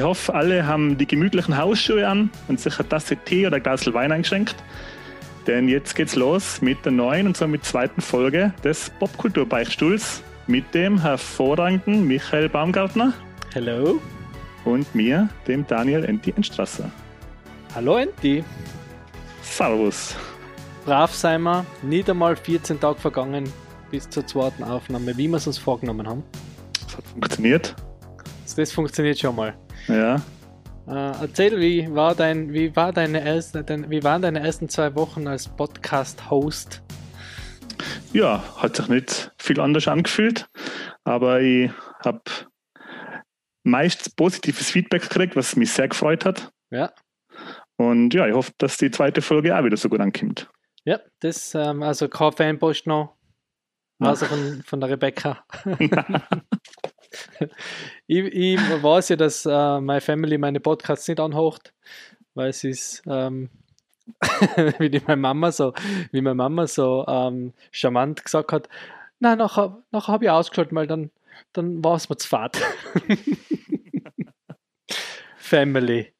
Ich hoffe, alle haben die gemütlichen Hausschuhe an und sich eine Tasse Tee oder ein Glas Wein eingeschenkt. Denn jetzt geht's los mit der neuen und somit zweiten Folge des Popkulturbeichtstuhls mit dem hervorragenden Michael Baumgartner. Hallo. Und mir, dem Daniel Enti Enstrasser. Hallo Enti. Servus. Brav sein wir, nicht einmal 14 Tage vergangen bis zur zweiten Aufnahme, wie wir es uns vorgenommen haben. Das hat funktioniert. Das funktioniert schon mal. Ja. Äh, erzähl, wie, war dein, wie, war deine erste, dein, wie waren deine ersten zwei Wochen als Podcast-Host? Ja, hat sich nicht viel anders angefühlt, aber ich habe meist positives Feedback gekriegt, was mich sehr gefreut hat. Ja. Und ja, ich hoffe, dass die zweite Folge auch wieder so gut ankommt. Ja, das, ähm, also kein Fanpost noch. Also von, von der Rebecca. ich, ich, weiß ja, dass äh, meine Family meine Podcasts nicht anhocht, weil sie ist, ähm, wie die meine Mama so, wie meine Mama so ähm, charmant gesagt hat, nein, nachher, nachher habe ich ausgeschaltet, weil dann, dann war es mir zu fad. Family.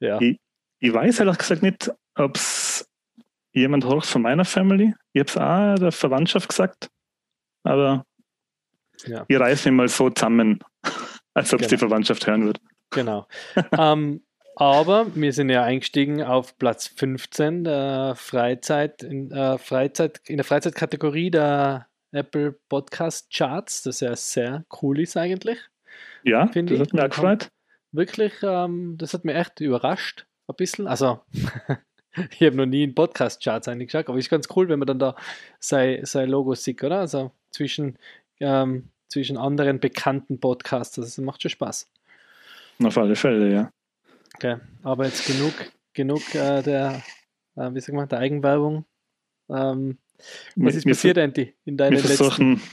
Ja. Ich, ich weiß ehrlich gesagt nicht, ob es jemand hoch von meiner Family. Ich habe es auch der Verwandtschaft gesagt, aber ja. reißt mich mal so zusammen, als ob es die genau. Verwandtschaft hören wird. Genau. ähm, aber wir sind ja eingestiegen auf Platz 15 der Freizeit, in, äh, Freizeit, in der Freizeitkategorie der Apple Podcast Charts, das ja sehr cool ist eigentlich. Ja, das ich. hat mich auch gefreut. Wirklich, ähm, das hat mich echt überrascht, ein bisschen. Also, ich habe noch nie in Podcast-Charts eingeschaut, aber ist ganz cool, wenn man dann da sein, sein Logo sieht, oder? Also zwischen, ähm, zwischen anderen bekannten Podcasts. Das macht schon Spaß. Auf alle Fälle, ja. Okay, aber jetzt genug, genug äh, der, äh, wie sagt man, der Eigenwerbung. Ähm, was ist wir, passiert, Andy, in deinen wir versuchen, letzten...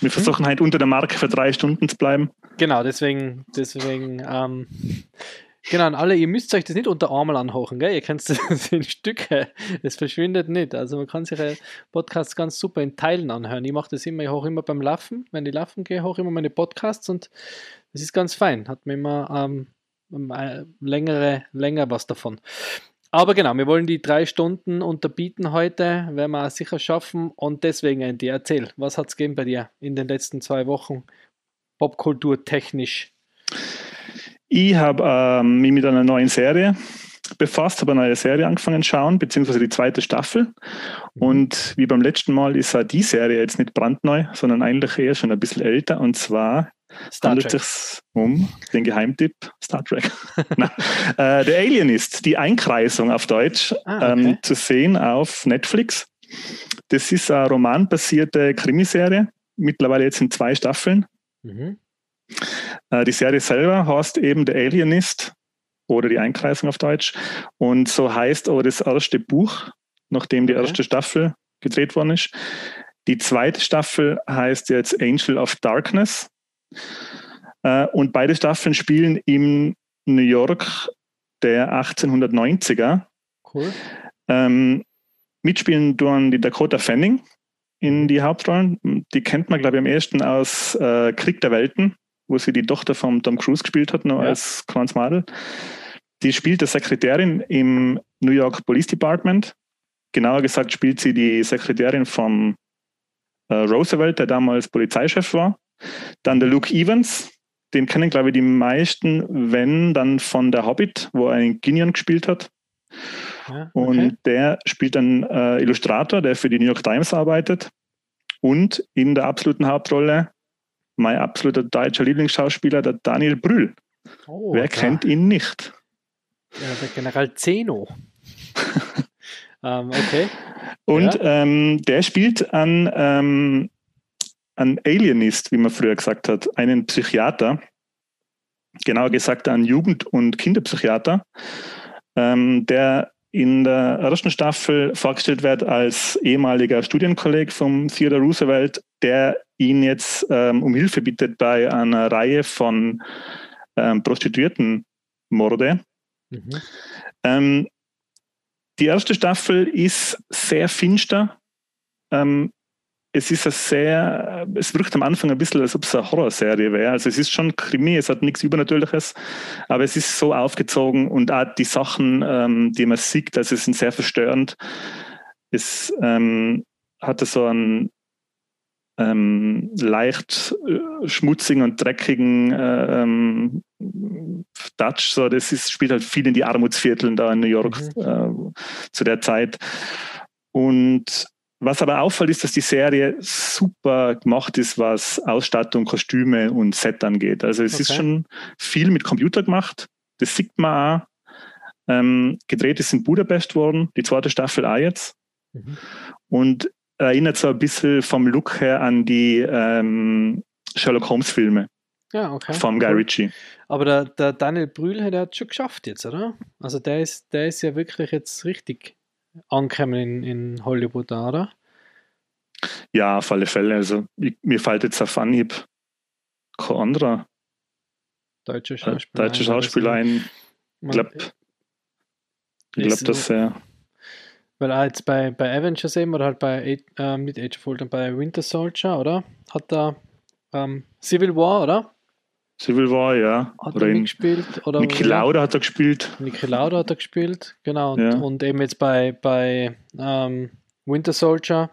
Wir versuchen halt unter der Marke für drei Stunden zu bleiben. Genau, deswegen, deswegen ähm, Genau, und alle, ihr müsst euch das nicht unter Armel anhochen, gell? Ihr kennt das in Stücke. Es verschwindet nicht. Also man kann sich Podcasts ganz super in Teilen anhören. Ich mache das immer, ich hoche immer beim Laufen. Wenn ich laufen gehe, hoche immer meine Podcasts und das ist ganz fein. Hat mir immer ähm, äh, längere, länger was davon. Aber genau, wir wollen die drei Stunden unterbieten heute, werden wir auch sicher schaffen. Und deswegen, Andy, erzähl, was hat es gegeben bei dir in den letzten zwei Wochen, Popkultur technisch? Ich habe ähm, mich mit einer neuen Serie befasst, habe eine neue Serie angefangen zu schauen, beziehungsweise die zweite Staffel. Und wie beim letzten Mal ist auch die Serie jetzt nicht brandneu, sondern eigentlich eher schon ein bisschen älter. Und zwar Star handelt es sich um den Geheimtipp Star Trek. äh, The Alienist, die Einkreisung auf Deutsch, ah, okay. ähm, zu sehen auf Netflix. Das ist eine romanbasierte Krimiserie, mittlerweile jetzt in zwei Staffeln. Mhm. Äh, die Serie selber heißt eben The Alienist oder die Einkreisung auf Deutsch. Und so heißt auch das erste Buch, nachdem die okay. erste Staffel gedreht worden ist. Die zweite Staffel heißt jetzt Angel of Darkness. Äh, und beide Staffeln spielen im New York der 1890er. Cool. Ähm, mitspielen tun die Dakota Fanning in die Hauptrollen. Die kennt man, glaube ich, am ersten aus äh, Krieg der Welten wo sie die Tochter von Tom Cruise gespielt hat, noch ja. als kleines Madel. Die spielt die Sekretärin im New York Police Department. Genauer gesagt spielt sie die Sekretärin von äh, Roosevelt, der damals Polizeichef war. Dann der Luke Evans, den kennen, glaube ich, die meisten, wenn dann von der Hobbit, wo er einen Guinean gespielt hat. Ja, okay. Und der spielt einen äh, Illustrator, der für die New York Times arbeitet. Und in der absoluten Hauptrolle mein absoluter deutscher Lieblingsschauspieler, der Daniel Brühl. Oh, Wer klar. kennt ihn nicht? Ja, der General Zeno. ähm, okay. Und ja. ähm, der spielt an, ähm, an Alienist, wie man früher gesagt hat, einen Psychiater, genauer gesagt einen Jugend- und Kinderpsychiater, ähm, der in der ersten Staffel vorgestellt wird als ehemaliger Studienkolleg vom Theodore Roosevelt, der ihn jetzt ähm, um Hilfe bittet bei einer Reihe von ähm, Prostituiertenmorde. Mhm. Ähm, die erste Staffel ist sehr finster. Es ist eine sehr, es wirkt am Anfang ein bisschen, als ob es eine Horrorserie wäre. Also es ist schon Krimi, es hat nichts Übernatürliches, aber es ist so aufgezogen und auch die Sachen, ähm, die man sieht, also es sind sehr verstörend. Es ähm, hatte so einen ähm, leicht äh, schmutzigen und dreckigen äh, ähm, Dutch. So, das ist, spielt halt viel in die Armutsvierteln da in New York mhm. äh, zu der Zeit. Und was aber auffällt, ist, dass die Serie super gemacht ist, was Ausstattung, Kostüme und Set angeht. Also es okay. ist schon viel mit Computer gemacht. Das sieht man auch. Ähm, gedreht ist in Budapest worden, die zweite Staffel auch jetzt. Mhm. Und erinnert so ein bisschen vom Look her an die ähm, Sherlock Holmes Filme. Ja, okay. Vom Guy Ritchie. Aber der, der Daniel Brühl der hat schon geschafft jetzt, oder? Also der ist, der ist ja wirklich jetzt richtig angekommen in, in Hollywood, oder? Ja, auf alle Fälle. Also ich, mir fällt jetzt auf Anhieb kein anderer deutscher Schauspieler, deutscher Schauspieler ein. Ich glaube, ich glaube, dass er. Weil auch jetzt bei, bei Avengers eben oder halt bei, ähm, nicht Age of Ultron, bei Winter Soldier, oder? Hat er ähm, Civil War, oder? Civil War, ja. Hat oder er gespielt? Oder Niki Lauda hat er gespielt. Niki Lauda hat er gespielt, genau. Und, ja. und eben jetzt bei, bei ähm, Winter Soldier,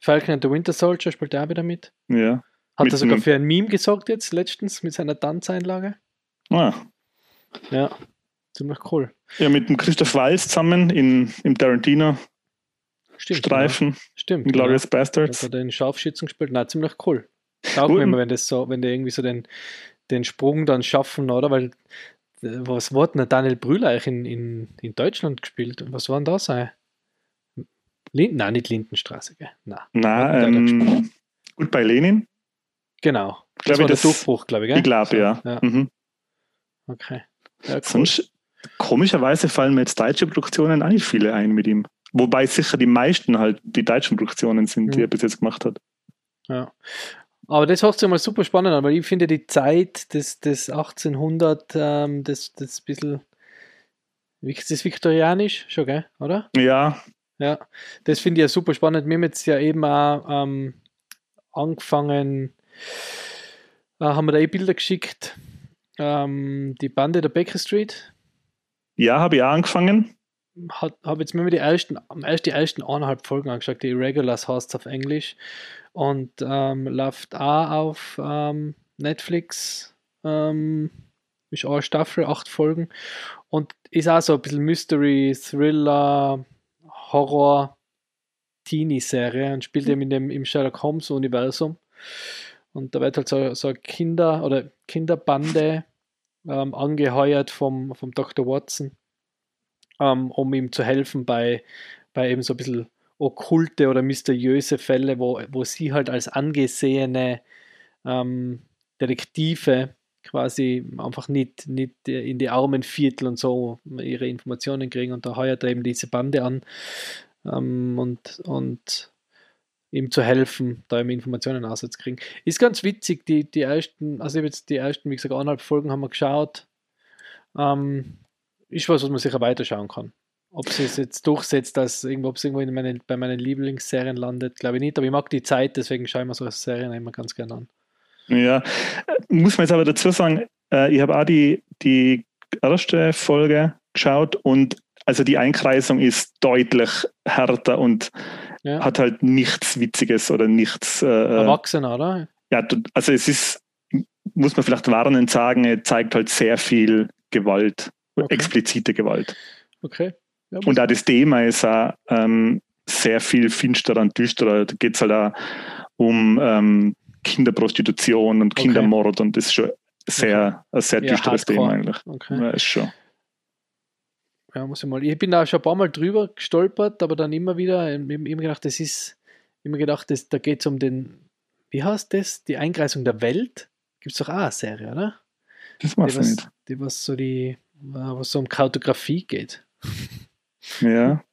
Falcon and the Winter Soldier spielt er auch wieder mit. Ja. Hat mit er sogar für ein Meme gesorgt jetzt, letztens, mit seiner Tanzeinlage. Ah. Ja, ziemlich cool. Ja, mit dem Christoph Walz zusammen in, im Tarantino. Stimmt, Streifen. Ja. Stimmt. Glorious ja. Bastards. Hat er den Scharfschützen gespielt? Nein, ziemlich cool. Auch immer, wenn das so, wenn der irgendwie so den, den Sprung dann schaffen, oder? Weil was war denn Daniel Brühl eigentlich in, in, in Deutschland gespielt? Was war denn da sein? Lind Nein, nicht Lindenstraße, gell? Nein. Nein, ähm, gut bei Lenin. Genau. Das glaube war das, der Durchbruch, glaube ich, gell? Ich glaube, so, ja. ja. Mhm. Okay. Ja, cool. Sonst, komischerweise fallen mir jetzt deutsche Produktionen auch nicht viele ein mit ihm. Wobei sicher die meisten halt die deutschen Produktionen sind, mhm. die er bis jetzt gemacht hat. Ja. Aber das hört sich mal super spannend an, weil ich finde die Zeit des, des 1800, ähm, das, das bisschen, das ist viktorianisch schon, gell, oder? Ja. Ja, das finde ich ja super spannend. Wir haben jetzt ja eben auch ähm, angefangen, äh, haben wir da eh Bilder geschickt, ähm, die Bande der Baker Street. Ja, habe ich auch angefangen. Habe jetzt mir die ersten, erst die ersten eineinhalb Folgen angeschaut, die Irregulars heißt auf Englisch und ähm, läuft auch auf ähm, Netflix. Ähm, ist auch eine Staffel, acht Folgen und ist auch so ein bisschen Mystery, Thriller, Horror, Teenie-Serie und spielt eben in dem, im Sherlock Holmes-Universum. Und da wird halt so, so eine Kinder- oder Kinderbande ähm, angeheuert vom, vom Dr. Watson, ähm, um ihm zu helfen bei, bei eben so ein bisschen okkulte oder mysteriöse Fälle, wo, wo sie halt als angesehene ähm, Detektive quasi einfach nicht, nicht in die armen Viertel und so ihre Informationen kriegen und da heuert er eben diese Bande an ähm, und, und ihm zu helfen, da ihm Informationen auszukriegen. Ist ganz witzig, die, die ersten, also jetzt die ersten, wie gesagt, anderthalb Folgen haben wir geschaut. Ähm, ist was, was man sicher weiterschauen kann. Ob sie es jetzt durchsetzt, dass irgendwo, ob es irgendwo in meine, bei meinen Lieblingsserien landet, glaube ich nicht. Aber ich mag die Zeit, deswegen schaue ich mir solche Serien immer ganz gerne an. Ja, muss man jetzt aber dazu sagen, äh, ich habe auch die, die erste Folge geschaut und also die Einkreisung ist deutlich härter und ja. hat halt nichts Witziges oder nichts. Äh, Erwachsener, oder? Ja, also es ist, muss man vielleicht warnend sagen, er zeigt halt sehr viel Gewalt, okay. explizite Gewalt. Okay. Ja, und auch das Thema ist auch ähm, sehr viel finsterer und düsterer. Da geht es halt auch um ähm, Kinderprostitution und Kindermord okay. und das ist schon sehr, okay. ein sehr düsteres ja, Thema eigentlich. Okay. Ja, ist schon. Ja, muss ich mal. Ich bin da schon ein paar Mal drüber gestolpert, aber dann immer wieder, ich habe immer gedacht, das ist, immer gedacht, das, da geht es um den, wie heißt das? Die Eingreisung der Welt? Gibt es doch auch eine Serie, oder? Das weiß ich nicht. Die, was so die, was so um Kartografie geht. Ja.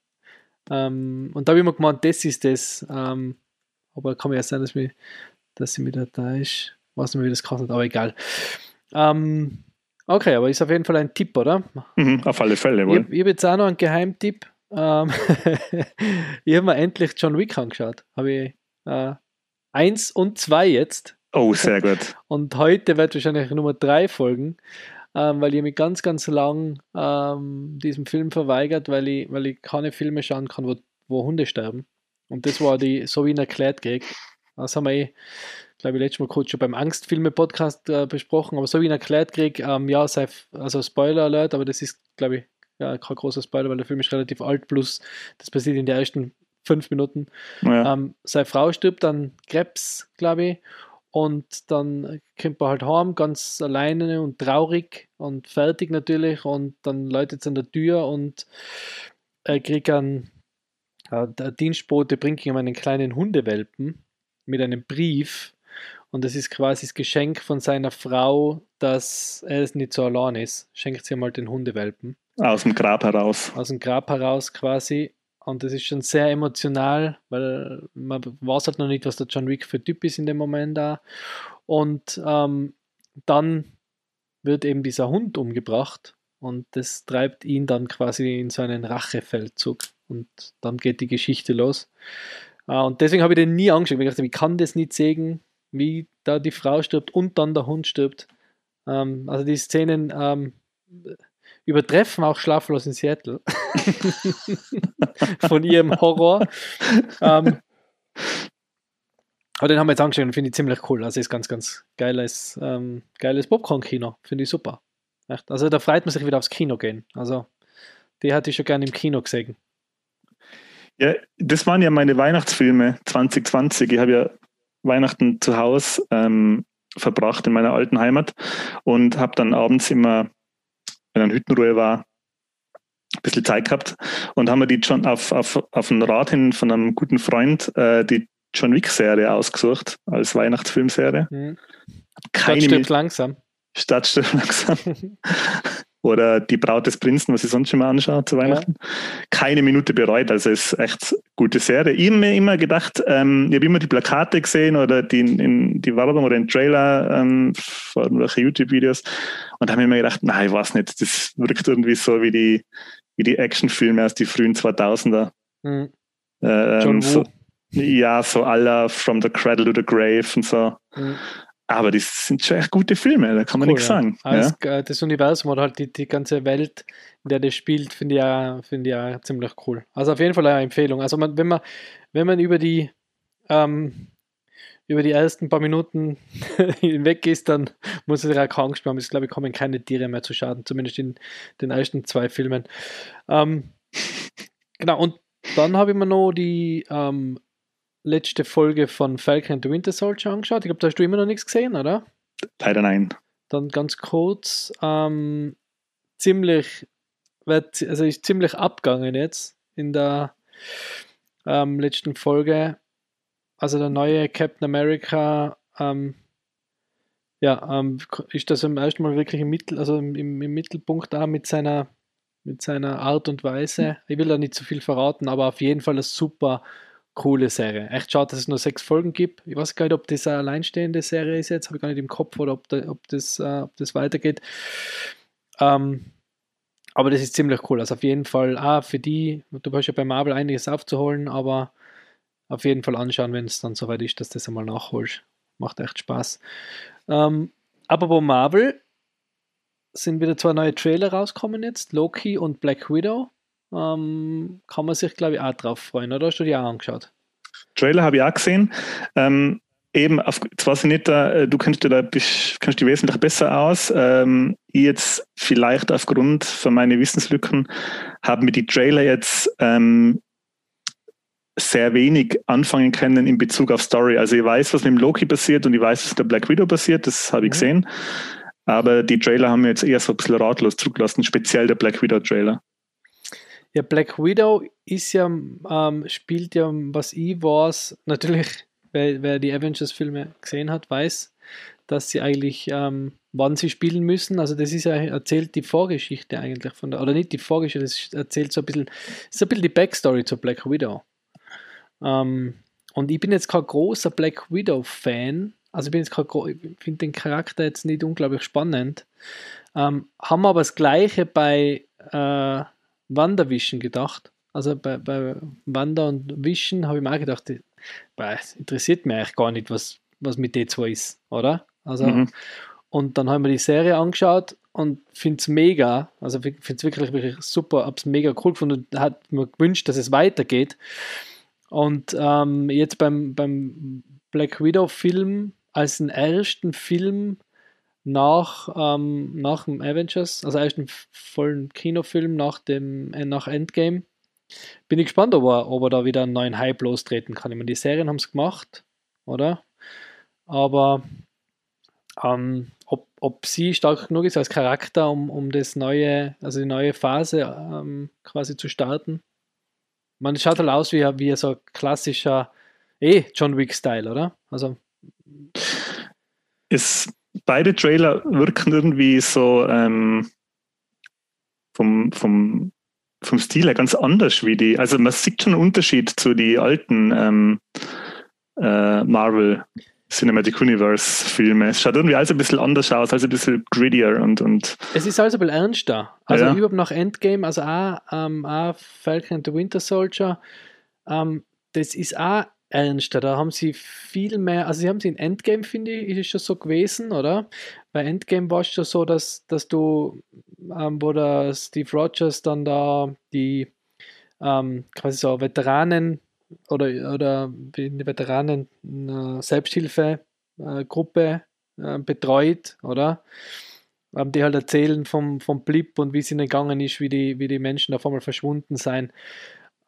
ähm, und da habe ich mir gemeint, das ist das. Ähm, aber kann mir ja sein, dass, mich, dass sie wieder da ist. Weiß nicht, wie das kostet, aber egal. Ähm, okay, aber ist auf jeden Fall ein Tipp, oder? Mhm, auf alle Fälle. Wohl. Ich, ich habe jetzt auch noch einen Geheimtipp. Ähm, ich habe mir endlich John Wick angeschaut. Habe ich äh, 1 und 2 jetzt. Oh, sehr gut. Und heute wird wahrscheinlich Nummer 3 folgen, ähm, weil ich mich ganz, ganz lang ähm, diesem Film verweigert, weil ich, weil ich keine Filme schauen kann, wo, wo Hunde sterben. Und das war die, so wie ihn erklärt krieg. Das haben wir eh, glaube ich, letztes Mal kurz schon beim Angstfilme-Podcast äh, besprochen, aber so wie ihn erklärt krieg, ähm, ja, sei, also Spoiler-Alert, aber das ist, glaube ich, ja, kein großer Spoiler, weil der Film ist relativ alt, plus das passiert in den ersten fünf Minuten. Ja. Ähm, seine Frau stirbt an Krebs, glaube ich, und dann kommt er halt heim, ganz alleine und traurig und fertig natürlich. Und dann läutet es an der Tür und er kriegt einen, äh, der Dienstbote bringt ihm einen kleinen Hundewelpen mit einem Brief. Und das ist quasi das Geschenk von seiner Frau, dass er nicht so allein ist. Schenkt sie mal den Hundewelpen. Aus dem Grab heraus. Aus dem Grab heraus quasi. Und das ist schon sehr emotional, weil man weiß halt noch nicht, was der John Wick für Typ ist in dem Moment da. Und ähm, dann wird eben dieser Hund umgebracht und das treibt ihn dann quasi in so einen Rachefeldzug. Und dann geht die Geschichte los. Äh, und deswegen habe ich den nie angeschaut. Ich dachte, wie kann das nicht sehen, wie da die Frau stirbt und dann der Hund stirbt. Ähm, also die Szenen ähm, übertreffen auch Schlaflos in Seattle von ihrem Horror. ähm, aber den haben wir jetzt angeschaut und finde ich ziemlich cool. Also ist ganz, ganz geiles, ähm, geiles Popcorn-Kino. Finde ich super. Echt. Also da freut man sich wieder aufs Kino gehen. Also die hatte ich schon gerne im Kino gesehen. Ja, das waren ja meine Weihnachtsfilme 2020. Ich habe ja Weihnachten zu Hause ähm, verbracht in meiner alten Heimat und habe dann abends immer wenn dann Hüttenruhe war, ein bisschen Zeit gehabt und haben wir die schon auf, auf, auf einen Rat hin von einem guten Freund äh, die John Wick-Serie ausgesucht als Weihnachtsfilmserie. Mhm. Keine Stadt stirbt langsam. Stadt stirbt langsam. Oder Die Braut des Prinzen, was ich sonst schon mal anschaue zu Weihnachten. Ja. Keine Minute bereut, also es ist echt eine gute Serie. Ich habe mir immer gedacht, ähm, ich habe immer die Plakate gesehen oder die, in, die Werbung oder den Trailer ähm, von irgendwelchen YouTube-Videos und habe mir immer gedacht, nein, ich weiß nicht, das wirkt irgendwie so wie die, wie die Actionfilme aus den frühen 2000er. Mhm. Ähm, so, ja, so aller From the Cradle to the Grave und so. Mhm. Aber das sind schon echt gute Filme, da kann man cool, nichts ja. sagen. Also ja. Das Universum oder halt die, die ganze Welt, in der das spielt, finde ich, ja, find ich ja ziemlich cool. Also auf jeden Fall eine Empfehlung. Also man, wenn man, wenn man über die ähm, über die ersten paar Minuten hinweg ist, dann muss sich auch keine Angst haben. Es glaube ich, kommen keine Tiere mehr zu Schaden, zumindest in den ersten zwei Filmen. Ähm, genau, und dann habe ich mir noch die ähm, letzte Folge von Falcon and the Winter Soldier angeschaut. Ich glaube, da hast du immer noch nichts gesehen, oder? Leider nein. Dann ganz kurz, ähm, ziemlich, also ist ziemlich abgegangen jetzt in der ähm, letzten Folge. Also der neue Captain America, ähm, ja, ähm, ist das im ersten Mal wirklich im Mittel, also im, im Mittelpunkt da mit seiner mit seiner Art und Weise. Ich will da nicht zu viel verraten, aber auf jeden Fall eine super coole Serie. Echt schade, dass es nur sechs Folgen gibt. Ich weiß gar nicht, ob das eine alleinstehende Serie ist jetzt, habe ich gar nicht im Kopf oder ob, da, ob, das, äh, ob das weitergeht. Ähm, aber das ist ziemlich cool. Also auf jeden Fall, ah, für die, du hast ja bei Marvel einiges aufzuholen, aber auf jeden Fall anschauen, wenn es dann soweit ist, dass du das einmal nachholst. Macht echt Spaß. Ähm, aber Marvel sind wieder zwei neue Trailer rausgekommen jetzt, Loki und Black Widow ähm, kann man sich, glaube ich, auch drauf freuen, oder hast du die auch angeschaut? Trailer habe ich auch gesehen. Ähm, eben, auf, jetzt weiß ich nicht, äh, du kennst dir da kennst dich wesentlich besser aus. Ähm, ich jetzt vielleicht aufgrund von meinen Wissenslücken haben mir die Trailer jetzt ähm, sehr wenig anfangen können in Bezug auf Story. Also ich weiß, was mit dem Loki passiert und ich weiß, was mit der Black Widow passiert, das habe ich mhm. gesehen. Aber die Trailer haben mir jetzt eher so ein bisschen ratlos zurückgelassen, speziell der Black Widow Trailer. Ja, Black Widow ist ja, ähm, spielt ja, was ich weiß, natürlich, wer, wer die Avengers-Filme gesehen hat, weiß, dass sie eigentlich, ähm, wann sie spielen müssen. Also das ist ja, erzählt die Vorgeschichte eigentlich von der, oder nicht die Vorgeschichte, das erzählt so ein bisschen, ist ein bisschen die Backstory zu Black Widow. Ähm, und ich bin jetzt kein großer Black Widow-Fan, also ich bin jetzt kein, finde den Charakter jetzt nicht unglaublich spannend. Ähm, haben aber das Gleiche bei äh, WandaVision gedacht. Also bei, bei Wanda und Vision habe ich mir auch gedacht, es interessiert mich eigentlich gar nicht, was, was mit den zwei ist, oder? Also, mhm. und dann haben wir die Serie angeschaut und finde es mega, also finde es wirklich, wirklich super, habe es mega cool gefunden und hat mir gewünscht, dass es weitergeht. Und ähm, jetzt beim, beim Black Widow Film als den ersten Film nach, ähm, nach dem Avengers, also ersten vollen Kinofilm nach dem äh, nach Endgame. Bin ich gespannt, ob er, ob er da wieder einen neuen Hype lostreten kann. Ich meine, die Serien haben es gemacht, oder? Aber ähm, ob, ob sie stark genug ist als Charakter, um, um das neue, also die neue Phase ähm, quasi zu starten. Man schaut halt aus wie, wie so ein klassischer eh John Wick-Style, oder? Also ist beide Trailer wirken irgendwie so ähm, vom, vom, vom Stil her ganz anders wie die. Also man sieht schon einen Unterschied zu den alten ähm, äh, Marvel Cinematic Universe Filme. Es schaut irgendwie alles ein bisschen anders aus, also ein bisschen grittier und. und es ist also ein bisschen ernster. Also ja. überhaupt nach Endgame, also auch, ähm, auch Falcon and the Winter Soldier, ähm, das ist auch ernster. Da haben sie viel mehr, also sie haben sie in Endgame, finde ich, ist es schon so gewesen, oder? Bei Endgame war es schon so, dass, dass du, ähm, wo der Steve Rogers dann da die ähm, quasi so Veteranen oder, oder die Veteranen äh, Selbsthilfegruppe äh, betreut, oder? Ähm, die halt erzählen vom, vom Blip und wie es ihnen gegangen ist, wie die, wie die Menschen auf einmal verschwunden sind.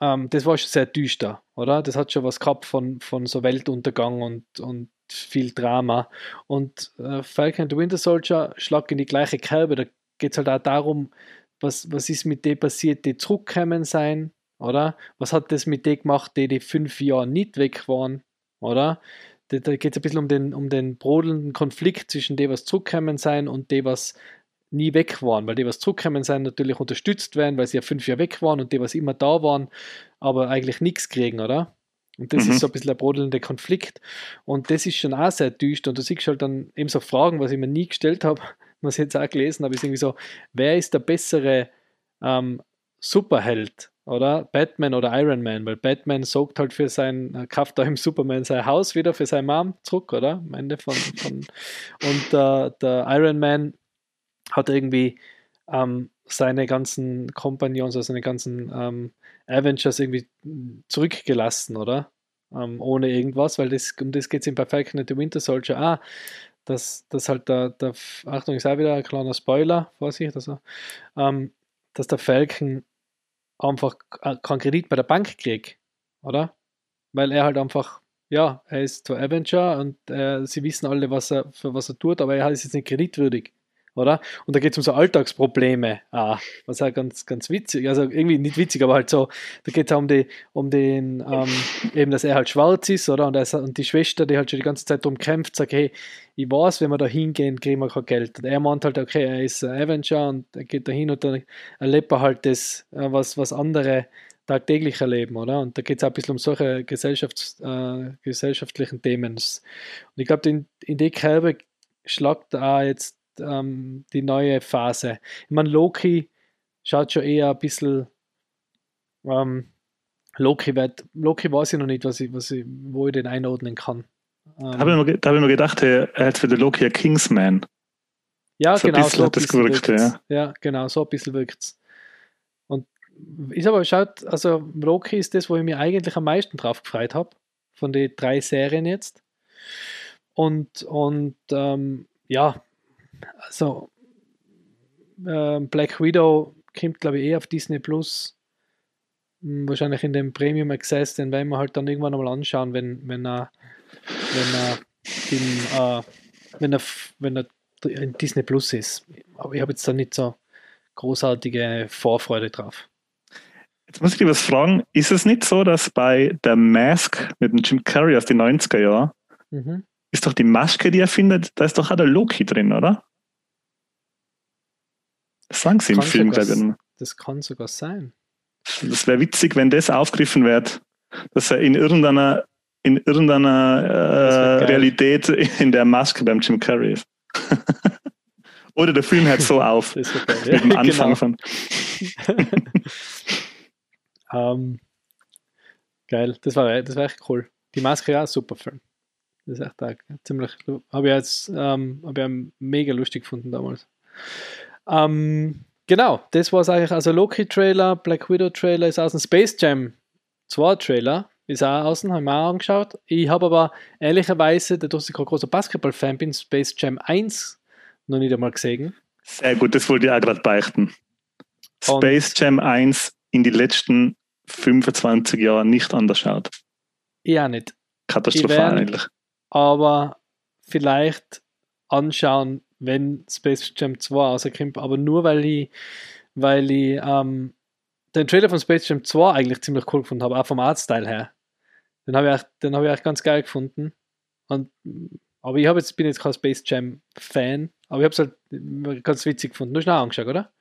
Ähm, das war schon sehr düster, oder? Das hat schon was gehabt von, von so Weltuntergang und, und viel Drama. Und äh, Falcon and the Winter Soldier schlägt in die gleiche Kerbe. Da geht es halt auch darum, was, was ist mit denen passiert, die zurückgekommen sein, oder? Was hat das mit denen gemacht, die die fünf Jahre nicht weg waren, oder? Da, geht es ein bisschen um den, um den brodelnden Konflikt zwischen dem, was zurückgekommen sein und dem, was nie weg waren, weil die, was zurückkommen sind, natürlich unterstützt werden, weil sie ja fünf Jahre weg waren und die, was immer da waren, aber eigentlich nichts kriegen, oder? Und das mhm. ist so ein bisschen der brodelnde Konflikt. Und das ist schon auch sehr düster. Und du siehst halt dann eben so Fragen, was ich mir nie gestellt habe, was ich jetzt auch gelesen habe, ist irgendwie so, wer ist der bessere ähm, Superheld? Oder Batman oder Iron Man, weil Batman sorgt halt für sein, äh, kauft da im Superman sein Haus wieder für seine Mom zurück, oder? Am Ende von, von und äh, der Iron Man hat irgendwie ähm, seine ganzen Kompagnons, also seine ganzen ähm, Avengers irgendwie zurückgelassen, oder? Ähm, ohne irgendwas, weil das, um das geht es in bei Falcon and the Winter Soldier. Ah, dass das halt der, der, Achtung, ist auch wieder ein kleiner Spoiler, Vorsicht, also, ähm, dass der Falcon einfach keinen Kredit bei der Bank kriegt, oder? Weil er halt einfach, ja, er ist der Avenger und äh, sie wissen alle, was er, für was er tut, aber er ist jetzt nicht kreditwürdig oder? Und da geht es um so Alltagsprobleme, ah, was auch ganz, ganz witzig, also irgendwie nicht witzig, aber halt so, da geht es um, die, um den, ähm, eben, dass er halt schwarz ist, oder? Und, er, und die Schwester, die halt schon die ganze Zeit darum kämpft, sagt, hey, ich weiß, wenn wir da hingehen, kriegen wir kein Geld. Und er meint halt, okay, er ist ein Avenger und er geht da hin und dann erlebt er halt das, äh, was, was andere tagtäglich erleben, oder? Und da geht es auch ein bisschen um solche Gesellschafts-, äh, gesellschaftlichen Themen. Und ich glaube, in, in die Kerbe schlagt auch jetzt ähm, die neue Phase. Ich meine, Loki schaut schon eher ein bisschen. Ähm, Loki, wird, Loki weiß ich noch nicht, was ich, was ich, wo ich den einordnen kann. Ähm, da habe ich, mir, hab ich mir gedacht, er hat für den Loki ein Kingsman. Ja, so genau. so hat das gewirkt, ja. ja, genau, so ein bisschen wirkt es. Und ist aber, schaut, also Loki ist das, wo ich mir eigentlich am meisten drauf gefreut habe, von den drei Serien jetzt. Und, und ähm, ja, also äh, Black Widow kommt, glaube ich, eh auf Disney Plus. Hm, wahrscheinlich in dem Premium Access, den werden wir halt dann irgendwann mal anschauen, wenn, wenn er, wenn er, den, äh, wenn er, wenn er in Disney Plus ist. Aber ich habe jetzt da nicht so großartige Vorfreude drauf. Jetzt muss ich dir was fragen. Ist es nicht so, dass bei der Mask mit dem Jim Carrey aus den 90er Jahren mhm ist doch die Maske, die er findet, da ist doch auch der Loki drin, oder? Das sagen sie im Film, glaube ich. Das kann sogar sein. Das wäre witzig, wenn das aufgegriffen wird, dass er in irgendeiner, in irgendeiner äh, Realität in der Maske beim Jim Carrey ist. Oder der Film hört so auf. Das ist okay. mit dem Anfang genau. von. Ähm, geil, das war, das war echt cool. Die Maske ja, super Film. Das ist echt auch ziemlich, habe ich jetzt ähm, hab ich mega lustig gefunden damals. Ähm, genau, das war es eigentlich. Also Loki-Trailer, Black Widow-Trailer ist aus dem Space Jam 2 Trailer. Ist auch außen, haben wir auch angeschaut. Ich habe aber ehrlicherweise, dadurch, dass ich ein großer Basketball-Fan bin, Space Jam 1 noch nicht einmal gesehen. Sehr gut, das wollte ich auch gerade beichten. Und Space Jam 1 in die letzten 25 Jahren nicht anders schaut. Ja, nicht. Katastrophal eigentlich. Aber vielleicht anschauen, wenn Space Jam 2 rauskommt, aber nur weil ich, weil ich ähm, den Trailer von Space Jam 2 eigentlich ziemlich cool gefunden habe, auch vom Artstyle her. Den habe ich, den hab ich echt ganz geil gefunden. Und, aber ich jetzt, bin jetzt kein Space Jam Fan, aber ich habe es halt ganz witzig gefunden. Du hast ihn auch angeschaut, oder?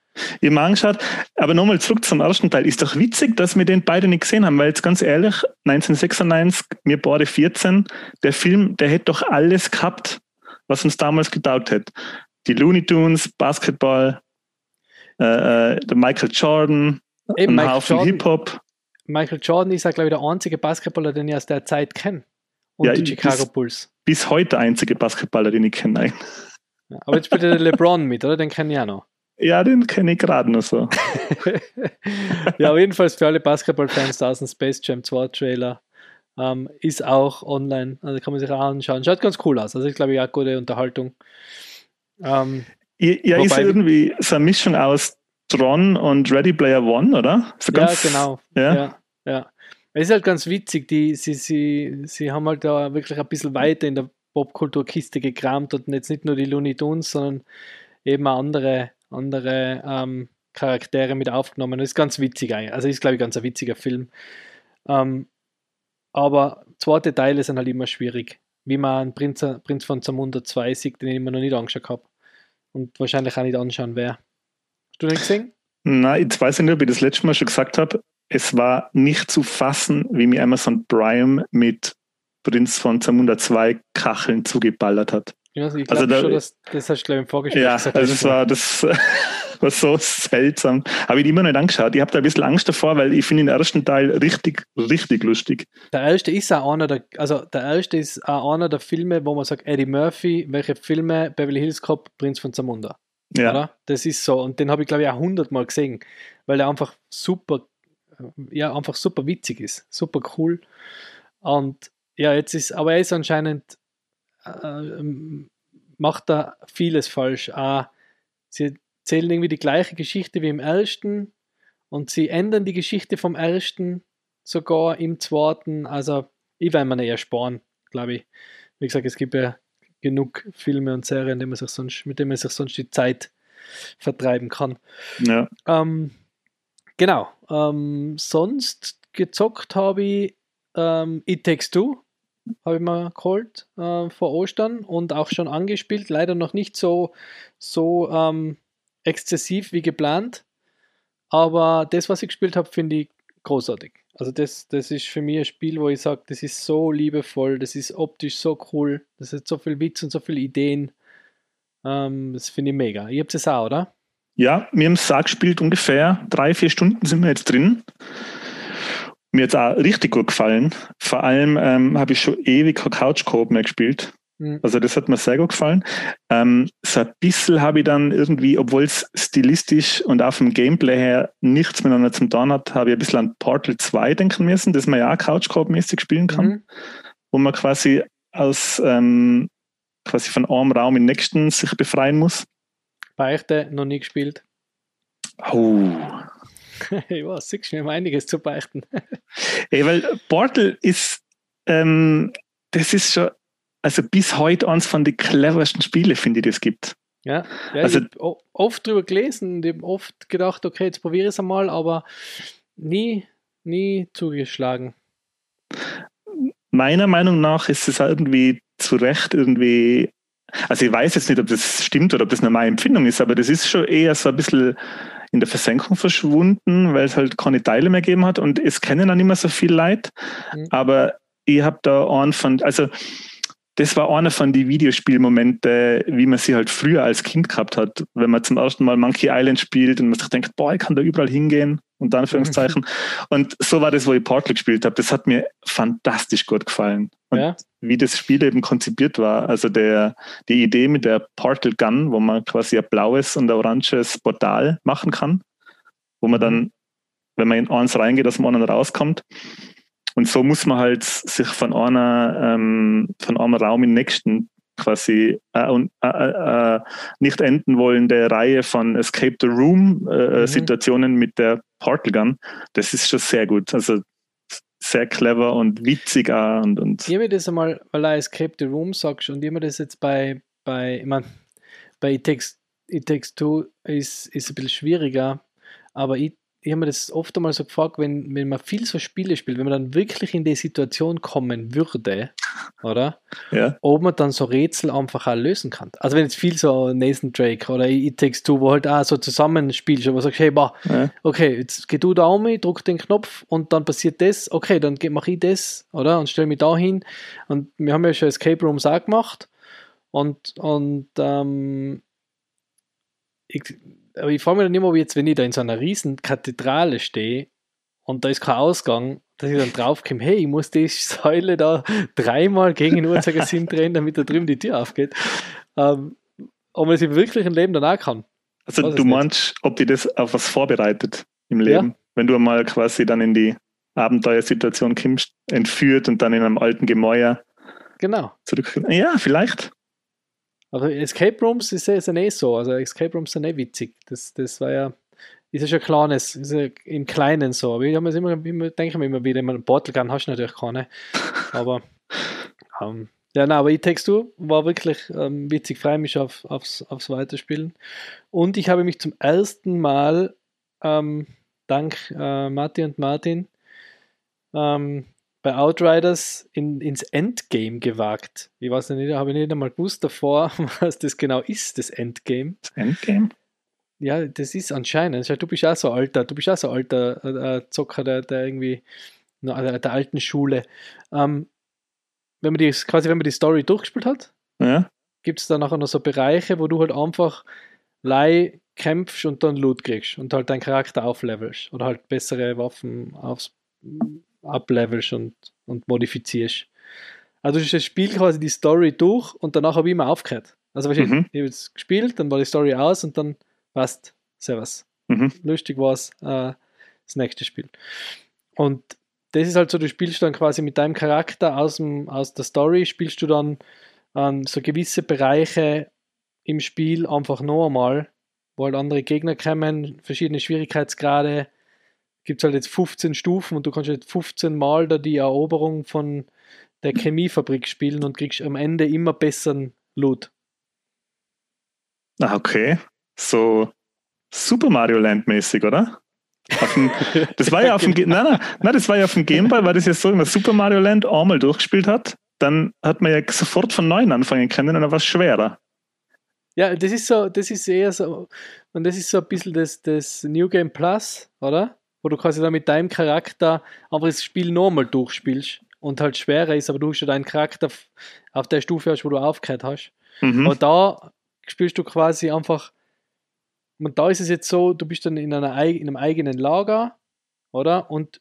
Ich habe angeschaut, aber nochmal zurück zum ersten Teil. Ist doch witzig, dass wir den beide nicht gesehen haben, weil jetzt ganz ehrlich, 1996, mir beide 14, der Film, der hätte doch alles gehabt, was uns damals getaugt hätte. Die Looney Tunes, Basketball, äh, äh der Michael Jordan, Eben, ein Haufen Hip-Hop. Michael Jordan ist ja, glaube ich, der einzige Basketballer, den ich aus der Zeit kenne. Und ja, die Chicago bis, Bulls. Bis heute der einzige Basketballer, den ich kenne. Ja, aber jetzt spielt der LeBron mit, oder? Den kenne ich auch noch. Ja, den kenne ich gerade noch so. ja, auf jeden Fall für alle Basketball-Fans da ist ein Space Jam 2 Trailer. Ähm, ist auch online, also kann man sich auch anschauen. Schaut ganz cool aus. Also ich glaube, ja, gute Unterhaltung. Ähm, ja, ist irgendwie so eine Mischung aus Tron und Ready Player One, oder? So ja, genau. Ja? ja, ja. Es ist halt ganz witzig, die, sie, sie, sie haben halt da wirklich ein bisschen weiter in der Popkulturkiste gekramt und jetzt nicht nur die Looney Tunes, sondern eben auch andere, andere ähm, Charaktere mit aufgenommen. Das ist ganz witzig eigentlich. Also ist, glaube ich, ganz ein witziger Film. Ähm, aber zweite Teile sind halt immer schwierig. Wie man Prinz, Prinz von Zamunda 2 sieht, den ich immer noch nicht angeschaut habe. Und wahrscheinlich auch nicht anschauen werde. Hast du den gesehen? Nein, ich weiß nicht, ob ich das letzte Mal schon gesagt habe. Es war nicht zu fassen, wie mir Amazon Prime mit Prinz von Zamunda 2 Kacheln zugeballert hat. Ja, also ich also da, schon, dass, das hast du, glaube ich, im Vorgespräch ja, gesagt. also es war, das war so seltsam. Habe ich immer noch nicht angeschaut. Ich habe da ein bisschen Angst davor, weil ich finde den ersten Teil richtig, richtig lustig. Der erste ist auch einer der, also der erste ist auch einer der Filme, wo man sagt, Eddie Murphy, welche Filme, Beverly Hills Cop, Prinz von Zamunda. Ja. Oder? Das ist so. Und den habe ich, glaube ich, auch hundertmal gesehen, weil er einfach super, ja, einfach super witzig ist. Super cool. Und ja, jetzt ist, aber er ist anscheinend, äh, macht da vieles falsch. Äh, sie erzählen irgendwie die gleiche Geschichte wie im ersten und sie ändern die Geschichte vom ersten sogar im zweiten. Also, ich werde mir eher sparen, glaube ich. Wie gesagt, es gibt ja genug Filme und Serien, sich sonst, mit denen man sich sonst die Zeit vertreiben kann. Ja. Ähm, genau. Ähm, sonst gezockt habe ich ähm, It Takes Two, habe ich mal geholt äh, vor Ostern und auch schon angespielt. Leider noch nicht so, so ähm, exzessiv wie geplant. Aber das, was ich gespielt habe, finde ich großartig. Also das, das ist für mich ein Spiel, wo ich sage, das ist so liebevoll, das ist optisch so cool, das hat so viel Witz und so viele Ideen. Ähm, das finde ich mega. Ihr habt es auch, oder? Ja, wir haben es gespielt, ungefähr drei, vier Stunden sind wir jetzt drin. Mir es auch richtig gut gefallen. Vor allem ähm, habe ich schon ewig Couch Coop mehr gespielt. Mhm. Also das hat mir sehr gut gefallen. Ähm, so ein bisschen habe ich dann irgendwie, obwohl es stilistisch und auch vom Gameplay her nichts miteinander zu tun hat, habe ich ein bisschen an Portal 2 denken müssen, das man ja auch Couch-Coop-mäßig spielen kann, mhm. wo man quasi aus ähm, quasi von einem Raum in den nächsten sich befreien muss. Beichte noch nie gespielt. Oh. weiß, siehst du, mir einiges zu beichten. Ey, weil Portal ist, ähm, das ist schon also bis heute eines von den cleversten Spiele, finde ich, das gibt. Ja, ja also, ich habe oft drüber gelesen und habe oft gedacht, okay, jetzt probiere ich es einmal, aber nie, nie zugeschlagen. Meiner Meinung nach ist es irgendwie zu Recht irgendwie, also ich weiß jetzt nicht, ob das stimmt oder ob das eine meine Empfindung ist, aber das ist schon eher so ein bisschen in der Versenkung verschwunden, weil es halt keine Teile mehr gegeben hat und es kennen dann immer so viel Leid. Mhm. Aber ich habe da einen von, also das war einer von den Videospielmomente, wie man sie halt früher als Kind gehabt hat, wenn man zum ersten Mal Monkey Island spielt und man sich denkt, boah, ich kann da überall hingehen. Unter Anführungszeichen. und so war das, wo ich Portal gespielt habe. Das hat mir fantastisch gut gefallen. Und Ja. wie das Spiel eben konzipiert war, also der, die Idee mit der Portal Gun, wo man quasi ein blaues und ein oranges Portal machen kann, wo man dann, wenn man in eins reingeht, aus dem anderen rauskommt. Und so muss man halt sich von einer, ähm, von einem Raum in den nächsten quasi äh, und, äh, äh, nicht enden wollende Reihe von Escape the Room äh, Mhm. Situationen mit der Portal Gun. Das ist schon sehr gut. Also sehr clever und witzig auch und, und Ich habe das einmal, weil er Escape the Room sagst und ich habe das jetzt bei, bei ich mein, bei It Takes, It Takes Two ist, ist ein bisschen schwieriger, aber ich, ich habe mir das oft einmal so gefragt, wenn, wenn man viel so Spiele spielt, wenn man dann wirklich in die Situation kommen würde, oder? ja. Ob man dann so Rätsel einfach auch lösen kann. Also wenn jetzt viel so Nathan Drake oder It Takes Two, wo halt auch so zusammenspielst, wo du sagst, hey, bah, Ja. okay, jetzt geh du da um, drück den Knopf und dann passiert das, okay, dann mache ich das, oder? Und stell mich da hin. Und wir haben ja schon Escape Rooms auch gemacht. Und, und ähm, ich, aber ich frage mich dann immer, wie jetzt, wenn ich da in so einer riesen Kathedrale stehe und da ist kein Ausgang, dass ich dann draufkomme, hey, ich muss die Säule da dreimal gegen den Uhrzeigersinn drehen, damit da drüben die Tür aufgeht. Ähm, ob man das im wirklichen Leben dann auch kann. Also es du meinst, ob die das auf was vorbereitet im Leben? Wenn du einmal quasi dann in die Abenteuersituation kommst, entführt und dann in einem alten Gemäuer Genau. zurück. Ja, vielleicht. Also Escape Rooms ist ja, sind eh so. Also Escape Rooms sind eh witzig. Das, das war ja, ist ja schon ein kleines, ist ja im Kleinen so. Aber ich immer, immer denke mir immer wieder, einen Portal Gun hast du natürlich keine. Aber ähm, ja, nein, aber ich Takes Two war wirklich ähm, witzig, freue mich auf, aufs, aufs Weiterspielen. Und ich habe mich zum ersten Mal ähm, dank äh, Martin und Martin ähm, bei Outriders in, ins Endgame gewagt. Ich weiß nicht, habe ich nicht einmal gewusst davor, was das genau ist, das Endgame. Das Endgame. Ja, das ist anscheinend. Du bist auch so alter, du bist auch so alter äh, äh, Zocker, der, der irgendwie der, der alten Schule. Ähm, wenn man die quasi, wenn man die Story durchgespielt hat, Ja. gibt es da nachher noch so Bereiche, wo du halt einfach Leih kämpfst und dann Loot kriegst und halt deinen Charakter auflevelst oder halt bessere Waffen aufs, ablevelst und, und modifizierst. Also ist das Spiel quasi die Story durch und danach habe ich immer aufgehört. Also wahrscheinlich, Mhm. ich habe jetzt gespielt, dann war die Story aus und dann passt, servus. Mhm. Lustig war es, äh, das nächste Spiel. Und das ist halt so, du spielst dann quasi mit deinem Charakter aus, dem, aus der Story, spielst du dann ähm, so gewisse Bereiche im Spiel einfach noch einmal, wo halt andere Gegner kommen, verschiedene Schwierigkeitsgrade. Gibt es halt jetzt 15 Stufen und du kannst jetzt 15 Mal da die Eroberung von der Chemiefabrik spielen und kriegst am Ende immer besseren Loot. Ah, okay. So Super Mario Land mäßig, oder? Dem, das war ja auf dem, Ge- nein, nein, nein, das war ja auf dem das so, wenn man Super Mario Land einmal durchgespielt hat, dann hat man ja sofort von neuem anfangen können und dann war es schwerer. Ja, das ist so, das ist eher so, und das ist so ein bisschen das, das New Game Plus, oder? Wo du quasi dann mit deinem Charakter einfach das Spiel nochmal durchspielst und halt schwerer ist, aber du schon deinen Charakter auf der Stufe hast, wo du aufgehört hast. Mhm. Aber da spielst du quasi einfach, und da ist es jetzt so, du bist dann in, einer, in einem eigenen Lager, oder? Und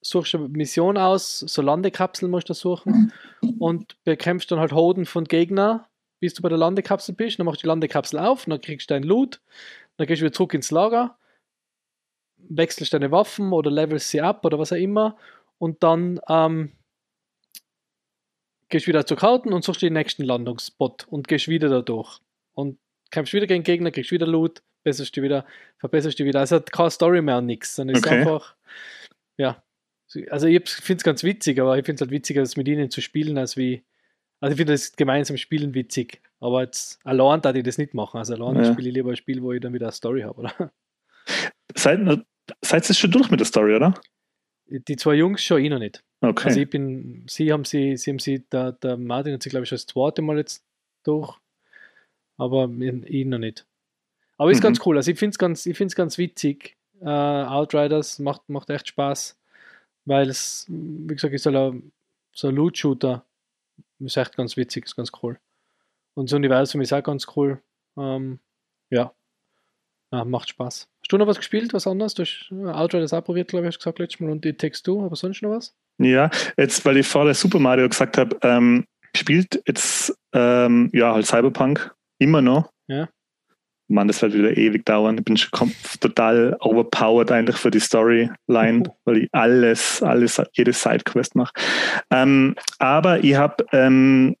suchst eine Mission aus, so Landekapseln musst du suchen und bekämpfst dann halt Hoden von Gegner, bis du bei der Landekapsel bist. Dann machst du die Landekapsel auf, dann kriegst du deinen Loot, dann gehst du wieder zurück ins Lager, wechselst deine Waffen oder levelst sie ab oder was auch immer und dann ähm, gehst wieder zu Karten und suchst den nächsten Landungsspot und gehst wieder da durch. Und kämpfst wieder gegen Gegner, kriegst wieder Loot, besserst du wieder, verbesserst du wieder. Also hat keine Story mehr und nichts, sondern ist Okay. einfach, ja. Also ich finde es ganz witzig, aber ich finde es halt witziger, das mit ihnen zu spielen, als wie, also ich finde das gemeinsam spielen witzig, aber jetzt allein da ich das nicht machen. Also allein Ja. spiele ich lieber ein Spiel, wo ich dann wieder eine Story habe, oder? Seid, seid ihr schon durch mit der Story, oder? Die zwei Jungs schon, ich noch nicht. Okay. Also ich bin, sie haben sie, sie haben sie, der, der Martin hat sie, glaube ich, schon das zweite Mal jetzt durch, aber ich noch nicht. Aber ist Mhm. ganz cool, also ich finde es ganz, ich find's ganz witzig. Äh, Outriders macht, macht echt Spaß, weil es, wie gesagt, ist halt ein, so ein Loot-Shooter. Ist echt ganz witzig, ist ganz cool. Und das Universum ist auch ganz cool. Ähm, ja. Ja, macht Spaß. Hast du noch was gespielt, was anderes? Du hast Outriders auch probiert, glaube ich, hast du gesagt letztes Mal und die Textur, aber sonst noch was? Ja, jetzt, weil ich vorher Super Mario gesagt habe, ähm, spielt jetzt ähm, ja halt Cyberpunk immer noch. Ja. Mann, das wird wieder ewig dauern. Ich bin schon total overpowered eigentlich für die Storyline, Oh. weil ich alles, alles, jede Sidequest mache. Ähm, aber ich habe ähm,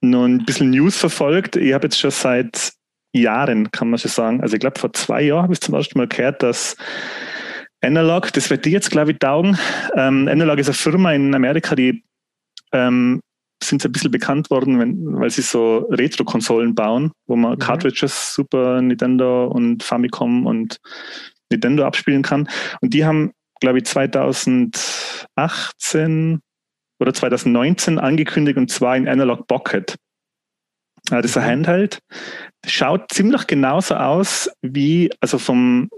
noch ein bisschen News verfolgt. Ich habe jetzt schon seit Jahren, kann man schon sagen, also ich glaube vor zwei Jahren habe ich zum ersten Mal gehört, dass Analog, das wird dir jetzt glaube ich taugen. Ähm, Analog ist eine Firma in Amerika, die ähm, sind ein bisschen bekannt worden, wenn, weil sie so Retro-Konsolen bauen, wo man Mhm. Cartridges, Super Nintendo und Famicom und Nintendo abspielen kann. Und die haben, glaube ich, 2018 oder 2019 angekündigt und zwar in Analog Pocket. Äh, Das ist ein Handheld. Schaut ziemlich genauso aus wie, also vom,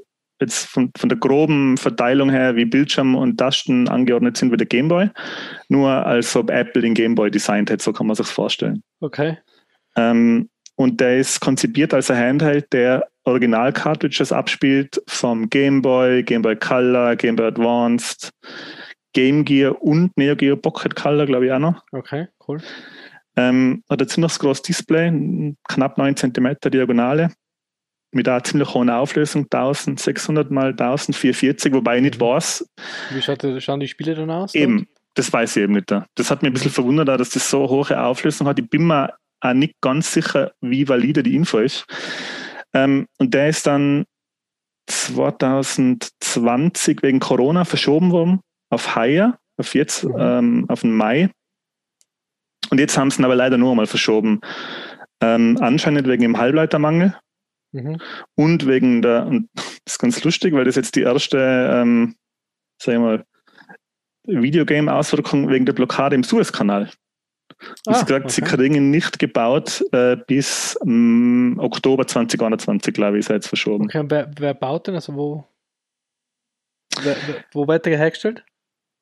jetzt von, von der groben Verteilung her, wie Bildschirm und Tasten angeordnet sind wie der Gameboy. Nur als ob Apple den Gameboy designt hätte, so kann man sich vorstellen. Okay. Ähm, und der ist konzipiert als ein Handheld, der Original-Cartridges abspielt vom Game Boy, Game Boy Color, Game Boy Advanced, Game Gear und Neo Geo Pocket Color, glaube ich auch noch. Okay, cool. Ähm, hat ein ziemlich großes Display, knapp 9 cm Diagonale, mit einer ziemlich hohen Auflösung, 1600 mal 1440, wobei ich nicht Mhm. weiß, Wie schaut, schauen die Spiele dann aus? Eben, das weiß ich eben nicht. Das hat mich ein bisschen verwundert, dass das so hohe Auflösung hat. Ich bin mir auch nicht ganz sicher, wie valide die Info ist. Ähm, und der ist dann 2020 wegen Corona verschoben worden auf Haier, auf jetzt, Mhm. ähm, auf den Mai. Und jetzt haben sie ihn aber leider nur einmal verschoben. Ähm, anscheinend wegen dem Halbleitermangel Mhm. und wegen der, und das ist ganz lustig, weil das jetzt die erste, ähm, sag ich mal, Videogame-Auswirkung wegen der Blockade im Suezkanal. Ah, sie gesagt, sie okay. kriegen ihn nicht gebaut äh, bis ähm, Oktober 2021, glaube ich, ist er jetzt verschoben. Okay, und wer, wer baut denn? Also wo, wer, wo wird der hergestellt?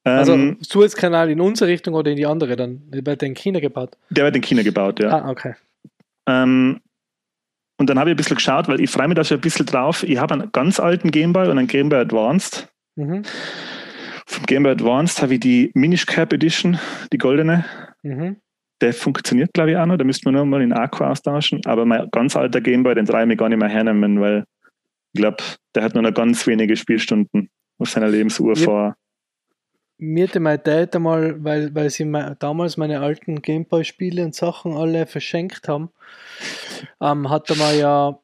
Also Ähm, Suezkanal in unsere Richtung oder in die andere dann? Wird der in China gebaut? der wird in China gebaut, ja. Ah, okay. Ähm, und dann habe ich ein bisschen geschaut, weil ich freue mich da schon ein bisschen drauf. Ich habe einen ganz alten Gameboy und einen Gameboy Advanced. Mhm. Vom Gameboy Advanced habe ich die Minish Cap Edition, die goldene. Mhm. Der funktioniert, glaube ich, auch noch. Da müsste man nur mal in Aqua austauschen. Aber mein ganz alter Gameboy, den traue ich mir gar nicht mehr hernehmen, weil ich glaube, der hat nur noch ganz wenige Spielstunden auf seiner Lebensuhr Yep. vor. Mir hatte mein Dad einmal, weil, weil sie me- damals meine alten Gameboy-Spiele und Sachen alle verschenkt haben, ähm, hat er mal ja,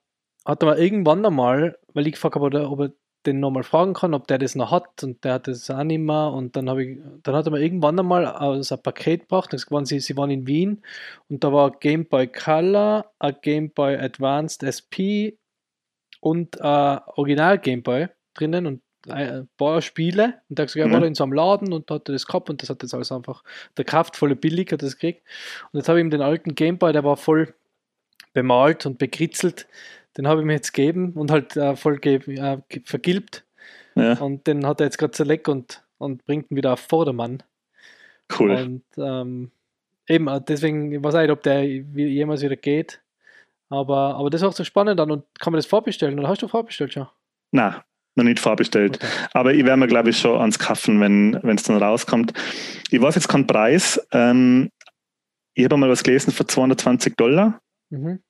hat er mal irgendwann einmal, weil ich gefragt habe, ob er, ob er den nochmal fragen kann, ob der das noch hat und der hat das auch nicht mehr. Und dann habe ich, dann hat er mal irgendwann einmal aus ein Paket gebracht, das waren sie, sie waren in Wien und da war Game Boy Color, ein Game Boy Advanced SP und ein Original Game Boy drinnen und ein paar Spiele und der hat gesagt, er war da in so einem Laden und hat das gehabt und das hat jetzt alles einfach, der kraftvolle Billig hat das gekriegt. Und jetzt habe ich ihm den alten Gameboy, der war voll bemalt und bekritzelt, den habe ich mir jetzt gegeben und halt äh, voll äh, vergilbt. Ja, und den hat er jetzt gerade zerleckt und, und bringt ihn wieder auf Vordermann. Cool. und ähm, eben, äh, deswegen, ich weiß nicht, ob der jemals wieder geht aber, aber das ist auch so spannend an und kann man das vorbestellen oder hast du vorbestellt schon? Na, noch nicht vorbestellt. Okay. Aber ich werde mir, glaube ich, schon ans Kaffen, wenn es dann rauskommt. Ich weiß jetzt keinen Preis. Ähm, ich habe mal was gelesen für 220 Dollar. Mhm.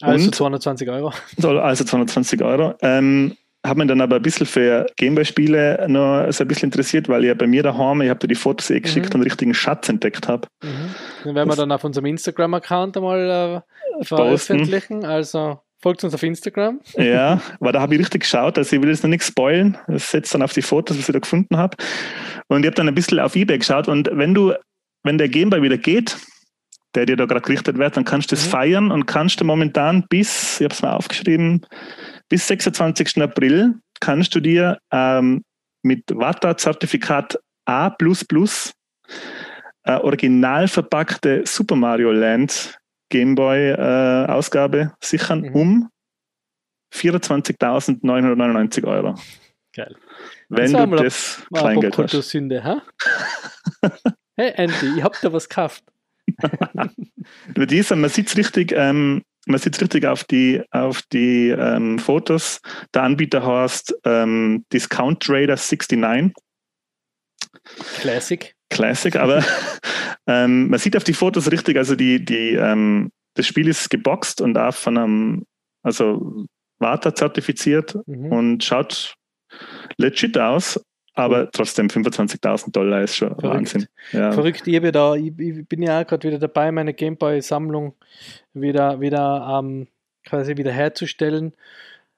Also Und? 220 Euro. Also 220 Euro. Ähm, habe mich dann aber ein bisschen für Gameboy-Spiele noch so ein bisschen interessiert, weil ich ja bei mir daheim, ich habe da die Fotos eh geschickt Mhm. und richtigen Schatz entdeckt habe. Mhm. Den werden wir dann auf unserem Instagram-Account einmal äh, veröffentlichen. Also folgt uns auf Instagram. Ja, weil da habe ich richtig geschaut, also ich will jetzt noch nichts spoilen. Das setzt dann auf die Fotos, was ich da gefunden habe. Und ich habe dann ein bisschen auf Ebay geschaut und wenn du, wenn der Gameboy wieder geht, der dir da gerade gerichtet wird, dann kannst du das Mhm. feiern und kannst du momentan bis, ich habe es mal aufgeschrieben, bis 26. April kannst du dir ähm, mit Wata-Zertifikat A äh, original verpackte Super Mario Land Gameboy äh, sichern Mhm. um 24.999 Euro. Geil. Wenn war du mal das Kleingeld hast. Sünde, ha? hey Andy, ich hab da was gekauft. Bei dieser, man sieht es richtig, ähm, man sieht richtig auf die, auf die ähm, Fotos. Der Anbieter heißt ähm, Discount Trader 69. Classic. Classic, aber ähm, man sieht auf die Fotos richtig, also die, die, ähm, das Spiel ist geboxt und auch von einem, also Warta zertifiziert mhm. und schaut legit aus. Aber trotzdem 25.000 Dollar ist schon Verrückt. Wahnsinn. Ja. Verrückt, ich, da, ich, ich bin ja auch gerade wieder dabei, meine Gameboy-Sammlung wieder, wieder ähm, quasi wieder herzustellen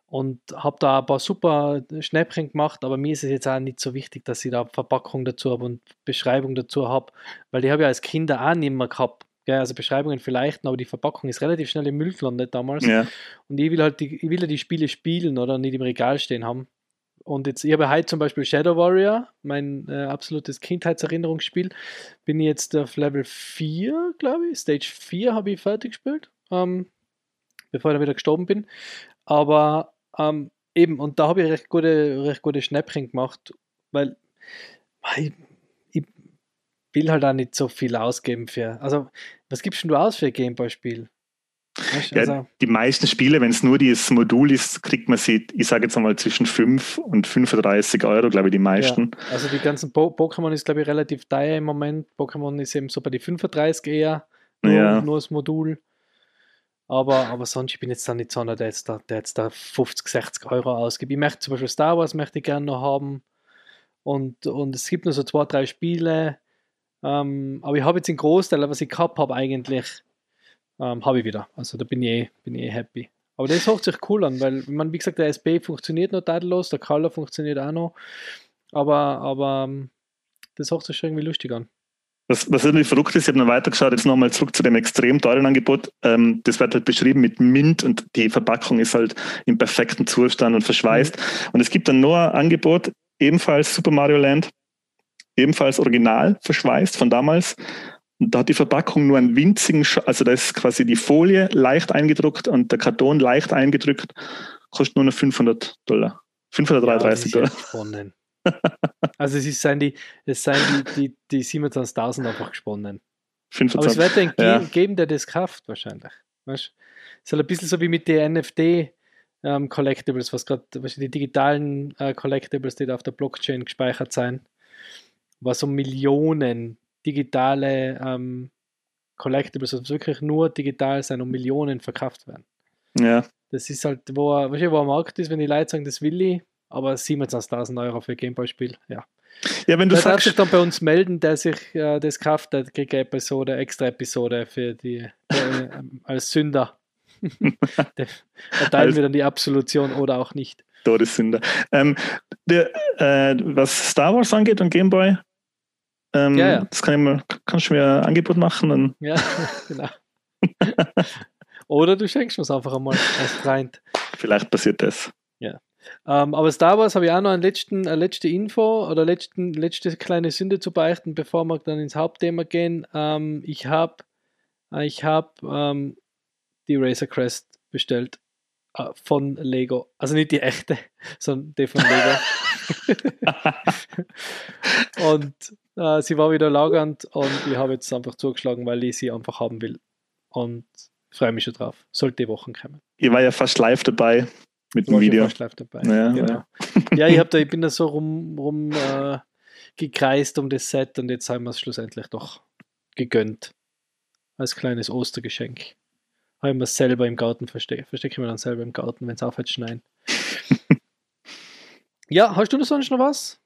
und habe da ein paar super Schnäppchen gemacht, aber mir ist es jetzt auch nicht so wichtig, dass ich da Verpackung dazu habe und Beschreibung dazu habe, weil die habe ich als Kinder auch nicht mehr gehabt. Ja, also Beschreibungen vielleicht, aber die Verpackung ist relativ schnell im Müll gelandet damals. Ja. Und ich will halt die, ich will ja die Spiele spielen oder nicht im Regal stehen haben. Und jetzt, ich habe heute zum Beispiel Shadow Warrior, mein äh, absolutes Kindheitserinnerungsspiel, bin ich jetzt auf Level 4, glaube ich. Stage 4 habe ich fertig gespielt, ähm, bevor ich dann wieder gestorben bin. Aber ähm, eben, und da habe ich recht gute, recht gute Schnäppchen gemacht, weil ich, ich will halt auch nicht so viel ausgeben für. Also, was gibst du aus für ein Gameboy-Spiel? Ja, also, die meisten Spiele, wenn es nur dieses Modul ist, kriegt man sie, ich sage jetzt einmal, zwischen 5 und 35 Euro, glaube ich, die meisten. Ja, also die ganzen po Pokémon ist, glaube ich, relativ teuer im Moment. Pokémon ist eben so bei die 35 eher, nur, ja. nur das Modul. Aber, aber sonst, ich bin jetzt da nicht so einer, der jetzt da, der jetzt da 50, 60 Euro ausgibt. Ich möchte zum Beispiel Star Wars möchte ich gerne noch haben. Und, und es gibt nur so zwei, drei Spiele. Ähm, aber ich habe jetzt den Großteil, was ich gehabt habe, eigentlich ähm, habe ich wieder. Also da bin ich, eh, bin ich eh happy. Aber das hört sich cool an, weil, man, wie gesagt, der SB funktioniert noch tadellos, der Color funktioniert auch noch. Aber, aber ähm, das hört sich schon irgendwie lustig an. Was, was irgendwie verrückt ist, ich habe noch weitergeschaut, jetzt nochmal zurück zu dem extrem teuren Angebot. Ähm, das wird halt beschrieben mit Mint und die Verpackung ist halt im perfekten Zustand und verschweißt. Mhm. Und es gibt dann noch ein Angebot, ebenfalls Super Mario Land, ebenfalls original verschweißt von damals. Und da hat die Verpackung nur einen winzigen, Sch also da ist quasi die Folie leicht eingedruckt und der Karton leicht eingedrückt, kostet nur noch 500 Dollar. 533 ja, Dollar. Also es ist sein die, es seien die, die, die 27.000 einfach gesponnen. 25. Aber es wird einen ja. geben, der das kauft wahrscheinlich. Weißt? Es ist halt ein bisschen so wie mit den NFT ähm, Collectibles, was gerade die digitalen äh, Collectibles, die da auf der Blockchain gespeichert sein, was um Millionen digitale ähm, Collectibles, also wirklich nur digital sein und Millionen verkauft werden. Ja. Das ist halt, wo, weißt du, wo am Markt ist, wenn die Leute sagen, das will ich, aber 27.000 Euro für Gameboy-Spiel, ja. Ja, wenn du der sagst, darf sich dann bei uns melden, der sich äh, das kauft, der kriegt eine Episode, extra Episode für die, äh, als Sünder. da teilen wir dann die Absolution oder auch nicht. Todessünder. Ähm, der, äh, was Star Wars angeht und Gameboy, ähm, ja, ja. Das kann ich mal, kannst du mir ein Angebot machen. Ja, genau. Oder du schenkst es einfach einmal als Freund. Vielleicht passiert das. Ja. Ähm, aber Star Wars habe ich auch noch eine, letzten, eine letzte Info oder letzten, letzte kleine Sünde zu beichten, bevor wir dann ins Hauptthema gehen. Ähm, ich habe ich hab, ähm, die Razor Crest bestellt äh, von Lego. Also nicht die echte, sondern die von Lego. und äh, sie war wieder lagernd und ich habe jetzt einfach zugeschlagen, weil ich sie einfach haben will. Und freue mich schon drauf. Sollte die Wochen kommen. Ihr war ja fast live dabei mit dem Video. Dabei. Ja, genau. ja. ja ich, da, ich bin da so rum, rum äh, gekreist um das Set und jetzt haben wir es schlussendlich doch gegönnt. Als kleines Ostergeschenk. Habe ich mir selber im Garten versteckt. Verstecke ich mir dann selber im Garten, wenn es aufhört schneien. ja, hast du sonst noch was?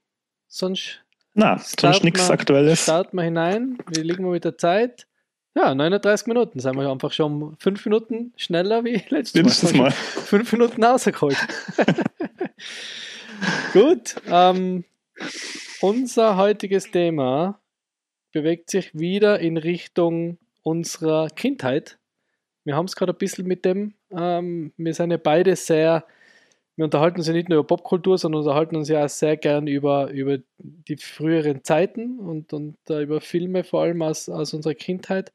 Sonst na, sonst nichts Aktuelles. Starten wir hinein. Wie liegen wir mit der Zeit? Ja, 39 Minuten. Sind wir einfach schon fünf Minuten schneller wie letztes, letztes Mal. Mal. Fünf Minuten rausgeholt. Gut. Ähm, unser heutiges Thema bewegt sich wieder in Richtung unserer Kindheit. Wir haben es gerade ein bisschen mit dem. Ähm, wir sind ja beide sehr wir unterhalten uns ja nicht nur über Popkultur, sondern unterhalten uns ja auch sehr gern über, über die früheren Zeiten und, und uh, über Filme, vor allem aus, aus unserer Kindheit.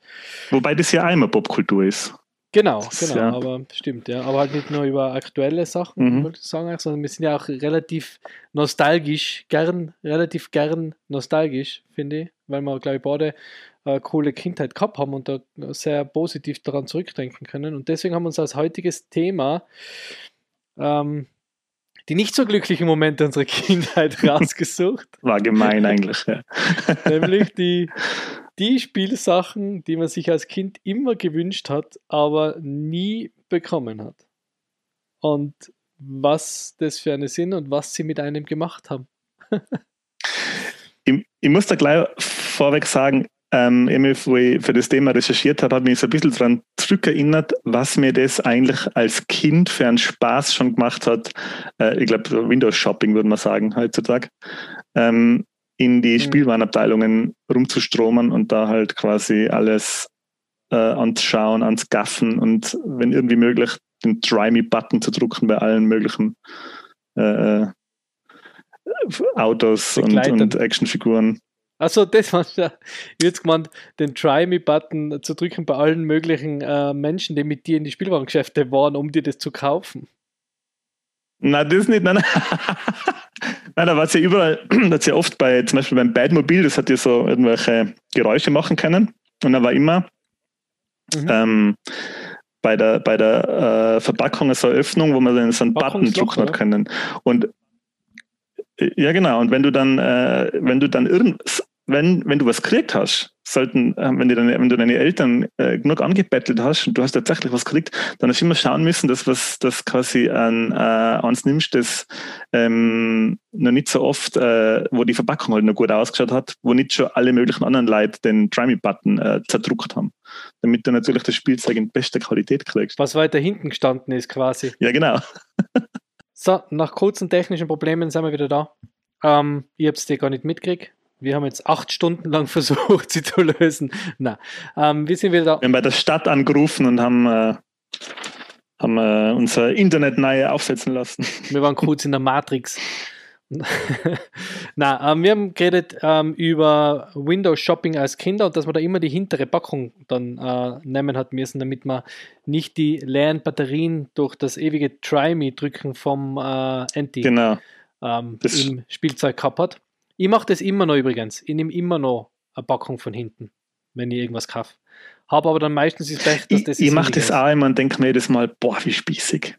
Wobei das ja einmal Popkultur ist. Genau, genau, ja. aber stimmt, ja. Aber halt nicht nur über aktuelle Sachen, mhm. wollte ich sagen, sondern wir sind ja auch relativ nostalgisch, gern, relativ gern nostalgisch, finde ich, weil wir, glaube ich, beide eine coole Kindheit gehabt haben und da sehr positiv daran zurückdenken können. Und deswegen haben wir uns als heutiges Thema ähm, die nicht so glücklichen Momente unserer Kindheit rausgesucht. War gemein eigentlich, ja. Nämlich die, die Spielsachen, die man sich als Kind immer gewünscht hat, aber nie bekommen hat. Und was das für eine sind und was sie mit einem gemacht haben. ich, ich muss da gleich vorweg sagen, ähm, wo ich für das Thema recherchiert habe, hat mich so ein bisschen daran zurückerinnert, was mir das eigentlich als Kind für einen Spaß schon gemacht hat. Äh, ich glaube, Windows Shopping würde man sagen heutzutage. Ähm, in die mhm. Spielwarenabteilungen rumzustromen und da halt quasi alles äh, anzuschauen, anzugaffen und wenn irgendwie möglich den Try Me Button zu drucken bei allen möglichen äh, äh Autos und, und Actionfiguren. Also das war ja, jetzt gemeint, den Try Me Button zu drücken bei allen möglichen äh, Menschen, die mit dir in die Spielwarengeschäfte waren, um dir das zu kaufen. Na, das nicht, nein, nein. da war es ja überall, da ja oft bei, zum Beispiel beim Badmobil, das hat ja so irgendwelche Geräusche machen können. Und da war immer mhm. ähm, bei der, bei der äh, Verpackung so eine Öffnung, wo man dann so einen Button drücken hat können. Und ja, genau. Und wenn du dann, äh, wenn du dann irgend, wenn, wenn du was gekriegt hast, sollten, äh, wenn, deine, wenn du deine Eltern äh, genug angebettelt hast und du hast tatsächlich was gekriegt, dann hast du immer schauen müssen, dass was das quasi an äh, eins nimmst, das ähm, noch nicht so oft, äh, wo die Verpackung halt noch gut ausgeschaut hat, wo nicht schon alle möglichen anderen Leute den Try Me Button äh, zerdruckt haben, damit du natürlich das Spielzeug in bester Qualität kriegst. Was weiter hinten gestanden ist quasi. Ja, genau. So, nach kurzen technischen Problemen sind wir wieder da. Ähm, ich habe es dir gar nicht mitgekriegt. Wir haben jetzt acht Stunden lang versucht, sie zu lösen. Na, ähm, wir sind wieder da. Wir haben bei der Stadt angerufen und haben, äh, haben äh, unser Internet neu aufsetzen lassen. Wir waren kurz in der Matrix. Na, ähm, wir haben geredet ähm, über Windows Shopping als Kinder und dass man da immer die hintere Packung dann äh, nehmen hat müssen, damit man nicht die leeren Batterien durch das ewige Try Me drücken vom äh, Anti genau. ähm, im Spielzeug gehabt hat. Ich mache das immer noch übrigens. Ich nehme immer noch eine Packung von hinten, wenn ich irgendwas kaufe. Habe aber dann meistens das Pech, dass das Ich, ich mache das auch immer und denke mir jedes Mal, boah, wie spießig.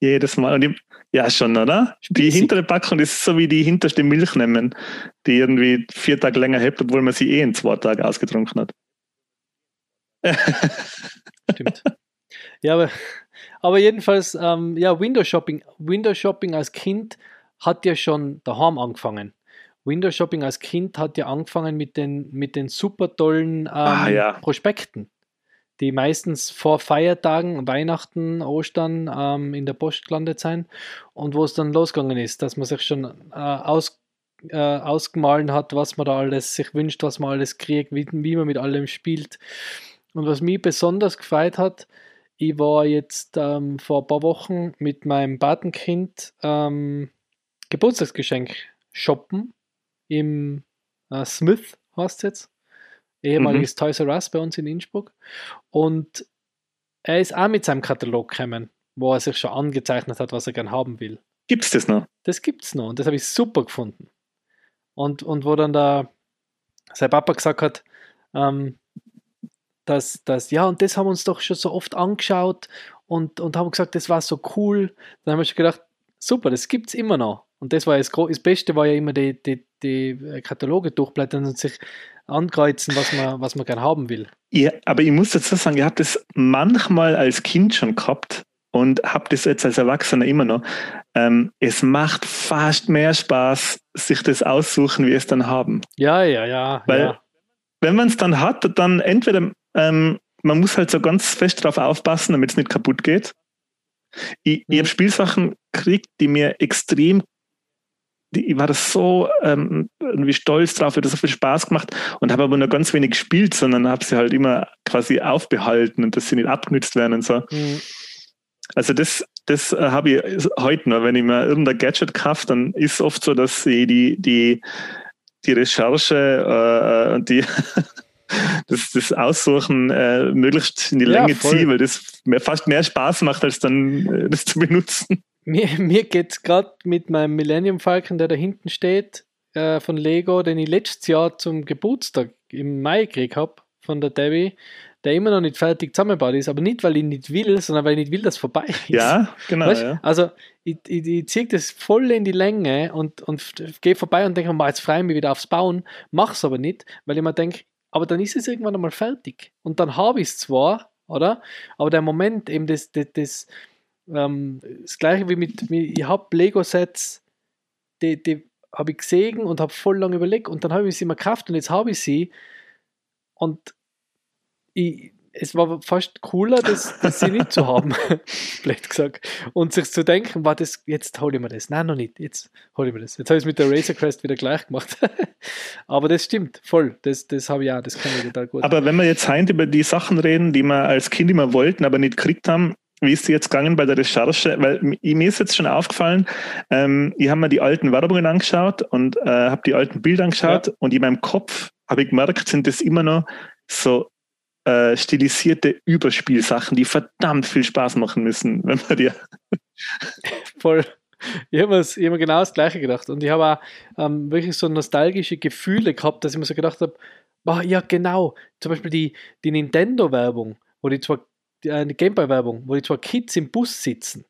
Jedes Mal. Und ich, ja, schon, oder? Die hintere Packung ist so wie die hinterste Milch nehmen, die irgendwie vier Tage länger hält, obwohl man sie eh in zwei Tagen ausgetrunken hat. Stimmt. Ja, aber, aber jedenfalls, ähm, ja, Windows Shopping. Windows Shopping als Kind hat ja schon daheim angefangen. Windows Shopping als Kind hat ja angefangen mit den, mit den super tollen ähm, ah, ja. Prospekten die meistens vor Feiertagen, Weihnachten, Ostern ähm, in der Post gelandet sind und wo es dann losgegangen ist, dass man sich schon äh, aus, äh, ausgemahlen hat, was man da alles sich wünscht, was man alles kriegt, wie, wie man mit allem spielt. Und was mich besonders gefreut hat, ich war jetzt ähm, vor ein paar Wochen mit meinem Patenkind ähm, Geburtstagsgeschenk shoppen im äh, Smith, heißt es jetzt ehemaliges mhm. Toys R Us bei uns in Innsbruck. Und er ist auch mit seinem Katalog gekommen, wo er sich schon angezeichnet hat, was er gern haben will. Gibt es das noch? Das gibt es noch und das habe ich super gefunden. Und, und wo dann da sein Papa gesagt hat, ähm, dass, dass, ja, und das haben wir uns doch schon so oft angeschaut und, und haben gesagt, das war so cool. Dann haben wir schon gedacht, super, das gibt es immer noch. Und das war das, das Beste, war ja immer die, die, die Kataloge durchblättern und sich ankreuzen, was man, was man gerne haben will. Ja, aber ich muss dazu sagen, ich habe das manchmal als Kind schon gehabt und habe das jetzt als Erwachsener immer noch. Ähm, es macht fast mehr Spaß, sich das aussuchen, wie es dann haben. Ja, ja, ja. Weil, ja. wenn man es dann hat, dann entweder, ähm, man muss halt so ganz fest darauf aufpassen, damit es nicht kaputt geht. Ich, mhm. ich habe Spielsachen gekriegt, die mir extrem ich war das so ähm, irgendwie stolz drauf, hat das so viel Spaß gemacht und habe aber nur ganz wenig gespielt, sondern habe sie halt immer quasi aufbehalten und dass sie nicht abgenützt werden und so. Mhm. Also das, das äh, habe ich heute noch, wenn ich mir irgendein Gadget kaufe, dann ist es oft so, dass ich die, die, die Recherche äh, und die das, das Aussuchen äh, möglichst in die Länge ja, ziehe, weil das mir fast mehr Spaß macht, als dann äh, das zu benutzen. Mir, mir geht es gerade mit meinem Millennium Falcon, der da hinten steht, äh, von Lego, den ich letztes Jahr zum Geburtstag im Mai gekriegt habe von der Debbie, der immer noch nicht fertig zusammengebaut ist, aber nicht, weil ich nicht will, sondern weil ich nicht will, dass es vorbei ist. Ja, genau. Weißt? Ja. Also ich, ich, ich ziehe das voll in die Länge und, und gehe vorbei und denke, jetzt freue ich mich wieder aufs Bauen, mache es aber nicht, weil ich mir denke, aber dann ist es irgendwann einmal fertig. Und dann habe ich es zwar, oder? Aber der Moment, eben das, das, das, ähm, das gleiche wie mit, ich habe Lego-Sets, die, die habe ich gesehen und habe voll lange überlegt und dann habe ich sie mal gekauft und jetzt habe ich sie und ich, es war fast cooler, das, das sie nicht zu haben, vielleicht gesagt. Und sich zu denken, war das, jetzt hole ich mir das. Nein, noch nicht. Jetzt hole ich mir das. Jetzt habe ich es mit der Razer Crest wieder gleich gemacht. Aber das stimmt, voll. Das, das habe ich auch, das kann ich total gut. Aber wenn wir jetzt heute über die Sachen reden, die wir als Kind immer wollten, aber nicht gekriegt haben, wie ist die jetzt gegangen bei der Recherche? Weil mir ist jetzt schon aufgefallen, ähm, ich habe mir die alten Werbungen angeschaut und äh, habe die alten Bilder angeschaut ja. und in meinem Kopf habe ich gemerkt, sind das immer noch so äh, stilisierte Überspielsachen, die verdammt viel Spaß machen müssen, wenn man die. Voll. Ich habe mir genau das Gleiche gedacht. Und ich habe auch ähm, wirklich so nostalgische Gefühle gehabt, dass ich mir so gedacht habe, oh, ja, genau. Zum Beispiel die, die Nintendo-Werbung, wo die zwar, äh, die Gameboy-Werbung, wo die zwei Kids im Bus sitzen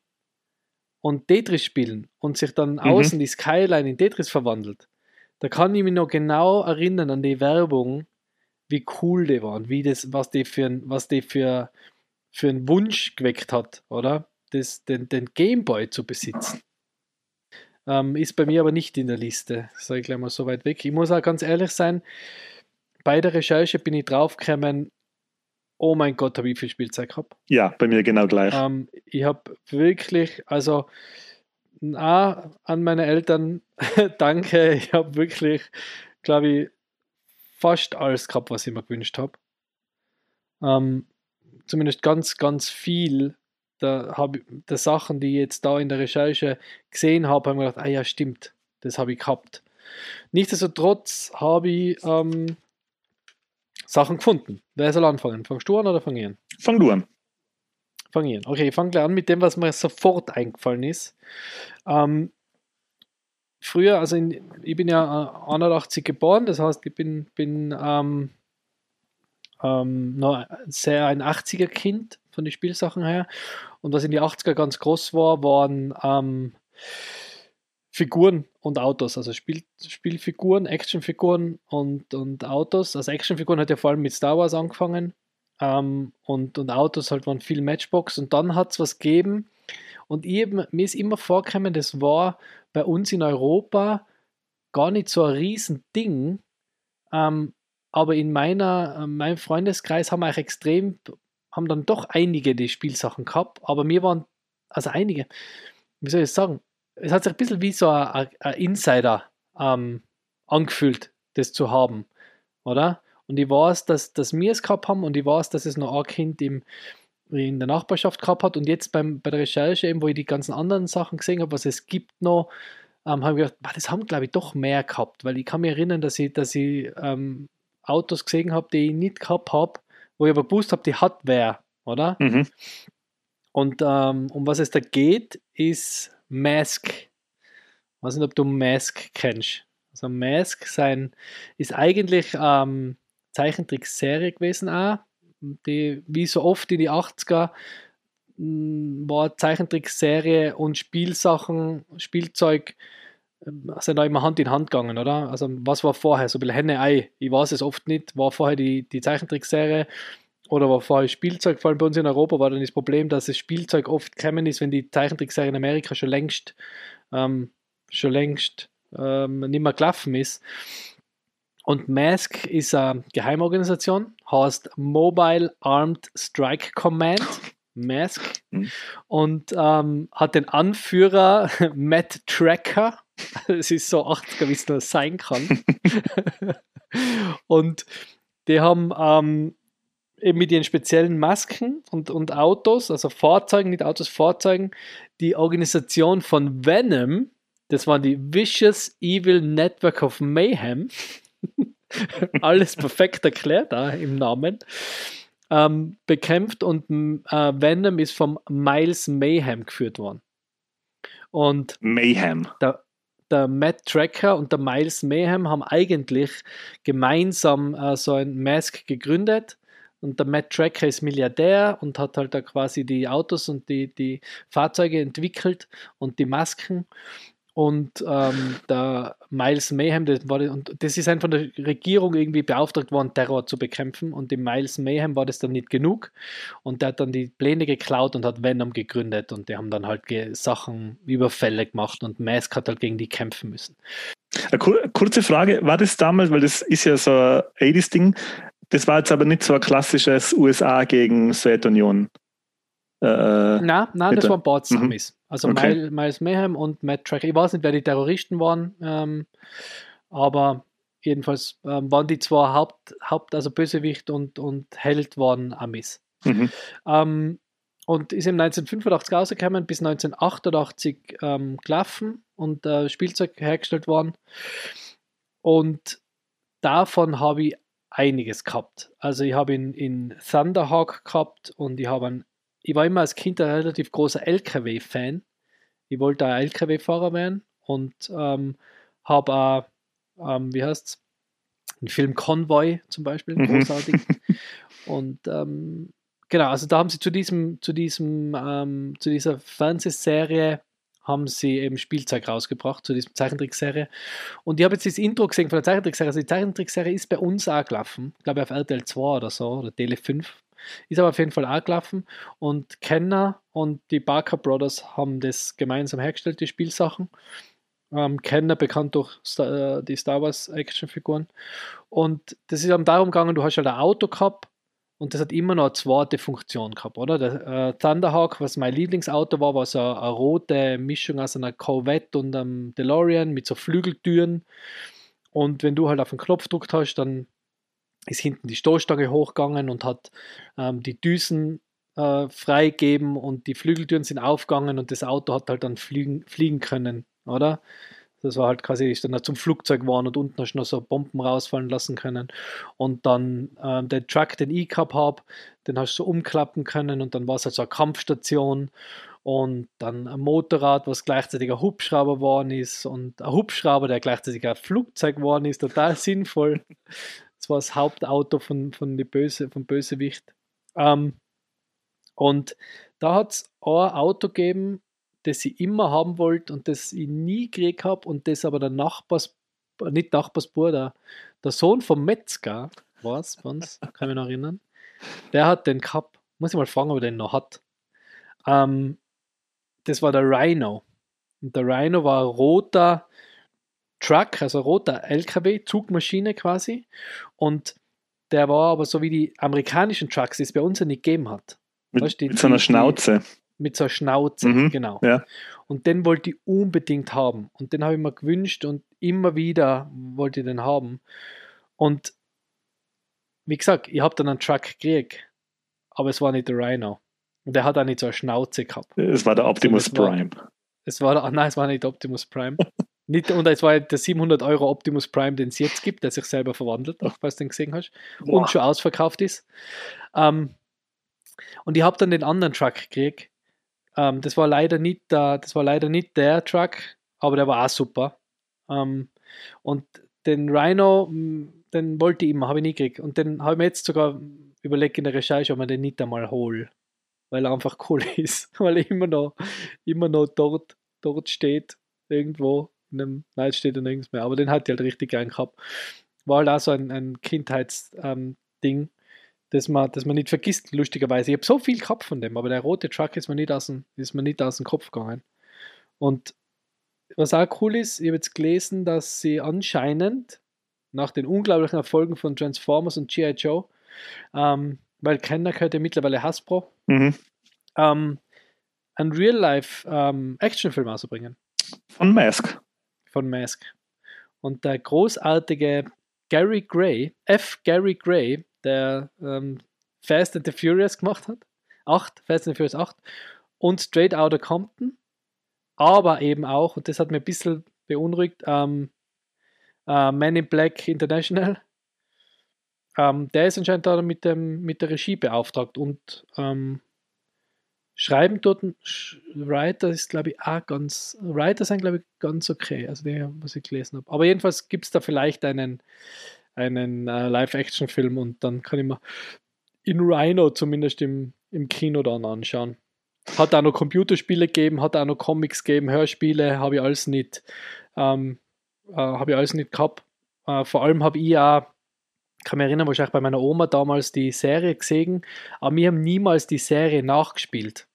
und Tetris spielen und sich dann mhm. außen die Skyline in Tetris verwandelt. Da kann ich mich noch genau erinnern an die Werbung, wie cool die waren, wie das, was die für, was die für, für einen Wunsch geweckt hat, oder? Das, den, den Gameboy zu besitzen. Ähm, ist bei mir aber nicht in der Liste, sage ich gleich mal so weit weg. Ich muss auch ganz ehrlich sein, bei der Recherche bin ich draufgekommen, oh mein Gott, habe ich viel Spielzeit gehabt. Ja, bei mir genau gleich. Ähm, ich habe wirklich, also A, an meine Eltern danke, ich habe wirklich, glaube ich, fast alles gehabt, was ich mir gewünscht habe. Ähm, zumindest ganz, ganz viel der, hab, der Sachen, die ich jetzt da in der Recherche gesehen habe, habe ich mir gedacht, ah ja, stimmt, das habe ich gehabt. Nichtsdestotrotz habe ich ähm, Sachen gefunden. Wer soll anfangen? Fangst du an oder fang ich an? Fang du an. Fang ich an. Okay, ich fange gleich an mit dem, was mir sofort eingefallen ist. Ähm, früher, also in, ich bin ja 81 geboren, das heißt, ich bin, bin ähm, ähm, noch sehr ein 80er Kind von den Spielsachen her. Und was in die 80er ganz groß war, waren ähm, Figuren und Autos, also Spiel, Spielfiguren, Actionfiguren und, und Autos. Also Actionfiguren hat ja vor allem mit Star Wars angefangen. Ähm, und, und Autos halt waren viel Matchbox. Und dann hat es was gegeben. Und ich, mir ist immer vorgekommen, das war bei uns in Europa gar nicht so ein Riesending. Ähm, aber in meiner, äh, meinem Freundeskreis haben wir extrem, haben dann doch einige die Spielsachen gehabt, aber mir waren, also einige, wie soll ich sagen, es hat sich ein bisschen wie so ein, ein Insider ähm, angefühlt, das zu haben, oder? Und ich weiß, dass, dass wir es gehabt haben und ich weiß, dass es noch ein Kind im, in der Nachbarschaft gehabt hat. Und jetzt beim, bei der Recherche, eben, wo ich die ganzen anderen Sachen gesehen habe, was es gibt noch, ähm, habe ich gedacht, boah, das haben, glaube ich, doch mehr gehabt. Weil ich kann mich erinnern, dass ich, dass ich ähm, Autos gesehen habe, die ich nicht gehabt habe, wo ich aber gewusst habe, die hat wer, oder? Mhm. Und ähm, um was es da geht, ist Mask. Ich weiß nicht, ob du Mask kennst. Also Mask sein, ist eigentlich ähm, Zeichentrickserie gewesen auch die, wie so oft in die 80er, mm, war Zeichentrickserie und Spielsachen, Spielzeug ähm, sind da immer Hand in Hand gegangen, oder? Also was war vorher? So ein bisschen Henne-Ei. Ich weiß es oft nicht. War vorher die, die Zeichentrickserie oder war vorher Spielzeug? Vor allem bei uns in Europa war dann das Problem, dass das Spielzeug oft gekommen ist, wenn die Zeichentrickserie in Amerika schon längst ähm, schon längst ähm, nicht mehr gelaufen ist. Und Mask ist eine Geheimorganisation, heißt Mobile Armed Strike Command, Mask, mhm. und ähm, hat den Anführer Matt Tracker. Es ist so 80er, wie es nur sein kann. und die haben ähm, eben mit ihren speziellen Masken und, und Autos, also Fahrzeugen, nicht Autos, Fahrzeugen, die Organisation von Venom, das war die Vicious Evil Network of Mayhem, alles perfekt erklärt da im Namen, ähm, bekämpft und äh, Venom ist vom Miles Mayhem geführt worden. Und Mayhem. Der, der Matt Tracker und der Miles Mayhem haben eigentlich gemeinsam äh, so ein Mask gegründet. Und der Matt Tracker ist Milliardär und hat halt da quasi die Autos und die, die Fahrzeuge entwickelt und die Masken. Und ähm, der Miles Mayhem, das, war, und das ist einfach von der Regierung irgendwie beauftragt worden, Terror zu bekämpfen. Und dem Miles Mayhem war das dann nicht genug. Und der hat dann die Pläne geklaut und hat Venom gegründet. Und die haben dann halt Sachen, Überfälle gemacht und Mask hat halt gegen die kämpfen müssen. Eine kurze Frage, war das damals, weil das ist ja so ein 80s-Ding, das war jetzt aber nicht so ein klassisches USA gegen Sowjetunion. Äh, nein, nein, das waren Bots mhm. Also okay. Miles Mayhem und Matt Tracker. Ich weiß nicht, wer die Terroristen waren, ähm, aber jedenfalls ähm, waren die zwei Haupt, Haupt, also Bösewicht und, und Held waren Amis. Mhm. Ähm, und ist im 1985 rausgekommen, bis 1988 ähm, gelaufen und äh, Spielzeug hergestellt worden. Und davon habe ich einiges gehabt. Also ich habe ihn in Thunderhawk gehabt und ich habe einen ich war immer als Kind ein relativ großer LKW-Fan. Ich wollte ein LKW-Fahrer werden und ähm, habe auch, ähm, wie heißt es, einen Film Convoy zum Beispiel, mhm. großartig. und ähm, genau, also da haben sie zu diesem, zu diesem, ähm, zu dieser Fernsehserie haben sie eben Spielzeug rausgebracht zu dieser Zeichentrickserie. Und ich habe jetzt das Intro gesehen von der Zeichentrickserie. Also die Zeichentrickserie ist bei uns auch gelaufen, Ich glaube auf RTL 2 oder so, oder Tele 5. Ist aber auf jeden Fall auch gelaufen. Und Kenner und die Barker Brothers haben das gemeinsam hergestellt, die Spielsachen. Ähm, Kenner bekannt durch Star, äh, die Star Wars Actionfiguren. Und das ist dann darum gegangen, du hast halt ein Auto gehabt und das hat immer noch eine zweite Funktion gehabt, oder? Der äh, Thunderhawk, was mein Lieblingsauto war, war so eine, eine rote Mischung aus einer Corvette und einem DeLorean mit so Flügeltüren. Und wenn du halt auf den Knopf gedrückt hast, dann ist hinten die Stoßstange hochgegangen und hat ähm, die Düsen äh, freigegeben und die Flügeltüren sind aufgegangen und das Auto hat halt dann fliegen, fliegen können, oder? Das war halt quasi, ist dann zum Flugzeug geworden und unten hast du noch so Bomben rausfallen lassen können. Und dann ähm, den Truck, den ich gehabt habe, den hast du so umklappen können und dann war es halt so eine Kampfstation und dann ein Motorrad, was gleichzeitig ein Hubschrauber geworden ist und ein Hubschrauber, der gleichzeitig ein Flugzeug geworden ist, total sinnvoll. Das war das Hauptauto von, von die Böse, vom Bösewicht. Ähm, und da hat es ein Auto gegeben, das ich immer haben wollte und das ich nie gekriegt habe und das aber der Nachbars, nicht Nachbarsbruder, der Sohn vom Metzger war es bei uns, kann ich mich noch erinnern. Der hat den gehabt. Muss ich mal fragen, ob er den noch hat. Ähm, das war der Rhino. Und der Rhino war ein roter, Truck, also roter LKW, Zugmaschine quasi. Und der war aber so wie die amerikanischen Trucks, die es bei uns ja nicht gegeben hat. Mit, weißt, die, mit so einer Schnauze. Mit so einer Schnauze, mhm, genau. Ja. Und den wollte ich unbedingt haben. Und den habe ich mir gewünscht und immer wieder wollte ich den haben. Und wie gesagt, ich habe dann einen Truck gekriegt, aber es war nicht der Rhino. Und der hat auch nicht so eine Schnauze gehabt. Es war der Optimus also Prime. es war, nein, es war nicht Optimus Prime. Nicht, und es war der 700 Euro Optimus Prime, den es jetzt gibt, der sich selber verwandelt, falls du den gesehen hast, Boah. und schon ausverkauft ist. Ähm, und ich habe dann den anderen Truck gekriegt. Ähm, das war leider nicht der, das war leider nicht der Truck, aber der war auch super. Ähm, und den Rhino, den wollte ich immer, habe ich nie gekriegt. Und den habe ich mir jetzt sogar überlegt in der Recherche, ob man den nicht einmal hole. Weil er einfach cool ist. Weil er immer noch, immer noch dort, dort steht, irgendwo in einem, nein, steht da nirgends mehr, aber den hat die halt richtig gern gehabt. War halt auch so ein, ein Kindheitsding, ähm, das, man, das man nicht vergisst, lustigerweise. Ich habe so viel gehabt von dem, aber der rote Truck ist mir nicht aus dem, ist mir nicht aus dem Kopf gegangen. Und was auch cool ist, ich habe jetzt gelesen, dass sie anscheinend nach den unglaublichen Erfolgen von Transformers und G.I. Joe, ähm, weil Kenner gehört ja mittlerweile Hasbro, mhm. ähm, einen Real-Life-Actionfilm ähm, auszubringen. Von Mask von Mask. Und der großartige Gary Gray, F. Gary Gray, der ähm, Fast and the Furious gemacht hat, 8, Fast and the Furious 8 und Straight Outta Compton, aber eben auch, und das hat mir ein bisschen beunruhigt, ähm, äh, Man in Black International. Ähm, der ist anscheinend da mit, dem, mit der Regie beauftragt und ähm, Schreiben dort, Writer ist, glaube ich, auch ganz, Writer sind, glaube ich, ganz okay, also die, was ich gelesen habe. Aber jedenfalls gibt es da vielleicht einen, einen äh, Live-Action-Film und dann kann ich mir in Rhino zumindest im, im Kino dann anschauen. Hat auch noch Computerspiele gegeben, hat auch noch Comics gegeben, Hörspiele, habe ich alles nicht, ähm, äh, habe ich alles nicht gehabt. Äh, vor allem habe ich auch kann mich erinnern, wahrscheinlich bei meiner Oma damals die Serie gesehen, aber wir haben niemals die Serie nachgespielt.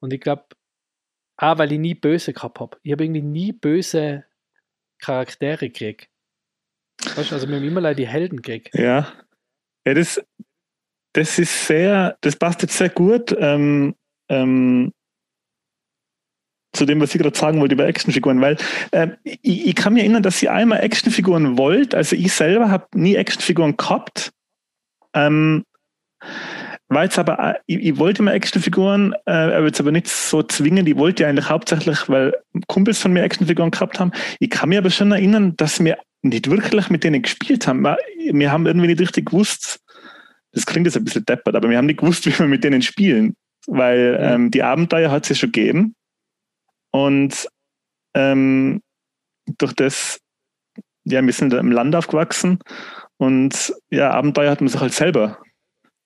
Und ich glaube, auch weil ich nie böse gehabt habe. Ich habe irgendwie nie böse Charaktere gekriegt. Weißt du, also immer leider die Helden gekriegt. Ja. ja das, das ist sehr, das passt jetzt sehr gut ähm, ähm, zu dem, was ich gerade sagen wollte über Actionfiguren, weil äh, ich, ich, kann mir erinnern, dass ihr einmal Actionfiguren wollt. Also ich selber habe nie Actionfiguren gehabt. Ähm, war jetzt aber, äh, ich, ich wollte immer Actionfiguren, äh, aber jetzt aber nicht so zwingend. Ich wollte eigentlich hauptsächlich, weil Kumpels von mir Actionfiguren gehabt haben. Ich kann mir aber schon erinnern, dass wir nicht wirklich mit denen gespielt haben. Wir haben irgendwie nicht richtig gewusst, das klingt jetzt ein bisschen deppert, aber wir haben nicht gewusst, wie wir mit denen spielen. Weil ähm, die Abenteuer hat es ja schon gegeben. Und ähm, durch das, ja, wir sind im Land aufgewachsen und ja, Abenteuer hat man sich halt selber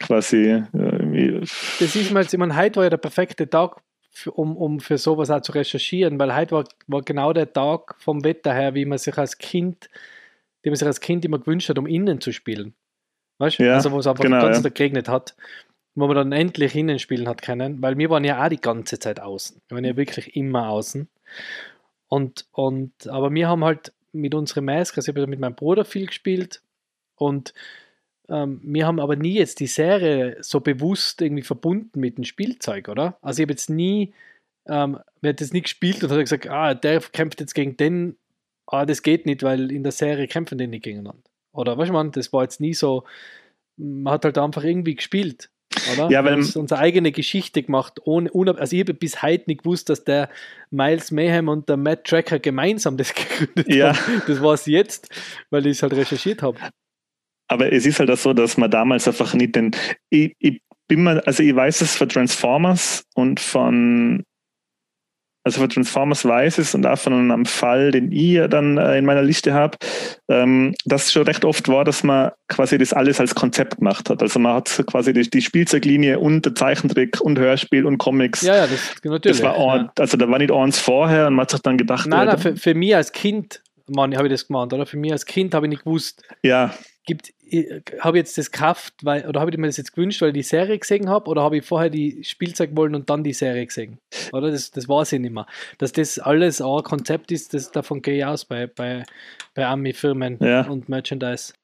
quasi. Äh, das ist mal, ich meine, heute war ja der perfekte Tag, für, um, um für sowas auch zu recherchieren, weil heute war, war genau der Tag vom Wetter her, wie man sich als Kind, wie man sich als Kind immer gewünscht hat, um innen zu spielen. Weißt du? Ja, also wo es einfach genau, den ganzen ja. Tag geregnet hat, wo man dann endlich innen spielen hat können, weil wir waren ja auch die ganze Zeit außen. Wir waren ja wirklich immer außen. Und, und aber wir haben halt mit unseren Mask, also ich habe mit meinem Bruder viel gespielt und ähm, wir haben aber nie jetzt die Serie so bewusst irgendwie verbunden mit dem Spielzeug, oder? Also ich habe jetzt nie, ähm, wir hat das nie gespielt und hat gesagt, ah, der kämpft jetzt gegen den, ah, das geht nicht, weil in der Serie kämpfen die nicht gegeneinander. Oder weißt du, man, das war jetzt nie so, man hat halt einfach irgendwie gespielt. Oder? Ja, weil uns unsere eigene Geschichte gemacht, ohne, ohne also ich habe bis heute nicht gewusst, dass der Miles Mayhem und der Matt Tracker gemeinsam das gegründet ja. haben. Das war es jetzt, weil ich es halt recherchiert habe. Aber es ist halt auch so, dass man damals einfach nicht den. Ich, ich bin mal, also ich weiß es von Transformers und von also von Transformers weiß es und auch von einem Fall, den ich dann äh, in meiner Liste habe, ähm, dass schon recht oft war, dass man quasi das alles als Konzept gemacht hat. Also man hat quasi die, die Spielzeuglinie und der Zeichentrick und Hörspiel und Comics. Ja, ja, das natürlich. Das war ja. Also da war nicht eins vorher und man hat sich dann gedacht. Nein, nein, für, für mich als Kind, Mann, habe ich das gemacht, oder? Für mich als Kind habe ich nicht gewusst. Ja gibt, habe ich jetzt das gekauft, weil, oder habe ich mir das jetzt gewünscht, weil ich die Serie gesehen habe, oder habe ich vorher die Spielzeug wollen und dann die Serie gesehen? Oder das, das weiß ich nicht mehr. Dass das alles ein Konzept ist, das, davon gehe ich aus bei, bei, bei Ami-Firmen ja. und Merchandise.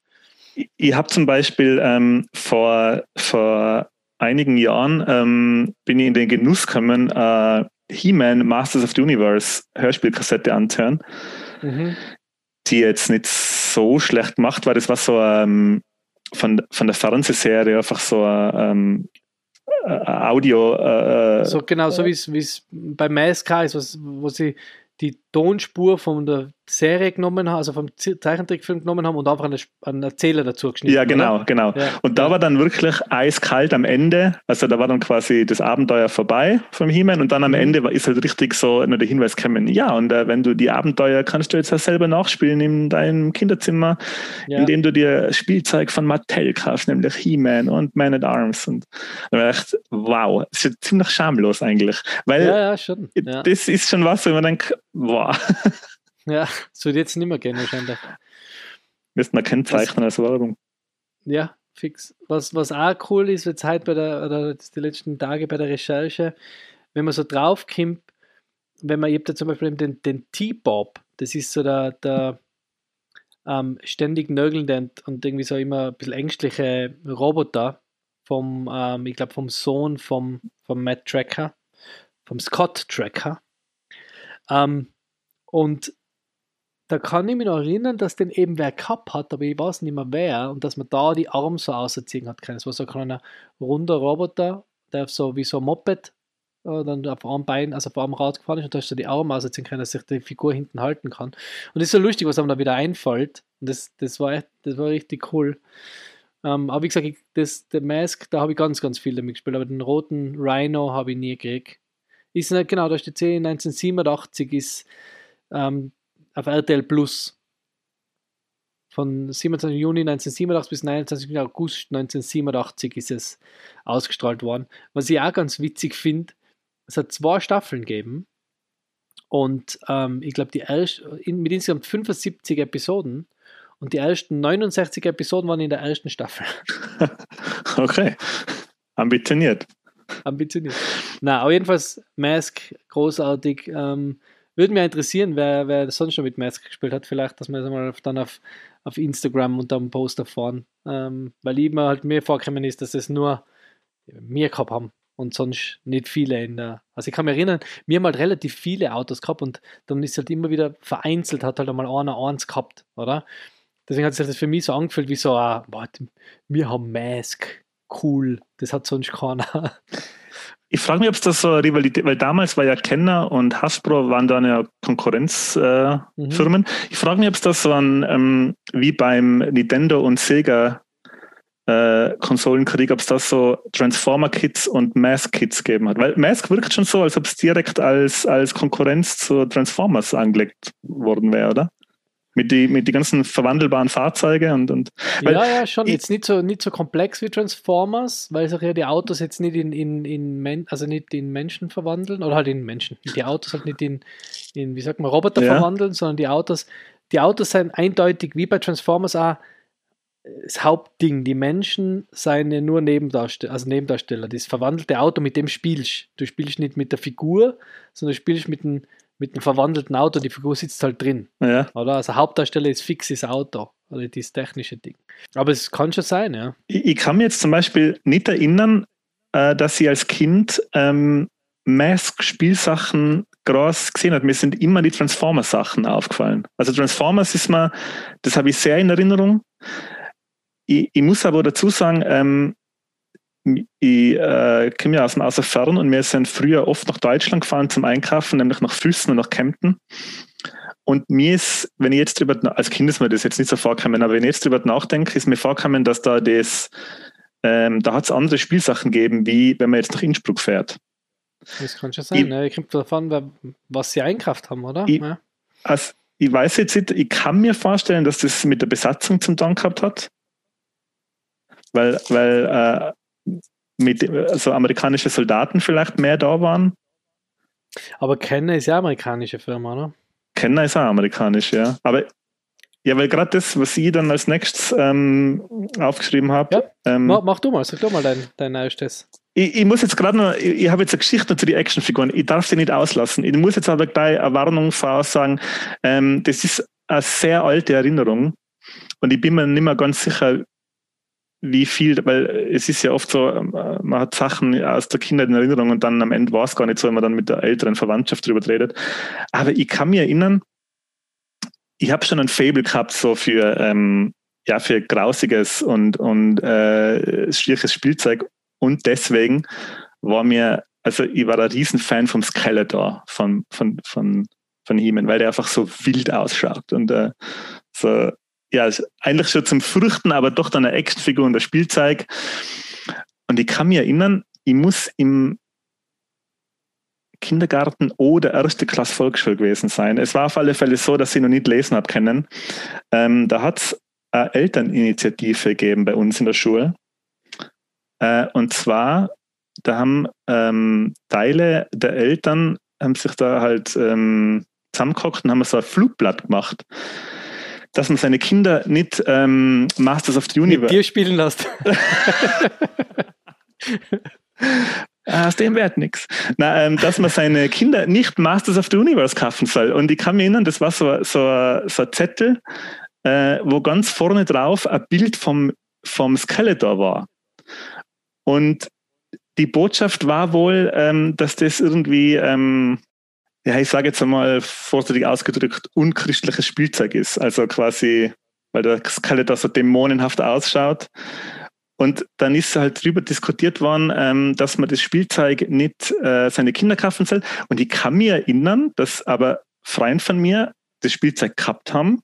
Ich, ich habe zum Beispiel ähm, vor, vor einigen Jahren ähm, bin ich in den Genuss gekommen, äh, He-Man Masters of the Universe Hörspielkassette anzuhören. Mhm die jetzt nicht so schlecht gemacht war. Das war so ähm, von, von der Fernsehserie einfach so ähm, äh, Audio. Äh, so genau, so wie es bei MSK ist, wo sie die Tonspur von der Serie genommen haben, also vom Zeichentrickfilm genommen haben und einfach einen, einen Erzähler dazu geschnitten. Ja, genau, oder? genau. Ja. Und da war dann wirklich eiskalt am Ende, also da war dann quasi das Abenteuer vorbei vom He-Man und dann am mhm. Ende ist halt richtig so nur der Hinweis gekommen, ja, und äh, wenn du die Abenteuer kannst du jetzt auch selber nachspielen in deinem Kinderzimmer, ja. indem du dir Spielzeug von Mattel kaufst, nämlich He-Man und Man at Arms. Und da war ich echt, wow, das ist ja ziemlich schamlos eigentlich. Weil ja, ja, schon. das ist schon was, wo man denkt, wow. Ja, das würde jetzt nicht mehr gehen wahrscheinlich. Müsste man kennzeichnen als Werbung. Ja, fix. Was, was auch cool ist, jetzt heute bei der, oder die letzten Tage bei der Recherche, wenn man so draufkommt, wenn man, ihr habt ja zum Beispiel den, den T-Bob, das ist so der, der ähm, ständig nörgelnde und irgendwie so immer ein bisschen ängstliche Roboter vom, ähm, ich glaube, vom Sohn vom, vom Matt Tracker, vom Scott Tracker. Ähm, und da kann ich mich noch erinnern, dass den eben wer gehabt hat, aber ich weiß nicht mehr wer, und dass man da die Arme so ausziehen hat können. Es war so ein kleiner runder Roboter, der so wie so ein Moped äh, dann auf einem Bein, also auf einem Rad gefahren ist und da hast du die Arme ausziehen können, dass sich die Figur hinten halten kann. Und das ist so lustig, was einem da wieder einfällt. Und das, das, war, echt, das war richtig cool. Ähm, aber wie gesagt, ich, das, der Mask, da habe ich ganz, ganz viel damit gespielt, aber den roten Rhino habe ich nie gekriegt. Ist nicht, genau, da steht 10, 1987 ist ähm, auf RTL Plus. Von 27. Juni 1987 bis 29. August 1987 ist es ausgestrahlt worden. Was ich auch ganz witzig finde, es hat zwei Staffeln gegeben und ähm, ich glaube, die erste, in, mit insgesamt 75 Episoden und die ersten 69 Episoden waren in der ersten Staffel. okay, ambitioniert. Ambitioniert. Na, aber jedenfalls Mask, großartig. Ähm, würde mich interessieren, wer, wer sonst schon mit Mask gespielt hat. Vielleicht, dass wir das mal dann auf, auf Instagram unter dem Poster fahren. Ähm, weil ich mir halt mir vorgekommen ist, dass es nur mir gehabt haben und sonst nicht viele in der. Also ich kann mich erinnern, wir haben halt relativ viele Autos gehabt und dann ist halt immer wieder vereinzelt, hat halt einmal einer eins gehabt, oder? Deswegen hat sich das für mich so angefühlt wie so, ah, wir haben Mask, cool, das hat sonst keiner. Ich frage mich, ob es das so Rivalität, weil damals war ja Kenner und Hasbro waren da ja Konkurrenzfirmen. Äh, mhm. Ich frage mich, ob es das so ein, ähm, wie beim Nintendo und Sega äh, Konsolenkrieg, ob es das so Transformer-Kits und Mask-Kits gegeben hat. Weil Mask wirkt schon so, als ob es direkt als, als Konkurrenz zu Transformers angelegt worden wäre, oder? Mit die, mit die ganzen verwandelbaren Fahrzeuge und, und ja, ja, schon. Jetzt nicht so, nicht so komplex wie Transformers, weil sich ja die Autos jetzt nicht in, in, in Men also nicht in Menschen verwandeln oder halt in Menschen. Die Autos halt nicht in, in wie sagt man, Roboter ja. verwandeln, sondern die Autos, die Autos sind eindeutig wie bei Transformers auch das Hauptding. Die Menschen seien ja nur Nebendarsteller, also Nebendarsteller. Das verwandelte Auto, mit dem spielst du. spielst nicht mit der Figur, sondern du spielst mit dem mit einem verwandelten Auto, die Figur sitzt halt drin. Ja. Oder? Also Hauptdarsteller ist fixes Auto. Oder dieses technische Ding. Aber es kann schon sein, ja. Ich, ich kann mir jetzt zum Beispiel nicht erinnern, äh, dass ich als Kind ähm, Mask-Spielsachen groß gesehen habe. Mir sind immer die Transformers-Sachen aufgefallen. Also Transformers ist mal, das habe ich sehr in Erinnerung. Ich, ich muss aber dazu sagen, ähm, ich äh, komme ja aus dem Außerfern und wir sind früher oft nach Deutschland gefahren zum Einkaufen, nämlich nach Füssen und nach Kempten. Und mir ist, wenn ich jetzt drüber, als Kind ist mir das jetzt nicht so vorgekommen, aber wenn ich jetzt drüber nachdenke, ist mir vorgekommen, dass da das, ähm, da hat es andere Spielsachen gegeben, wie wenn man jetzt nach Innsbruck fährt. Das kann schon sein, ich, ne? Ich kommt davon, was sie einkauft haben, oder? Ich, ja. also, ich weiß jetzt nicht, ich kann mir vorstellen, dass das mit der Besatzung zum Tun gehabt hat. Weil, weil äh, mit also amerikanische Soldaten vielleicht mehr da waren. Aber Kenner ist ja amerikanische Firma, ne? Kenner ist auch amerikanisch, ja. Aber ja, weil gerade das, was ich dann als nächstes ähm, aufgeschrieben habe. Ja, ähm, mach, mach, du mal, sag du mal dein, dein neuestes. Ich, ich muss jetzt gerade noch, ich, ich habe jetzt eine Geschichte zu den Actionfiguren, ich darf sie nicht auslassen. Ich muss jetzt aber gleich eine Warnung voraussagen, ähm, das ist eine sehr alte Erinnerung und ich bin mir nicht mehr ganz sicher, wie viel, weil es ist ja oft so, ähm, man hat Sachen aus der Kindheit in Erinnerung und dann am Ende war es gar nicht so, wenn man dann mit der älteren Verwandtschaft drüber redet. Aber ich kann mich erinnern, ich habe schon ein Fable gehabt so für, ähm, ja, für grausiges und, und äh, schwieriges Spielzeug und deswegen war mir, also ich war ein Riesenfan vom Skeletor von, von, von, von he weil der einfach so wild ausschaut und äh, so ja, eigentlich schon zum Fürchten, aber doch dann eine Actionfigur und das Spielzeug. Und ich kann mich erinnern, ich muss im Kindergarten oder erste Klasse Volksschule gewesen sein. Es war auf alle Fälle so, dass ich noch nicht lesen habe können. Ähm, da hat es eine Elterninitiative gegeben bei uns in der Schule. Äh, und zwar, da haben ähm, Teile der Eltern haben sich da halt ähm, zusammengehockt und haben so ein Flugblatt gemacht dass man seine Kinder nicht ähm, Masters of the Universe. Mit dir spielen lässt. Aus dem wird nichts. Ähm, dass man seine Kinder nicht Masters of the Universe kaufen soll. Und ich kann mich erinnern, das war so, so, so ein Zettel, äh, wo ganz vorne drauf ein Bild vom, vom Skeletor war. Und die Botschaft war wohl, ähm, dass das irgendwie ähm, ja, ich sage jetzt einmal vorsichtig ausgedrückt, unchristliches Spielzeug ist. Also quasi, weil der Skeletor so dämonenhaft ausschaut. Und dann ist halt drüber diskutiert worden, ähm, dass man das Spielzeug nicht äh, seine Kinder kaufen soll. Und ich kann mir erinnern, dass aber Freunde von mir das Spielzeug gehabt haben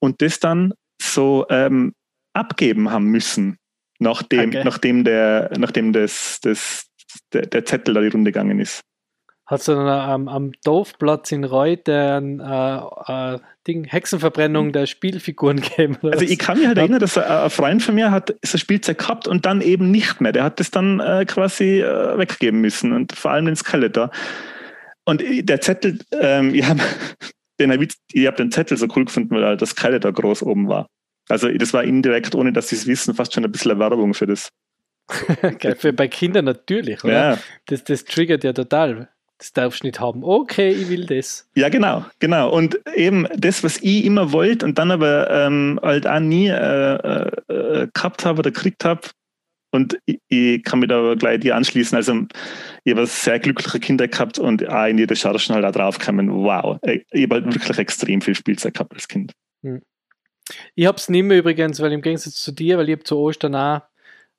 und das dann so ähm, abgeben haben müssen, nachdem, Okay. nachdem, der, nachdem das, das, der, der Zettel da die Runde gegangen ist. Hat dann am, am Dorfplatz in Reut ein äh, äh, Ding, Hexenverbrennung der Spielfiguren gegeben? Also ich kann mich halt erinnern, dass ein, ein Freund von mir hat so Spielzeug gehabt und dann eben nicht mehr. Der hat das dann äh, quasi äh, weggeben müssen und vor allem den Skeletor. Und der Zettel, ähm, ich habe den, ich hab den Zettel so cool gefunden, weil halt das Skeletor groß oben war. Also das war indirekt, ohne dass sie es wissen, fast schon ein bisschen Werbung für das. Geil, für, bei Kindern natürlich, oder? Ja, Das, das triggert ja total. Das darfst du nicht haben. Okay, ich will das. ja genau, genau. Und eben das, was ich immer wollte und dann aber ähm, halt auch nie äh, äh, äh, gehabt habe oder gekriegt habe. Und ich, ich kann mich da aber gleich dir anschließen. Also ich habe sehr glückliche Kinder gehabt und auch in die Recherchen halt auch draufgekommen, wow, ich ich habe halt wirklich extrem viel Spielzeug gehabt als Kind. Ich hab's nicht mehr übrigens, weil im Gegensatz zu dir, weil ich hab zu Ostern auch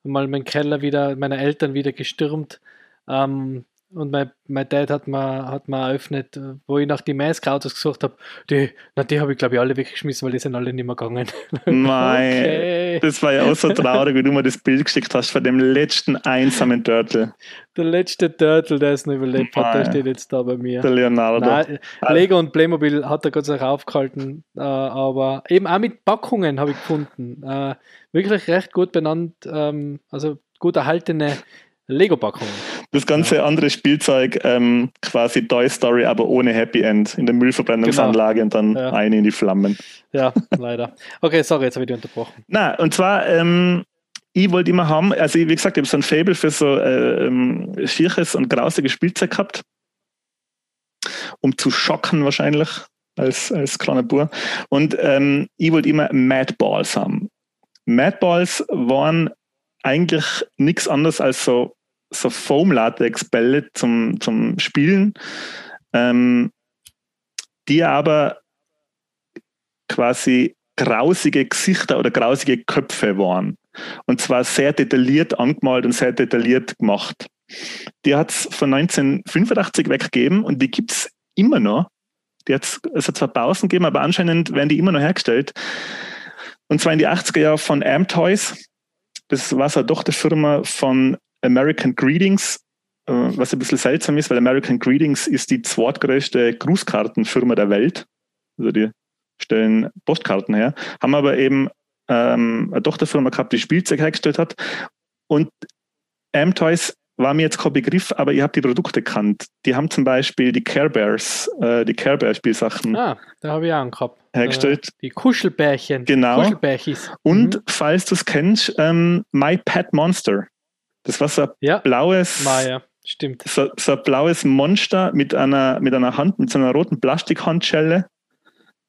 mal meinen Keller wieder, meine Eltern wieder gestürmt. Ähm, und mein, mein Dad hat mir, hat mir eröffnet, äh, wo ich nach die Maiskrautos gesucht habe. Die, na, die habe ich glaube ich alle weggeschmissen, weil die sind alle nicht mehr gegangen. Mei, Okay. Das war ja auch so traurig, wie du mir das Bild geschickt hast von dem letzten einsamen Turtle, Der letzte Turtle, der es noch überlebt hat, der steht jetzt da bei mir. der Leonardo. Nein, Lego und Playmobil hat er Gott sei Dank aufgehalten, äh, aber eben auch mit Packungen habe ich gefunden. Äh, wirklich recht gut benannt, ähm, also gut erhaltene Lego-Packungen. Das ganze andere Spielzeug, ähm, quasi Toy Story, aber ohne Happy End, in der Müllverbrennungsanlage und dann Ja. eine in die Flammen. Ja, leider. Okay, sorry, jetzt habe ich dich unterbrochen. Na, und zwar, ähm, ich wollte immer haben, also wie gesagt, ich habe so ein Fable für so äh, ähm, schierches und grausiges Spielzeug gehabt, um zu schocken wahrscheinlich als, als kleiner Bub. Und ähm, ich wollte immer Mad Balls haben. Mad Balls waren eigentlich nichts anderes als so, so Foam-Latex-Bälle zum, zum Spielen, ähm, die aber quasi grausige Gesichter oder grausige Köpfe waren. Und zwar sehr detailliert angemalt und sehr detailliert gemacht. Die hat es von 1985 weggegeben und die gibt es immer noch. Die hat's, es hat zwar Pausen gegeben, aber anscheinend werden die immer noch hergestellt. Und zwar in die 80er Jahre von Am Toys. Das war so eine Tochterfirma von American Greetings, äh, was ein bisschen seltsam ist, weil American Greetings ist die zweitgrößte Grußkartenfirma der Welt. Also die stellen Postkarten her, haben aber eben ähm, eine Tochterfirma gehabt, die Spielzeug hergestellt hat. Und Amtoys war mir jetzt kein Begriff, aber ich habe die Produkte kannt. Die haben zum Beispiel die Care Bears, äh, die Care Bear Spielsachen Ah, da habe ich auch einen gehabt. hergestellt. Äh, die Kuschelbärchen. Genau. Kuschelbärchis. Und Mhm. falls du es kennst, ähm, My Pet Monster. Das war so ein Ja, blaues, Maya, stimmt. so, so ein blaues Monster mit einer, mit einer Hand, mit so einer roten Plastikhandschelle,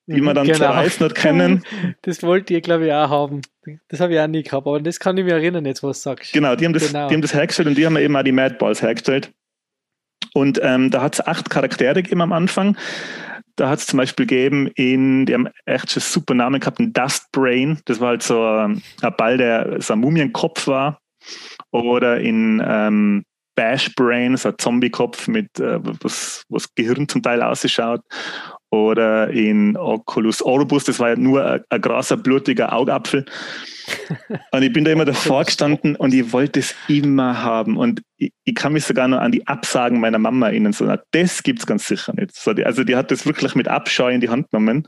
die man dann Genau. zerreißen hat können. Das wollt ihr, glaube ich, auch haben. Das habe ich auch nie gehabt, aber das kann ich mir erinnern, jetzt, was du sagst. Genau, die haben, das, Genau. die haben das hergestellt und die haben eben auch die Mad Balls hergestellt. Und ähm, da hat es acht Charaktere gegeben am Anfang. Da hat es zum Beispiel gegeben, in, die haben echt schon super Namen gehabt, ein Dust Brain, das war halt so ein, ein Ball, der so ein Mumienkopf war. Oder in ähm, Bash Brain, so ein Zombie-Kopf mit, äh, was, was Gehirn zum Teil ausschaut. Oder in Oculus Orbus, das war ja nur ein, ein großer, blutiger Augapfel. Und ich bin da immer davor gestanden und ich wollte es immer haben. Und ich, ich kann mich sogar noch an die Absagen meiner Mama erinnern. So, na, das gibt es ganz sicher nicht. So, die, also die hat das wirklich mit Abscheu in die Hand genommen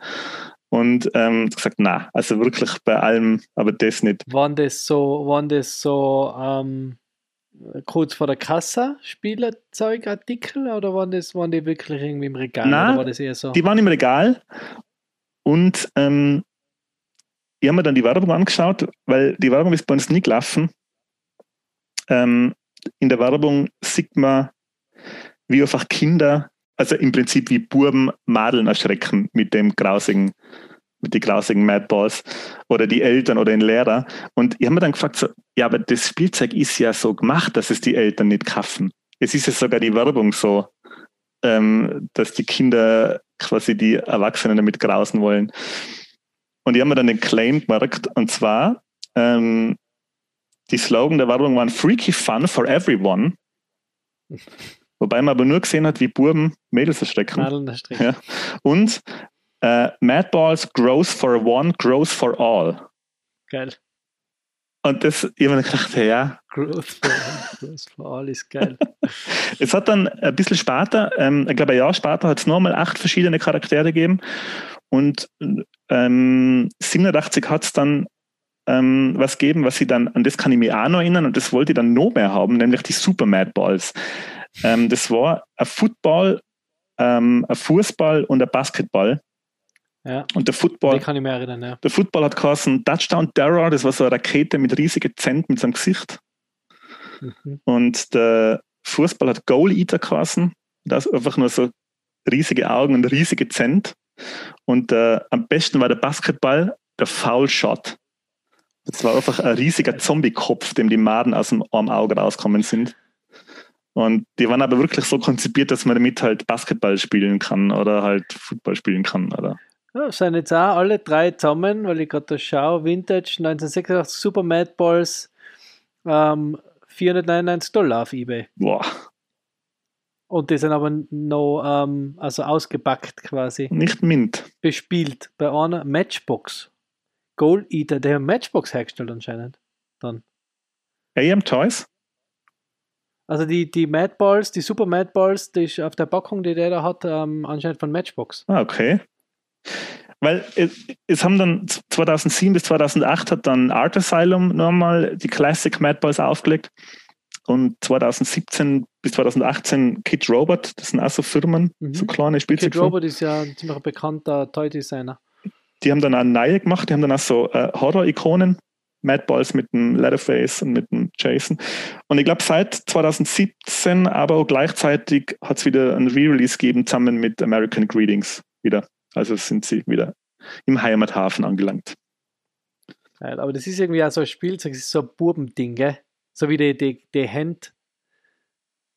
und ähm, gesagt, na, also wirklich bei allem, aber das nicht. Waren das so, waren das so ähm, kurz vor der Kasse Spielzeugartikel oder waren, das, waren die wirklich irgendwie im Regal? Nein, oder war das eher so? Die waren im Regal und ähm, ich habe mir dann die Werbung angeschaut, weil die Werbung ist bei uns nie gelaufen. Ähm, in der Werbung sieht man, wie einfach Kinder, also im Prinzip wie Buben Madeln erschrecken mit dem grausigen, mit den grausigen Mad Balls oder die Eltern oder den Lehrer. Und ich habe mir dann gefragt, so, ja, aber das Spielzeug ist ja so gemacht, dass es die Eltern nicht kaufen. Es ist ja sogar die Werbung so, ähm, dass die Kinder quasi die Erwachsenen damit grausen wollen. Und ich habe mir dann den Claim gemerkt, und zwar, ähm, die Slogan der Werbung waren Freaky Fun for Everyone. Wobei man aber nur gesehen hat, wie Buben Mädels erschrecken. Nadeln der Strich. Ja. Und äh, Mad Balls grows for one, grows for all. Geil. Und das, ich habe mir gedacht, ja. Growth for, Growth for All ist geil. es hat dann ein bisschen später, ähm, ich glaube ein Jahr später, hat es nochmal acht verschiedene Charaktere gegeben. Und ähm, 87 hat es dann ähm, was gegeben, was sie dann, an das kann ich mich auch noch erinnern, und das wollte ich dann noch mehr haben, nämlich die Super Mad Balls. Ähm, das war ein Football, ähm, ein Fußball und ein Basketball. Ja. Und der Football, Den kann ich mir erinnern, ja. der Football hat geheißen Touchdown Terror, das war so eine Rakete mit riesigen Zent mit seinem Gesicht. Mhm. Und der Fußball hat Goal Eater geheißen. Das einfach nur so riesige Augen und riesige Zent. Und äh, am besten war der Basketball der Foul Shot. Das war einfach ein riesiger Zombie-Kopf, dem die Maden aus dem Arm Auge rauskommen sind. Und die waren aber wirklich so konzipiert, dass man damit halt Basketball spielen kann oder halt Football spielen kann. Oder? Ja, sind jetzt auch alle drei zusammen, weil ich gerade da schaue. Vintage 1986 Super Mad Balls ähm, 499 Dollar auf Ebay. Boah, Und die sind aber noch ähm, also ausgepackt quasi. nicht Mint. Bespielt bei einer Matchbox. Goal Eater, der haben Matchbox hergestellt anscheinend. Dann. AM Toys? Also die, die Mad Balls, die Super Mad Balls, die ist auf der Packung, die der da hat, ähm, anscheinend von Matchbox. Ah, okay. Weil es, es haben dann 2007 bis 2008 hat dann Art Asylum nochmal die Classic Mad Balls aufgelegt und 2017 bis 2018 Kid Robot, das sind auch so Firmen, Mhm. so kleine Kid Spielzeugfirmen. Robot ist ja ein ziemlich bekannter Toy-Designer. Die haben dann auch neue gemacht, die haben dann auch so äh, Horror-Ikonen, Mad Balls mit dem Leatherface und mit dem Jason. Und ich glaube, seit 2017, aber auch gleichzeitig hat es wieder ein Re-Release gegeben, zusammen mit American Greetings wieder. Also sind sie wieder im Heimathafen angelangt. Geil, aber das ist irgendwie auch so ein Spielzeug, das ist so ein Bubending, gell? So wie die, die, die Hände,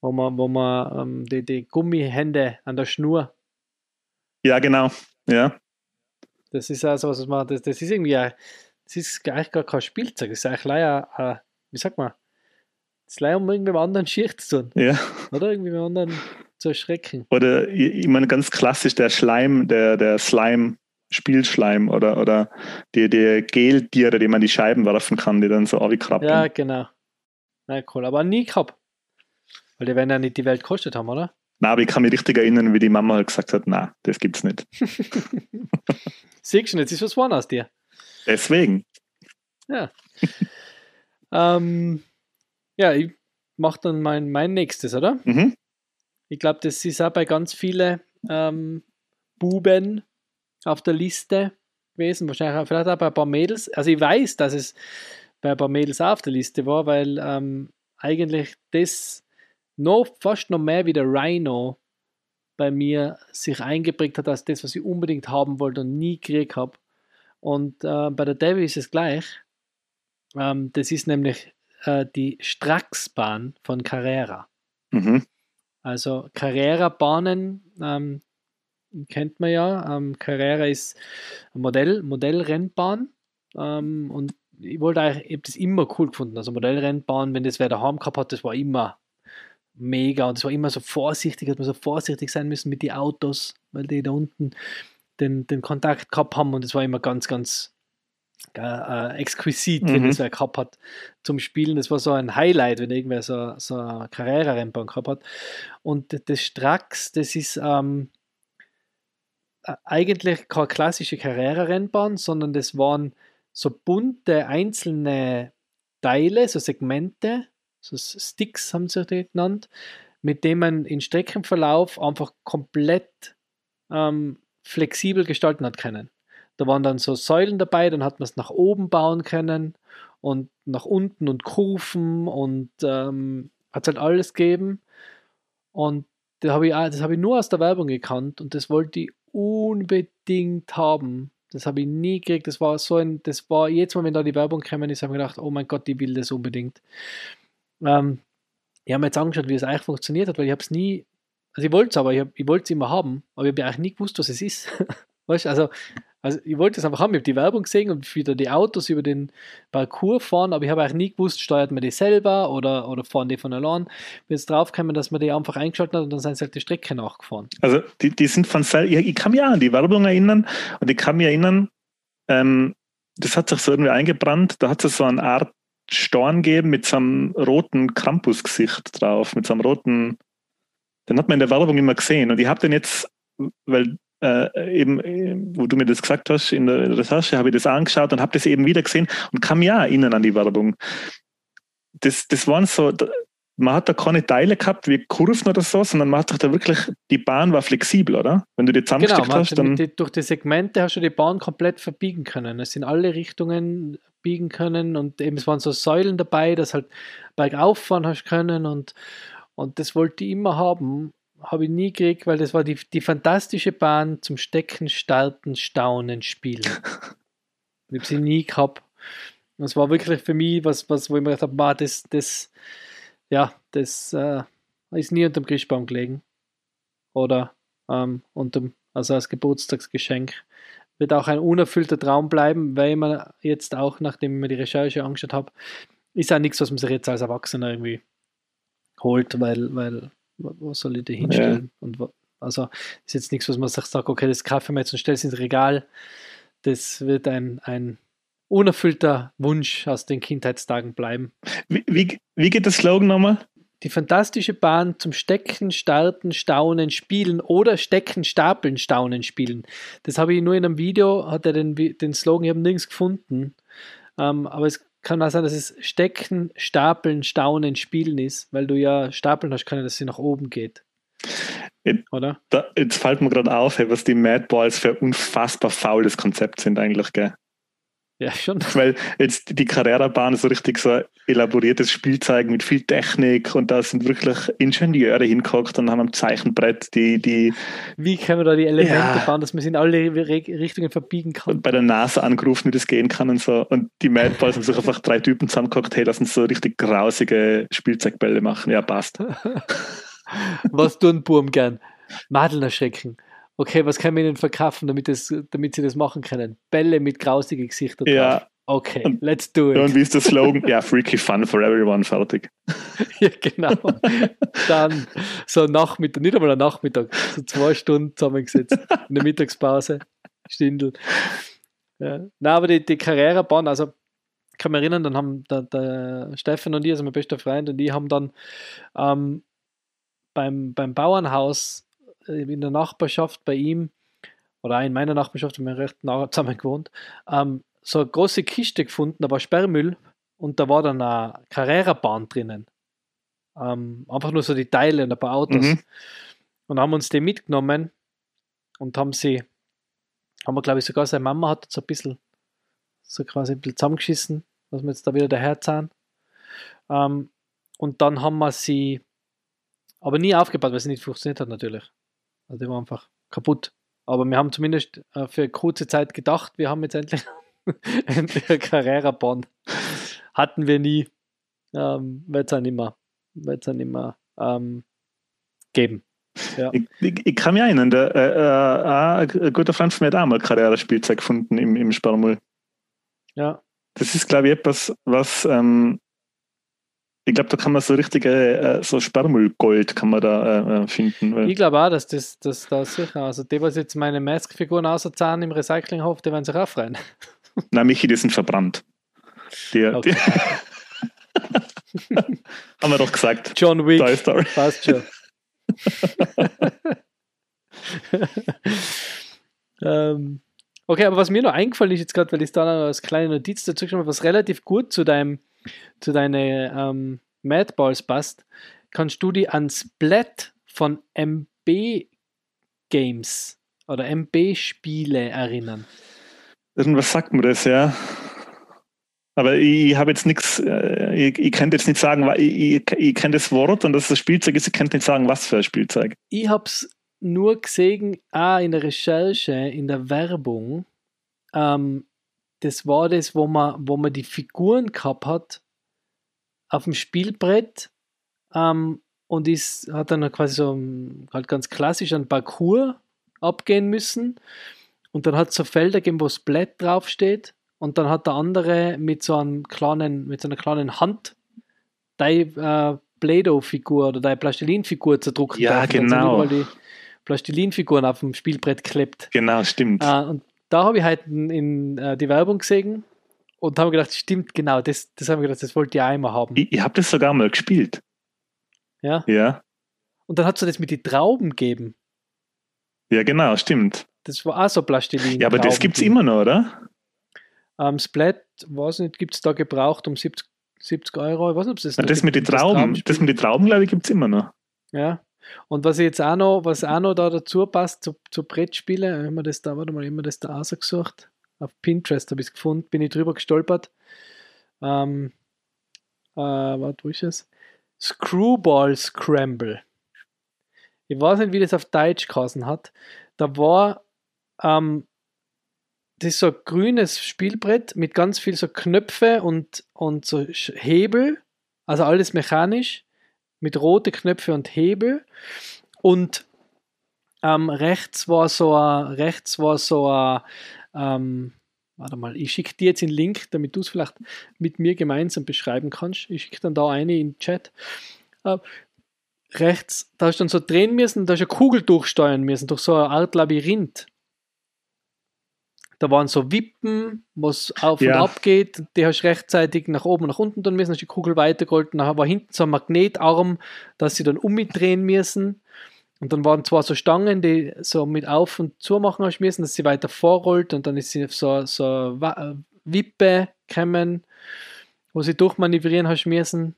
wo man, wo man ähm, die, die Gummihände an der Schnur, Ja, genau. Ja. das ist auch so was, was man, das, das ist irgendwie, ein, das ist eigentlich gar kein Spielzeug, das ist eigentlich leider, äh, wie sagt man, das ist leider um irgendwie mit anderen Schicht zu tun, ja. oder? Irgendwie mit anderen zu erschrecken. Oder ich, meine ganz klassisch der Schleim, der, der Slime, Spielschleim oder, oder die, die Geltiere, die man die Scheiben werfen kann, die dann so abkrabbeln. Ja, genau. Na cool, aber nie gehabt. Weil die werden ja nicht die Welt gekostet haben, oder? Na, aber ich kann mich richtig erinnern, wie die Mama halt gesagt hat, na, das gibt's nicht. Siehst du, jetzt ist was geworden aus dir. Deswegen. Ja. ähm, ja, ich mache dann mein, mein nächstes, oder? Mhm. Ich glaube, das ist auch bei ganz vielen ähm, Buben auf der Liste gewesen. Wahrscheinlich auch, vielleicht auch bei ein paar Mädels. Also ich weiß, dass es bei ein paar Mädels auch auf der Liste war, weil ähm, eigentlich das noch fast noch mehr wie der Rhino bei mir sich eingeprägt hat als das, was ich unbedingt haben wollte und nie gekriegt habe. Und äh, bei der Debbie ist es gleich. Ähm, das ist nämlich äh, die Straxbahn von Carrera. Mhm. Also Carrera-Bahnen ähm, kennt man ja. Ähm, Carrera ist ein Modell, Modellrennbahn. Ähm, und ich wollte eigentlich, ich habe das immer cool gefunden. Also Modellrennbahn, wenn das wer daheim gehabt hat, das war immer mega und es war immer so vorsichtig, hat man so vorsichtig sein müssen mit den Autos, weil die da unten den, den Kontakt gehabt haben und es war immer ganz, ganz äh, äh, exquisit, wenn Mhm. das wer gehabt hat zum Spielen. Das war so ein Highlight, wenn irgendwer so, so eine Carrera-Rennbahn gehabt hat. Und das Strax, das ist ähm, äh, eigentlich keine klassische Carrera-Rennbahn, sondern das waren so bunte einzelne Teile, so Segmente, so Sticks haben sie die genannt, mit denen man in Streckenverlauf einfach komplett ähm, flexibel gestalten hat können. Da waren dann so Säulen dabei, dann hat man es nach oben bauen können und nach unten und Kurven und ähm, hat halt alles gegeben. Und das habe ich, habe ich nur aus der Werbung gekannt und das wollte ich unbedingt haben. Das habe ich nie gekriegt. Das war so ein, das war jetzt mal, wenn da die Werbung kam, ist, habe ich gedacht, oh mein Gott, ich will das unbedingt. Ähm, ich habe mir jetzt angeschaut, wie es eigentlich funktioniert hat, weil ich habe es nie, also ich wollte es aber, ich, ich wollte es immer haben, aber ich habe eigentlich nie gewusst, was es ist. weißt du, also, also ich wollte es einfach haben, ich habe die Werbung gesehen und wieder die Autos über den Parcours fahren, aber ich habe eigentlich nie gewusst, steuert man die selber oder, oder fahren die von allein. Bin jetzt draufgekommen, dass man die einfach eingeschaltet hat und dann sind sie halt die Strecke nachgefahren. Also die, die sind von sel ich, ich kann mich auch an die Werbung erinnern und ich kann mich erinnern, ähm, das hat sich so irgendwie eingebrannt, da hat es so eine Art Storn gegeben mit so einem roten Krampusgesicht drauf, mit so einem roten, den hat man in der Werbung immer gesehen. Und ich habe den jetzt, weil äh, eben, wo du mir das gesagt hast, in der Recherche, habe ich das angeschaut und habe das eben wieder gesehen und kam ja erinnern an die Werbung. Das, das waren so, man hat da keine Teile gehabt wie Kurven oder so, sondern man hat da wirklich, die Bahn war flexibel, oder? Wenn du die zusammengesteckt genau, hast, dann. Die, durch die Segmente hast du die Bahn komplett verbiegen können. Es sind alle Richtungen biegen können und eben es waren so Säulen dabei, dass halt bergauf fahren hast können und, und das wollte ich immer haben. Habe ich nie gekriegt, weil das war die, die fantastische Bahn zum Stecken, Starten, Staunen, Spielen. ich habe sie nie gehabt. Das war wirklich für mich was, was wo ich mir gedacht habe, das, das, ja, das äh, ist nie unter dem Christbaum gelegen. Oder ähm, unterm, also als Geburtstagsgeschenk. Wird auch ein unerfüllter Traum bleiben, weil man jetzt auch, nachdem ich mir die Recherche angeschaut habe, ist auch nichts, was man sich jetzt als Erwachsener irgendwie holt, weil, weil was soll ich da hinstellen? Ja. Und also ist jetzt nichts, was man sich sagt, okay, das kaufe ich mir jetzt und stelle es ins Regal. Das wird ein, ein unerfüllter Wunsch aus den Kindheitstagen bleiben. Wie, wie, wie geht der Slogan nochmal? Die fantastische Bahn zum Stecken, Starten, Staunen, Spielen oder Stecken, Stapeln, Staunen, Spielen. Das habe ich nur in einem Video, hat er den, den Slogan, ich habe nirgends gefunden. Ähm, aber es kann auch sein, dass es Stecken, Stapeln, Staunen, Spielen ist, weil du ja Stapeln hast können, dass sie nach oben geht. Oder? Da, jetzt fällt mir gerade auf, was die Madballs für unfassbar faules Konzept sind eigentlich, gell? Ja, schon. Weil jetzt die Carrera-Bahn so richtig so elaboriertes Spielzeug mit viel Technik und da sind wirklich Ingenieure hingeguckt und haben am Zeichenbrett die. die wie können wir da die Elemente ja. bauen, dass man sie in alle Richtungen verbiegen kann? Und bei der NASA angerufen, wie das gehen kann und so. Und die Madballs haben sich einfach drei Typen zusammengeguckt, hey, lass uns so richtig grausige Spielzeugbälle machen. Ja, passt. Was tun Burm gern? Madeln erschrecken okay, was können wir ihnen verkaufen, damit, das, damit sie das machen können? Bälle mit grausigen Gesichtern ja. drauf. Okay, let's do it. Und wie ist der Slogan? ja, freaky fun for everyone, fertig. ja, genau. Dann so Nachmittag, nicht einmal ein Nachmittag, so zwei Stunden zusammengesetzt, in der Mittagspause, Stindel. Ja. Na, aber die, die Carrera-Bahn, also ich kann mich erinnern, dann haben der, der Steffen und ich, also mein bester Freund und ich, haben dann ähm, beim, beim Bauernhaus in der Nachbarschaft bei ihm oder in meiner Nachbarschaft, wir haben recht nah zusammen gewohnt, ähm, so eine große Kiste gefunden, da war Sperrmüll und da war dann eine Carrera-Bahn drinnen. Ähm, einfach nur so die Teile und ein paar Autos. Mhm. Und haben uns die mitgenommen und haben sie, haben wir glaube ich sogar seine Mama hat so ein bisschen, so quasi ein bisschen zusammengeschissen, was wir jetzt da wieder daher zahlen. Ähm, und dann haben wir sie aber nie aufgebaut, weil sie nicht funktioniert hat natürlich. Also die war einfach kaputt. Aber wir haben zumindest äh, für kurze Zeit gedacht, wir haben jetzt endlich, eine Carrera-Bahn. Hatten wir nie. Ähm, Wird es auch nicht mehr, wird's auch nicht mehr ähm, geben. Ja. Ich, ich, ich, kann mich erinnern, der, äh, äh, ein guter Freund von mir hat auch mal Carrera-Spielzeug gefunden im, im Sparmull. Ja. Das ist, glaube ich, etwas, was ähm, ich glaube, da kann man so richtige, äh, so Sperrmüllgold kann man da äh, äh finden. Ich glaube auch, dass das, das da sicher, also die, was jetzt meine Mask-Figuren auserzahlen im Recyclinghof, die werden sich auch freuen. Nein, Michi, die sind verbrannt. Die, okay. die Haben wir doch gesagt. John Wick. Toy Story. Passt schon. ähm, okay, aber was mir noch eingefallen ist jetzt gerade, weil ich da noch als kleine Notiz dazu geschrieben habe, was relativ gut zu deinem zu deinen ähm, Madballs passt, kannst du dich an Splat von MB Games oder MB Spiele erinnern. Irgendwas sagt mir das, ja. Aber ich, habe jetzt nichts, äh, ich, ich kann jetzt nicht sagen, ich, ich, ich kenne das Wort und dass es das Spielzeug ist, ich kann nicht sagen, was für ein Spielzeug. Ich habe es nur gesehen, ah, in der Recherche, in der Werbung, ähm, das war das, wo man, wo man die Figuren gehabt hat auf dem Spielbrett ähm, und ist, hat dann quasi so halt ganz klassisch ein Parcours abgehen müssen. Und dann hat es so Felder gegeben, wo Splat draufsteht. Und dann hat der andere mit so einem kleinen, mit so einer kleinen Hand deine äh, Play-Doh-Figur oder deine Plastilin-Figur zerdruckt. Ja, genau. Weil die Plastilin-Figuren auf dem Spielbrett klebt. Genau, stimmt. Äh, und da habe ich halt in, in äh, die Werbung gesehen und haben gedacht, stimmt, genau, das, das haben wir gedacht, das wollte ich einmal haben. Ich, ich habe das sogar mal gespielt. Ja. Ja. Und dann hat es das mit den Trauben gegeben. Ja, genau, stimmt. Das war auch so Plastilin. Ja, aber das gibt es immer noch, oder? Ähm, Splat, weiß nicht, gibt es da gebraucht um 70, 70 Euro. Ich weiß nicht, ob es das Na, das mit den Trauben, das mit den Trauben, glaube ich, gibt es immer noch. Ja. Und was jetzt auch noch, was auch noch da dazu passt, zu, zu Brettspielen, haben wir das da, warte mal, haben wir das da ausgesucht. Auf Pinterest habe ich es gefunden, bin ich drüber gestolpert. Ähm, äh, warte, wo ist es? Screwball Scramble. Ich weiß nicht, wie das auf Deutsch geheißen hat. Da war, ähm, das ist so ein grünes Spielbrett mit ganz viel so Knöpfe und, und so Hebel, also alles mechanisch mit rote Knöpfe und Hebel und ähm, rechts war so ein, rechts war so ein, ähm, warte mal, ich schicke dir jetzt den Link, damit du es vielleicht mit mir gemeinsam beschreiben kannst. Ich schicke dann da eine in den Chat. Äh, rechts, da hast du dann so drehen müssen, da hast du eine Kugel durchsteuern müssen, durch so eine Art Labyrinth. Da waren so Wippen, was auf Ja. und ab geht. Die hast du rechtzeitig nach oben und nach unten tun müssen, hast die Kugel weitergeholt. Dann war hinten so ein Magnetarm, dass sie dann umdrehen müssen. Und dann waren zwar so Stangen, die so mit auf und zu machen hast müssen, dass sie weiter vorrollt und dann ist sie auf so, so äh, Wippe gekommen, wo sie durchmanövrieren hast müssen.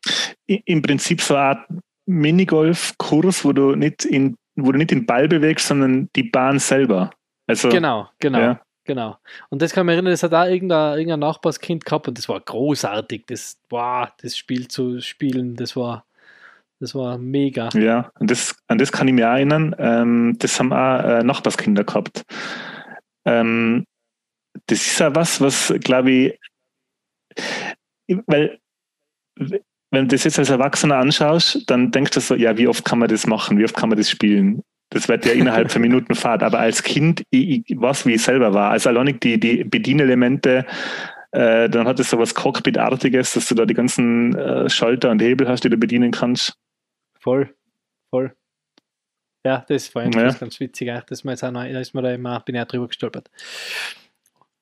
Im Prinzip so eine Art Minigolf-Kurs, wo du nicht in, wo du nicht den Ball bewegst, sondern die Bahn selber. Also, Genau, genau. Ja. Genau. Und das kann mich erinnern, das hat auch irgendein, irgendein Nachbarskind gehabt und das war großartig, das, wow, das Spiel zu spielen, das war, das war mega. Ja, und das, an das kann ich auch erinnern. Ähm, das haben auch äh, Nachbarskinder gehabt. Ähm, das ist ja was, was, glaube ich, weil, wenn du das jetzt als Erwachsener anschaust, dann denkst du so, ja, wie oft kann man das machen? Wie oft kann man das spielen? Das wird ja innerhalb von Minuten Fahrt. Aber als Kind, ich, ich weiß, wie ich selber war. Also allein die, die Bedienelemente, äh, dann hat es so was Cockpit-artiges, dass du da die ganzen äh, Schalter und Hebel hast, die du bedienen kannst. Voll, voll. Ja, das war Ja. ja. ganz witzig. auch. Das ist mir jetzt auch noch, da ist mir da immer, bin ich auch drüber gestolpert.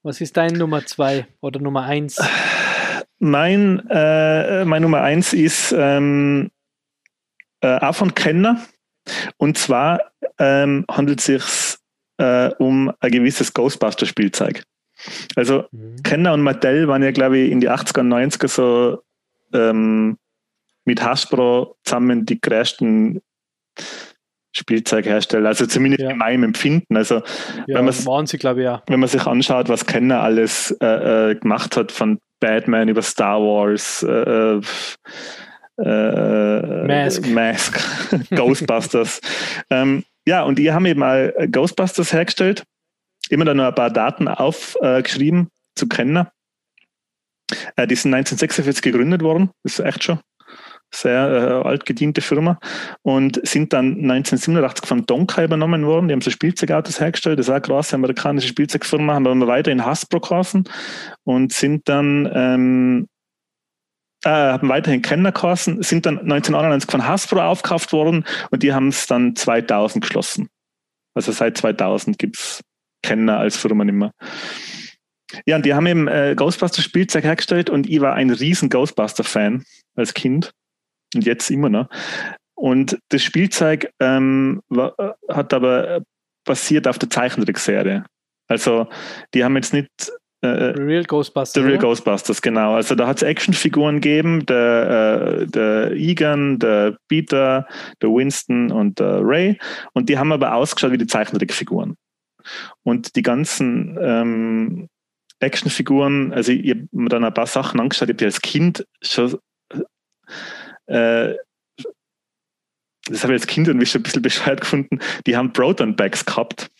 Was ist dein Nummer zwei oder Nummer eins? Mein, äh, mein Nummer eins ist ähm, äh, auch von Kenner. Und zwar ähm, handelt es sich äh, um ein gewisses Ghostbuster-Spielzeug. Also Mhm. Kenner und Mattel waren ja, glaube ich, in die 80er und 90er so ähm, mit Hasbro zusammen die größten Spielzeughersteller. Also zumindest Ja. in meinem Empfinden. Also Ja, wenn waren sie, ich, ja. wenn man sich anschaut, was Kenner alles äh, äh, gemacht hat, von Batman über Star Wars, äh, äh, Mask. Mask Ghostbusters. ähm, ja, und die haben eben mal Ghostbusters hergestellt, immer dann noch ein paar Daten aufgeschrieben zu Kenner. Äh, die sind 1946 gegründet worden, ist echt schon sehr äh, altgediente Firma. Und sind dann 1987 von Donka übernommen worden. Die haben so Spielzeugautos hergestellt, das auch eine große amerikanische Spielzeugfirma, haben aber weiter in Hasbro geheißen und sind dann ähm, äh, haben weiterhin Kenner geheißen, sind dann 1991 von Hasbro aufgekauft worden und die haben es dann 2000 geschlossen. Also seit 2000 gibt es Kenner als Firma nicht mehr. Ja, und die haben eben äh, Ghostbuster-Spielzeug hergestellt und ich war ein riesen Ghostbuster-Fan als Kind und jetzt immer noch. Und das Spielzeug ähm, war, äh, hat aber äh, basiert auf der Zeichentrickserie. Also die haben jetzt nicht äh, Real Ghostbusters. The Real? Ghostbusters, genau. Also da hat es Actionfiguren gegeben, der, äh, der Egan, der Peter, der Winston und der Ray. Und die haben aber ausgeschaut wie die Zeichentrickfiguren. Und die ganzen ähm, Actionfiguren, also ich habe mir dann ein paar Sachen angeschaut, ich habe die als Kind schon äh, das habe ich als Kind irgendwie schon ein bisschen bescheuert gefunden, die haben Proton-Bags gehabt.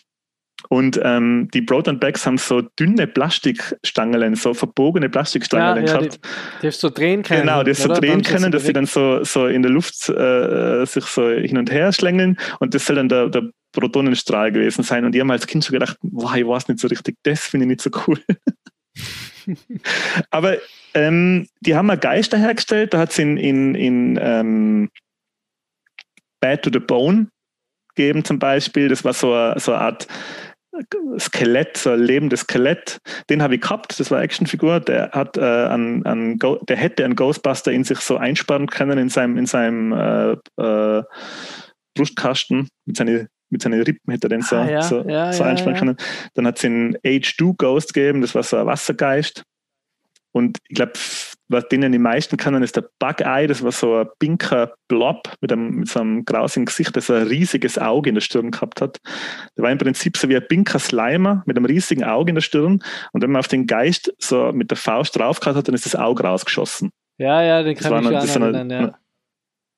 Und ähm, die Proton-Bags haben so dünne Plastikstangen, so verbogene Plastikstangen Ja, ja, gehabt. Die hast du so drehen können. Genau, die so oder? drehen Dann sind können, dass sie dann so, so in der Luft äh, sich so hin und her schlängeln und das soll dann der, der Protonenstrahl gewesen sein. Und ich habe als Kind schon gedacht, wow, ich weiß nicht so richtig, das finde ich nicht so cool. Aber ähm, die haben einen Geister hergestellt, da hat es in, in, in ähm, Bad to the Bone gegeben zum Beispiel. Das war so so eine Art Skelett, so ein lebendes Skelett, den habe ich gehabt, das war eine Actionfigur, der hat äh, an, an der hätte einen Ghostbuster in sich so einsperren können in seinem, in seinem äh, äh, Brustkasten mit seinen mit seinen Rippen hätte er den so, ah, ja, so, ja, so ja, einsperren können. Dann hat es einen H2 Ghost gegeben, das war so ein Wassergeist. Und ich glaube, was denen die meisten kennen, ist der Bug-Eye. Das war so ein pinker Blob mit, einem, mit so einem grausigen Gesicht, das ein riesiges Auge in der Stirn gehabt hat. Der war im Prinzip so wie ein pinker Slimer mit einem riesigen Auge in der Stirn. Und wenn man auf den Geist so mit der Faust draufgehauen hat, dann ist das Auge rausgeschossen. Ja, ja, den kann ich war, schon ja.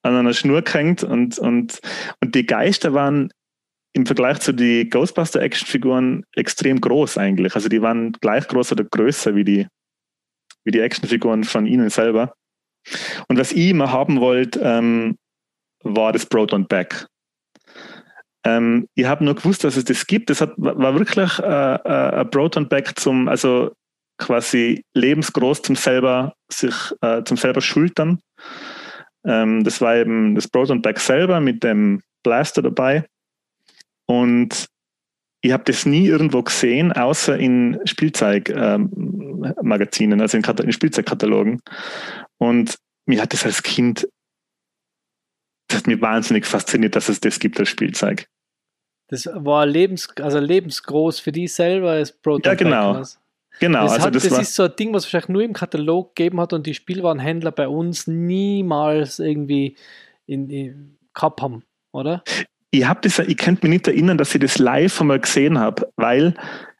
An einer Schnur gehängt und, und, und die Geister waren im Vergleich zu den Ghostbuster-Actionfiguren extrem groß eigentlich. Also die waren gleich groß oder größer wie die, wie die Actionfiguren von ihnen selber. Und was ich immer haben wollte, ähm, war das Proton Back. Ähm, ich habe nur gewusst, dass es das gibt. Das hat, war wirklich äh, äh, ein Proton Back zum, also quasi lebensgroß zum selber sich äh, zum selber schultern. Ähm, das war eben das Proton Back selber mit dem Blaster dabei. Und ich habe das nie irgendwo gesehen, außer in Spielzeugmagazinen, ähm, also in, in, Spielzeugkatalogen. Und mir hat das als Kind, das hat mich wahnsinnig fasziniert, dass es das gibt als Spielzeug. Das war lebens, also lebensgroß für die selber als Prototype. Ja, genau. Genau, das, also hat, das, das ist so ein Ding, was es wahrscheinlich nur im Katalog gegeben hat und die Spielwarenhändler bei uns niemals irgendwie in, in gehabt haben, oder? Ich habe das, ich könnte mich nicht erinnern, dass ich das live einmal gesehen habe, weil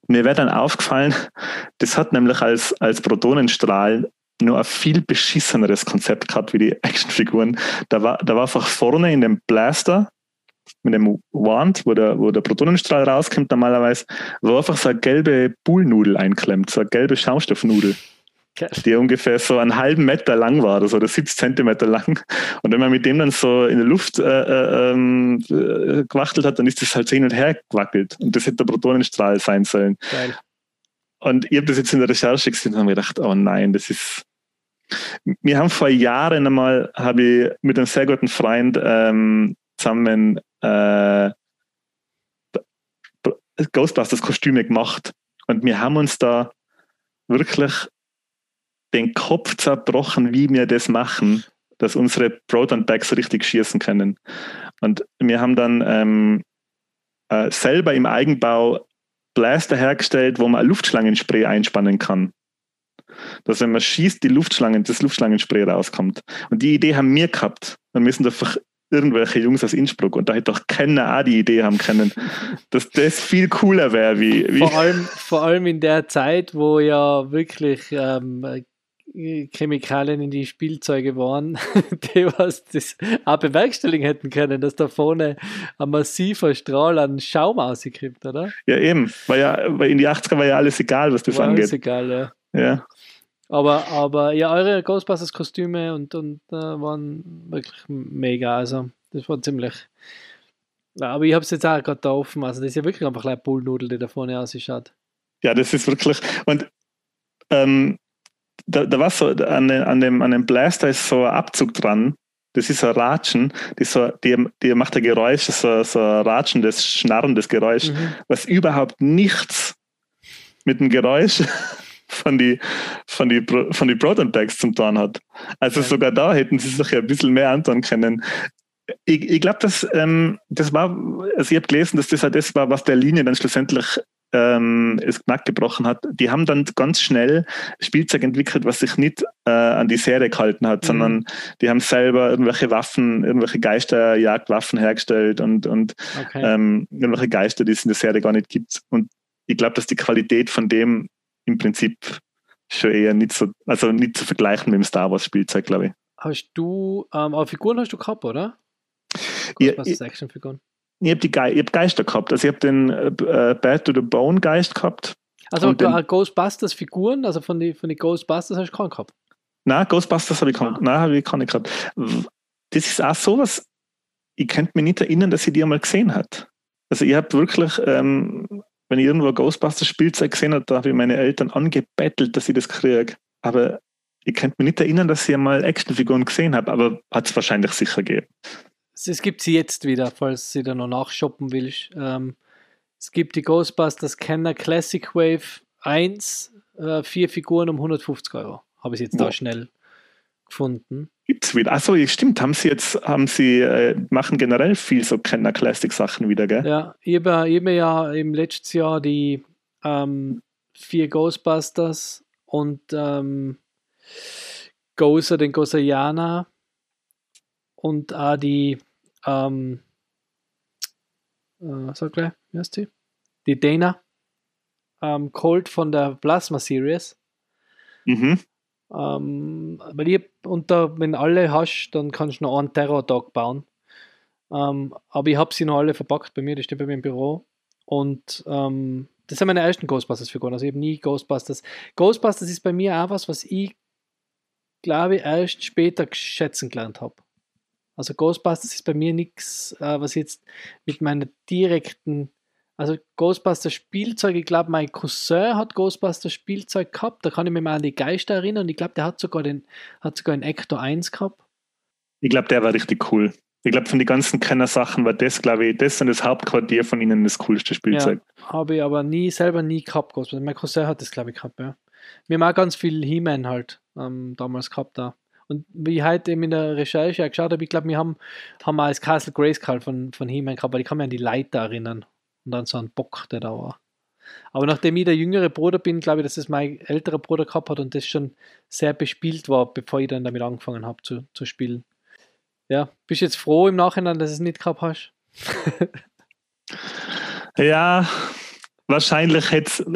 mir wäre dann aufgefallen, das hat nämlich als, als Protonenstrahl nur ein viel beschisseneres Konzept gehabt wie die Actionfiguren. Da war, da war einfach vorne in dem Blaster mit dem Wand, wo der, wo der Protonenstrahl rauskommt, normalerweise, war einfach so eine gelbe Bullnudel einklemmt, so eine gelbe Schaumstoffnudel die ungefähr so einen halben Meter lang war, also oder 70 Zentimeter lang. Und wenn man mit dem dann so in der Luft äh, äh, ähm, äh, gewachtelt hat, dann ist das halt so hin und her gewackelt. Und das hätte der Protonenstrahl sein sollen. Geil. Und ich habe das jetzt in der Recherche gesehen und habe mir gedacht, oh nein, das ist. Wir haben vor Jahren einmal, habe ich mit einem sehr guten Freund ähm, zusammen äh, Ghostbusters-Kostüme gemacht. Und wir haben uns da wirklich den Kopf zerbrochen, wie wir das machen, dass unsere Proton Bags richtig schießen können. Und wir haben dann ähm, äh, selber im Eigenbau Blaster hergestellt, wo man Luftschlangenspray einspannen kann. Dass wenn man schießt, die Luftschlangen, das Luftschlangenspray rauskommt. Und die Idee haben wir gehabt. Wir müssen einfach irgendwelche Jungs aus Innsbruck und da hätte doch keiner auch die Idee haben können, dass das viel cooler wäre. Wie, wie vor, allem, vor allem in der Zeit, wo ja wirklich ähm, Chemikalien in die Spielzeuge waren, die was das auch bewerkstelligen hätten können, dass da vorne ein massiver Strahl an Schaum rauskommt, oder? Ja, eben. Weil ja, weil in die 80er war ja alles egal, was das war angeht. Alles egal, ja. Ja. Aber, aber ja, eure Ghostbusters-Kostüme und, und äh, waren wirklich mega. Also, das war ziemlich. Aber ich habe es jetzt auch gerade da offen. Also, das ist ja wirklich einfach eine Bullnudel, die da vorne ausschaut. Ja, das ist wirklich. Und ähm, da, da war so, an, an, dem, an dem Blaster ist so ein Abzug dran. Das ist so ein Ratschen, die, so, die, die macht ein Geräusch, so, so ein ratschendes, schnarrendes Geräusch, mhm. was überhaupt nichts mit dem Geräusch von die, von die, von die Proton Packs zum tun hat. Also okay. sogar da hätten sie sich ja ein bisschen mehr antun können. Ich, ich glaube, das, ähm, das war, also ich habe gelesen, dass das halt das war, was der Linie dann schlussendlich ähm, es knack gebrochen hat, die haben dann ganz schnell Spielzeug entwickelt, was sich nicht äh, an die Serie gehalten hat, mhm. sondern die haben selber irgendwelche Waffen, irgendwelche Geisterjagdwaffen hergestellt und, und okay. ähm, irgendwelche Geister, die es in der Serie gar nicht gibt. Und ich glaube, dass die Qualität von dem im Prinzip schon eher nicht so, also nicht zu vergleichen mit dem Star Wars Spielzeug, glaube ich. Hast du, ähm, aber Figuren hast du gehabt, oder? Ja, Actionfiguren? Ich habe hab Geister gehabt. Also ich habe den äh, Bad to the Bone Geist gehabt. Also den, Ghostbusters Figuren, also von den von die Ghostbusters hast du keinen gehabt? Nein, Ghostbusters habe ich, ah. nein, hab ich keine gehabt. Das ist auch sowas, ich könnte mich nicht erinnern, dass ich die einmal gesehen hat. Also ich habe wirklich, ähm, wenn ich irgendwo Ghostbusters Spielzeug gesehen habe, da habe ich meine Eltern angebettelt, dass ich das kriege. Aber ich könnte mich nicht erinnern, dass ich einmal Actionfiguren gesehen habe, aber hat es wahrscheinlich sicher gegeben es gibt sie jetzt wieder, falls sie da noch nachshoppen willst. Ähm, Es gibt die Ghostbusters Kenner Classic Wave 1, äh, vier Figuren um 150 Euro. Habe ich jetzt da schnell gefunden. Gibt's wieder. Achso, stimmt, haben sie jetzt, haben sie, äh, machen generell viel so Kenner Classic Sachen wieder, gell? Ja, ich habe hab ja im letzten Jahr die ähm, vier Ghostbusters und ähm, Gozer, den Gozerianer und auch die ähm, äh, sag gleich, wie heißt die? Die Dana ähm, Colt von der Plasma Series. Mhm. Ähm, weil ich unter, wenn alle hast, dann kannst du noch einen Terror-Tag bauen. Ähm, aber ich habe sie noch alle verpackt bei mir, die steht bei mir im Büro. Und ähm, das sind meine ersten Ghostbusters-Figuren. Also ich habe nie Ghostbusters. Ghostbusters ist bei mir auch was, was ich glaube erst später schätzen gelernt habe. Also Ghostbusters ist bei mir nichts, äh, was jetzt mit meiner direkten, also Ghostbusters Spielzeug, ich glaube mein Cousin hat Ghostbusters Spielzeug gehabt, da kann ich mich mal an die Geister erinnern und ich glaube, der hat sogar den, hat sogar einen Ecto 1 gehabt. Ich glaube, der war richtig cool. Ich glaube, von den ganzen Kenner-Sachen war das, glaube ich, das und das Hauptquartier von ihnen das coolste Spielzeug. Ja, habe ich aber nie, selber nie gehabt, Ghostbusters. Mein Cousin hat das, glaube ich, gehabt, ja. Wir haben auch ganz viel He-Man halt ähm, damals gehabt da. Und wie ich heute eben in der Recherche auch geschaut habe, ich glaube, wir haben, haben als Castle Grayskull von, von He-Man gehabt, weil ich kann mich an die Leiter erinnern. Und dann so ein Bock, der da war. Aber nachdem ich der jüngere Bruder bin, glaube ich, dass es mein älterer Bruder gehabt hat und das schon sehr bespielt war, bevor ich dann damit angefangen habe zu, zu spielen. Ja, bist du jetzt froh im Nachhinein, dass du es nicht gehabt hast? ja, wahrscheinlich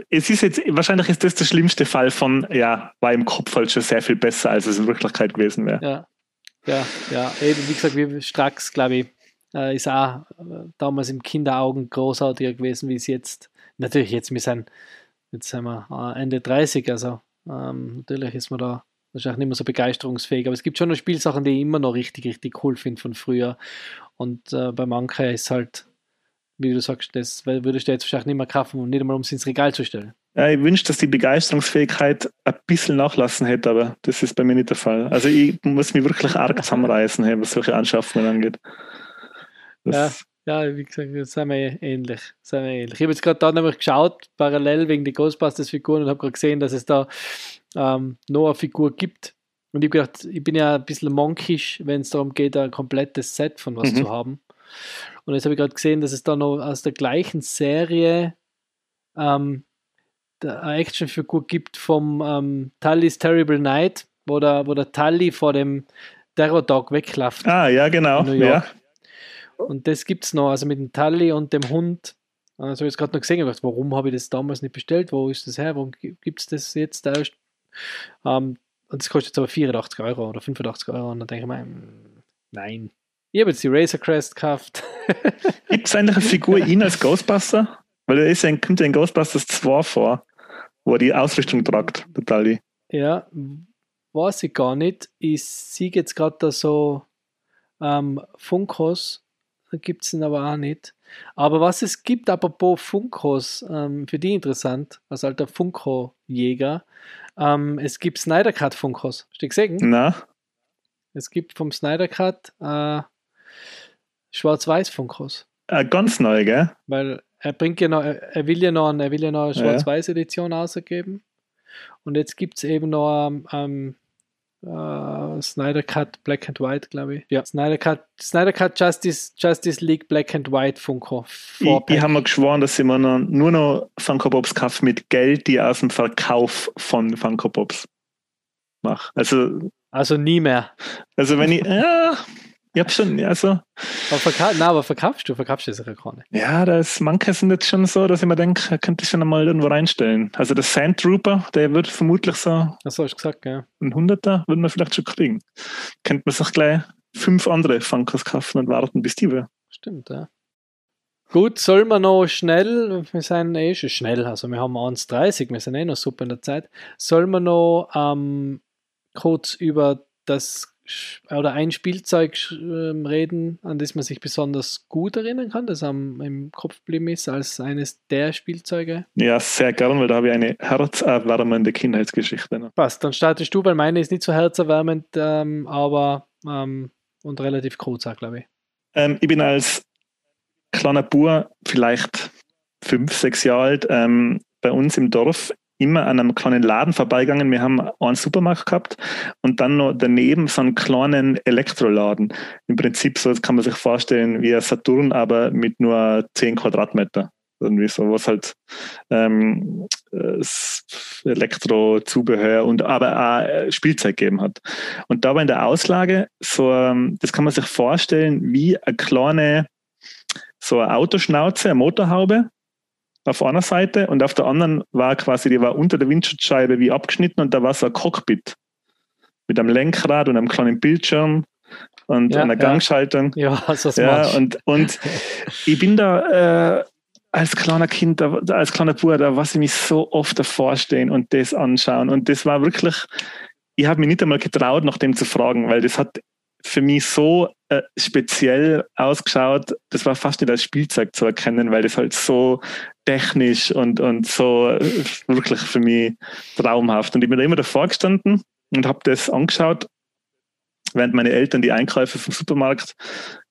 es ist jetzt, wahrscheinlich ist das der schlimmste Fall von, ja, war im Kopf halt schon sehr viel besser, als es in Wirklichkeit gewesen wäre. Ja, ja, ja. Eben, wie gesagt, wie Strax, glaube ich, äh, ist auch äh, damals im Kinderaugen großartiger gewesen, wie es jetzt, natürlich jetzt, wir sind, jetzt sind wir äh, Ende 30, also ähm, natürlich ist man da wahrscheinlich nicht mehr so begeisterungsfähig, aber es gibt schon noch Spielsachen, die ich immer noch richtig, richtig cool finde von früher und äh, bei manchen ist halt wie du sagst, das würdest du jetzt wahrscheinlich nicht mehr kaufen und nicht einmal, um es ins Regal zu stellen. Ja, ich wünsche, dass die Begeisterungsfähigkeit ein bisschen nachlassen hätte, aber das ist bei mir nicht der Fall. Also ich muss mich wirklich arg zusammenreißen, was solche Anschaffungen angeht. Das ja, ja, wie gesagt, das sind wir ähnlich. Sind wir ähnlich. Ich habe jetzt gerade da nämlich geschaut, parallel wegen der Ghostbusters-Figuren und habe gerade gesehen, dass es da ähm, noch eine Figur gibt. Und ich habe gedacht, ich bin ja ein bisschen monkisch, wenn es darum geht, ein komplettes Set von was mhm. zu haben. Und jetzt habe ich gerade gesehen, dass es da noch aus der gleichen Serie ähm, eine Actionfigur gibt vom ähm, Tully's Terrible Night, wo der, wo der Tully vor dem Terror Dog wegläuft. Ah, ja, genau. Ja. Und das gibt es noch, also mit dem Tully und dem Hund. Also habe ich jetzt gerade noch gesehen, ich gedacht, warum habe ich das damals nicht bestellt? Wo ist das her? Warum gibt es das jetzt erst? Ähm, und das kostet jetzt aber 84 Euro oder 85 Euro. Und dann denke ich mir, hm, nein, ich habe jetzt die Razor Crest gekauft. Gibt es eigentlich eine Figur ihn als Ghostbuster? Weil er ist ein, kommt ja in Ghostbusters 2 vor, wo er die Ausrüstung tragt, der Dali. Ja, weiß ich gar nicht. Ich sehe jetzt gerade da so ähm, Funkos, gibt es ihn aber auch nicht. Aber was es gibt, apropos Funkos, ähm, für die interessant, als alter Funko-Jäger, ähm, es gibt Snyder Cut Funkos. Hast du gesehen? Na. Es gibt vom Snyder Cut äh, Schwarz-Weiß-Funkos. Äh, ganz neu, gell? Weil er bringt ja noch, er will ja noch, er will ja noch eine Schwarz-Weiß-Edition ausgeben. Und jetzt gibt es eben noch ähm, äh, Snyder Cut Black and White, glaube ich. Ja, Snyder Cut, Snyder Cut Justice, Justice League Black and White Funko. Ich, ich habe mir geschworen, dass ich mir noch, nur noch Funko Pops kaufe mit Geld, die aus dem Verkauf von Funko Pops mache. Also, also nie mehr. Also wenn ich, ja, ich habe schon, ja, so. Aber, verka na, aber verkaufst du, verkaufst du das ja gar nicht. Ja, das, manche sind jetzt schon so, dass ich mir denke, könnte ich schon einmal irgendwo reinstellen. Also der Sand Trooper, der wird vermutlich so. Das hast du gesagt, ja. Ein Hunderter würde man vielleicht schon kriegen. Könnte man sich gleich fünf andere Funkos kaufen und warten, bis die wäre. Stimmt, ja. Gut, soll man noch schnell, wir sind eh schon schnell, also wir haben 1,30, wir sind eh noch super in der Zeit, soll man noch ähm, kurz über das oder ein Spielzeug ähm, reden, an das man sich besonders gut erinnern kann, das am im Kopf geblieben ist, als eines der Spielzeuge? Ja, sehr gern, weil da habe ich eine herzerwärmende Kindheitsgeschichte. Ne? Passt, dann startest du, weil meine ist nicht so herzerwärmend, ähm, aber ähm, und relativ kurz glaube ich. Ähm, ich bin als kleiner Bur vielleicht fünf, sechs Jahre alt, ähm, bei uns im Dorf immer an einem kleinen Laden vorbeigegangen. Wir haben einen Supermarkt gehabt und dann noch daneben so einen kleinen Elektroladen. Im Prinzip so, das kann man sich vorstellen wie ein Saturn, aber mit nur 10 Quadratmeter. Irgendwie so, was halt ähm, Elektrozubehör und aber auch äh, Spielzeug gegeben hat. Und da war in der Auslage so, ähm, das kann man sich vorstellen wie eine kleine, so eine Autoschnauze, eine Motorhaube, auf einer Seite und auf der anderen war quasi, die war unter der Windschutzscheibe wie abgeschnitten und da war so ein Cockpit mit einem Lenkrad und einem kleinen Bildschirm und ja, einer Gangschaltung. Ja, ja, so ja und, und ich bin da äh, als kleiner Kind, als kleiner Bruder, was ich mich so oft davor stehen und das anschauen. Und das war wirklich, ich habe mich nicht einmal getraut, nach dem zu fragen, weil das hat für mich so äh, speziell ausgeschaut, das war fast nicht als Spielzeug zu erkennen, weil das halt so technisch und, und so äh, wirklich für mich traumhaft. Und ich bin da immer davor gestanden und habe das angeschaut, während meine Eltern die Einkäufe vom Supermarkt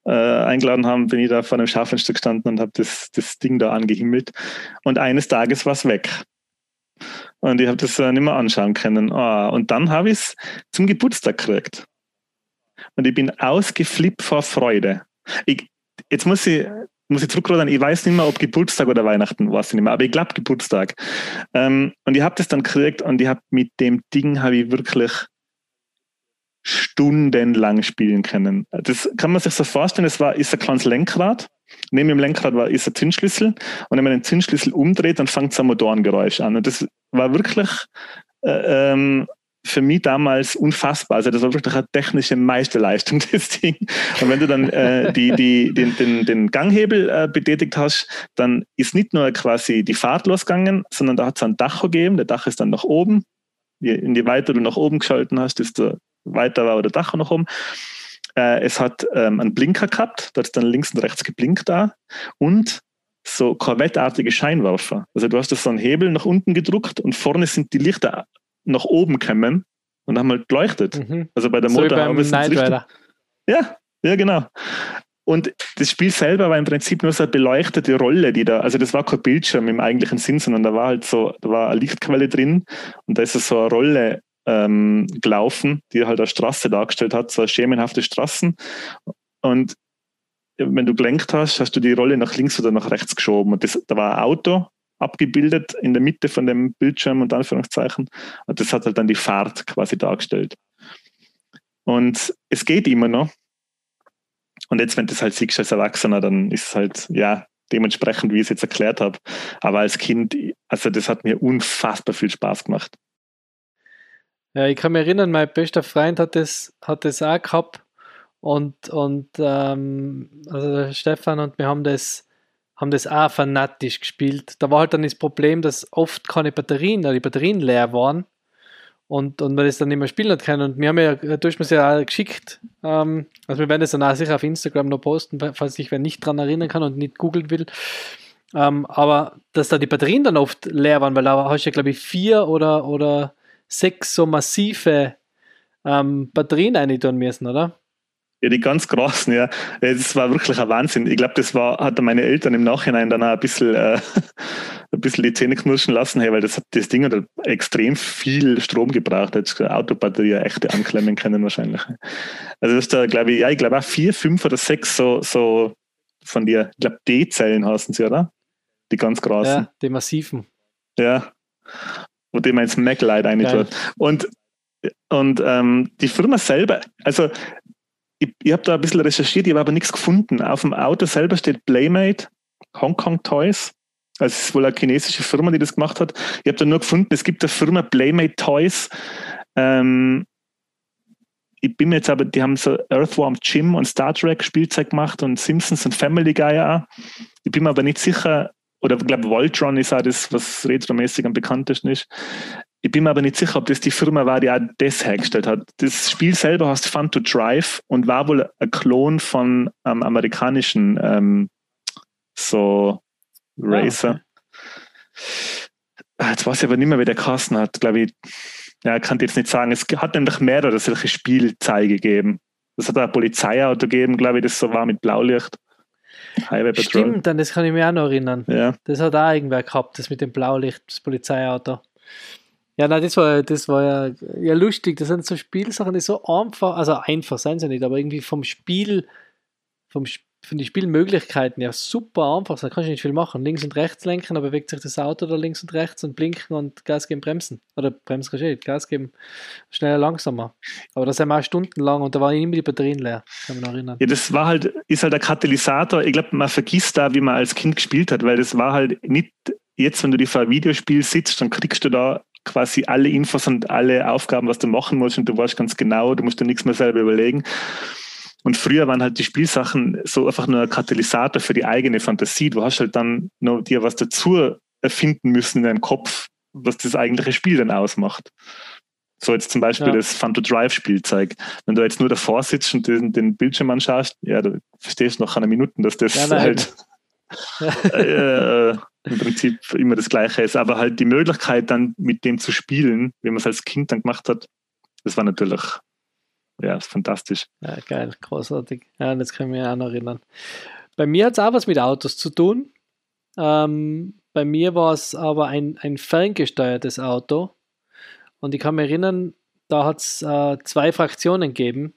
äh, eingeladen haben, bin ich da vor einem Schaufenster gestanden und habe das, das Ding da angehimmelt. Und eines Tages war es weg. Und ich habe das nicht mehr anschauen können. Oh, und dann habe ich es zum Geburtstag gekriegt. Und ich bin ausgeflippt vor Freude. Ich, jetzt muss ich, muss ich zurückrudern, ich weiß nicht mehr, ob Geburtstag oder Weihnachten, weiß ich nicht mehr, aber ich glaube Geburtstag. Ähm, und ich habe das dann gekriegt und ich habe mit dem Ding habe ich wirklich stundenlang spielen können. Das kann man sich so vorstellen, es war, ist ein kleines Lenkrad. Neben dem Lenkrad war, ist ein Zündschlüssel. Und wenn man den Zündschlüssel umdreht, dann fängt es ein Motorengeräusch an. Und das war wirklich äh, ähm, für mich damals unfassbar. Also das war wirklich eine technische Meisterleistung, das Ding. Und wenn du dann äh, die, die, den, den, den Ganghebel äh, betätigt hast, dann ist nicht nur quasi die Fahrt losgegangen, sondern da hat es ein Dach gegeben. Der Dach ist dann nach oben. Je, je weiter du nach oben geschalten hast, desto weiter war der Dach nach oben. Äh, es hat ähm, einen Blinker gehabt, da hat dann links und rechts geblinkt da. Und so Corvette-artige Scheinwerfer. Also du hast das so einen Hebel nach unten gedruckt und vorne sind die Lichter nach oben gekommen und haben halt geleuchtet. Mhm. Also bei der so Motorhaube ist Richter. Ja, ja, genau. Und das Spiel selber war im Prinzip nur so eine beleuchtete Rolle, die da, also das war kein Bildschirm im eigentlichen Sinn, sondern da war halt so, da war eine Lichtquelle drin und da ist so eine Rolle ähm, gelaufen, die halt eine Straße dargestellt hat, so schemenhafte Straßen. Und wenn du gelenkt hast, hast du die Rolle nach links oder nach rechts geschoben. Und das, da war ein Auto abgebildet in der Mitte von dem Bildschirm und Anführungszeichen. Und das hat halt dann die Fahrt quasi dargestellt. Und es geht immer noch. Und jetzt, wenn du das halt siehst als Erwachsener, dann ist es halt, ja, dementsprechend, wie ich es jetzt erklärt habe. Aber als Kind, also das hat mir unfassbar viel Spaß gemacht. Ja, ich kann mich erinnern, mein bester Freund hat das, hat das auch gehabt. Und, und ähm, also Stefan und wir haben das haben das auch fanatisch gespielt. Da war halt dann das Problem, dass oft keine Batterien, die Batterien leer waren und, und man das dann nicht mehr spielen hat können. Und wir haben ja, du hast mir ja auch geschickt, ähm, also wir werden das dann auch sicher auf Instagram noch posten, falls sich wer nicht dran erinnern kann und nicht googeln will. Ähm, aber dass da die Batterien dann oft leer waren, weil da hast du ja, glaube ich, vier oder, oder sechs so massive ähm, Batterien reintun müssen, oder? Ja, die ganz großen, ja. Das war wirklich ein Wahnsinn. Ich glaube, das war, hat meine Eltern im Nachhinein dann auch ein bisschen, äh, ein bisschen die Zähne knirschen lassen, hey, weil das, das Ding hat extrem viel Strom gebraucht. Jetzt Autobatterie echte anklemmen können wahrscheinlich. Also das ist da, glaube ich, ja, ich glaube auch vier, fünf oder sechs so, so von dir, ich glaube D-Zellen heißen sie, oder? Die ganz großen. Ja, die massiven. Ja. Wo die man ins Mac-Light rein Und und ähm, die Firma selber, also ich, ich habe da ein bisschen recherchiert, ich habe aber nichts gefunden. Auf dem Auto selber steht Playmate, Hong Kong Toys. Also es ist wohl eine chinesische Firma, die das gemacht hat. Ich habe da nur gefunden, es gibt eine Firma Playmate Toys. Ähm, ich bin mir jetzt aber, die haben so Earthworm Jim und Star Trek Spielzeug gemacht und Simpsons und Family Guy auch. Ich bin mir aber nicht sicher, oder ich glaube, Voltron ist auch das, was retromäßig am bekanntesten ist. Ich bin mir aber nicht sicher, ob das die Firma war, die auch das hergestellt hat. Das Spiel selber heißt Fun to Drive und war wohl ein Klon von einem amerikanischen ähm, so Racer. Ah. Jetzt weiß ich aber nicht mehr, wie der Kasten hat. Glaube ich, ja, kann ich jetzt nicht sagen. Es hat nämlich mehrere solche Spielzeuge gegeben. Es hat ein Polizeiauto gegeben, glaube ich, das so war mit Blaulicht. Highway Patrol. Stimmt, an das kann ich mich auch noch erinnern. Ja. Das hat auch irgendwer gehabt, das mit dem Blaulicht, das Polizeiauto. Ja, nein, das war, das war ja, ja lustig. Das sind so Spielsachen, die so einfach, also einfach seien sie nicht, aber irgendwie vom Spiel, vom, von den Spielmöglichkeiten ja super einfach. Da kannst du nicht viel machen. Links und rechts lenken, da bewegt sich das Auto da links und rechts und blinken und Gas geben, bremsen. Oder bremsen kannst du nicht, Gas geben, schneller, langsamer. Aber das sind wir auch stundenlang und da waren immer die Batterien leer. Kann noch erinnern. Ja, das war halt, ist halt der Katalysator. Ich glaube, man vergisst da, wie man als Kind gespielt hat, weil das war halt nicht jetzt, wenn du dir vor Videospiel sitzt, dann kriegst du da quasi alle Infos und alle Aufgaben, was du machen musst und du weißt ganz genau, du musst dir nichts mehr selber überlegen. Und früher waren halt die Spielsachen so einfach nur ein Katalysator für die eigene Fantasie. Du hast halt dann noch dir was dazu erfinden müssen in deinem Kopf, was das eigentliche Spiel dann ausmacht. So jetzt zum Beispiel Ja. das Fun to Drive Spielzeug. Wenn du jetzt nur davor sitzt und den, den Bildschirm anschaust, ja, du verstehst nach einer Minute, dass das Ja, halt äh, im Prinzip immer das Gleiche ist. Aber halt die Möglichkeit dann mit dem zu spielen, wie man es als Kind dann gemacht hat, das war natürlich ja, ist fantastisch. Ja, geil, großartig. Ja, das kann ich mich auch noch erinnern. Bei mir hat es auch was mit Autos zu tun. Ähm, bei mir war es aber ein, ein ferngesteuertes Auto. Und ich kann mich erinnern, da hat es äh, zwei Fraktionen gegeben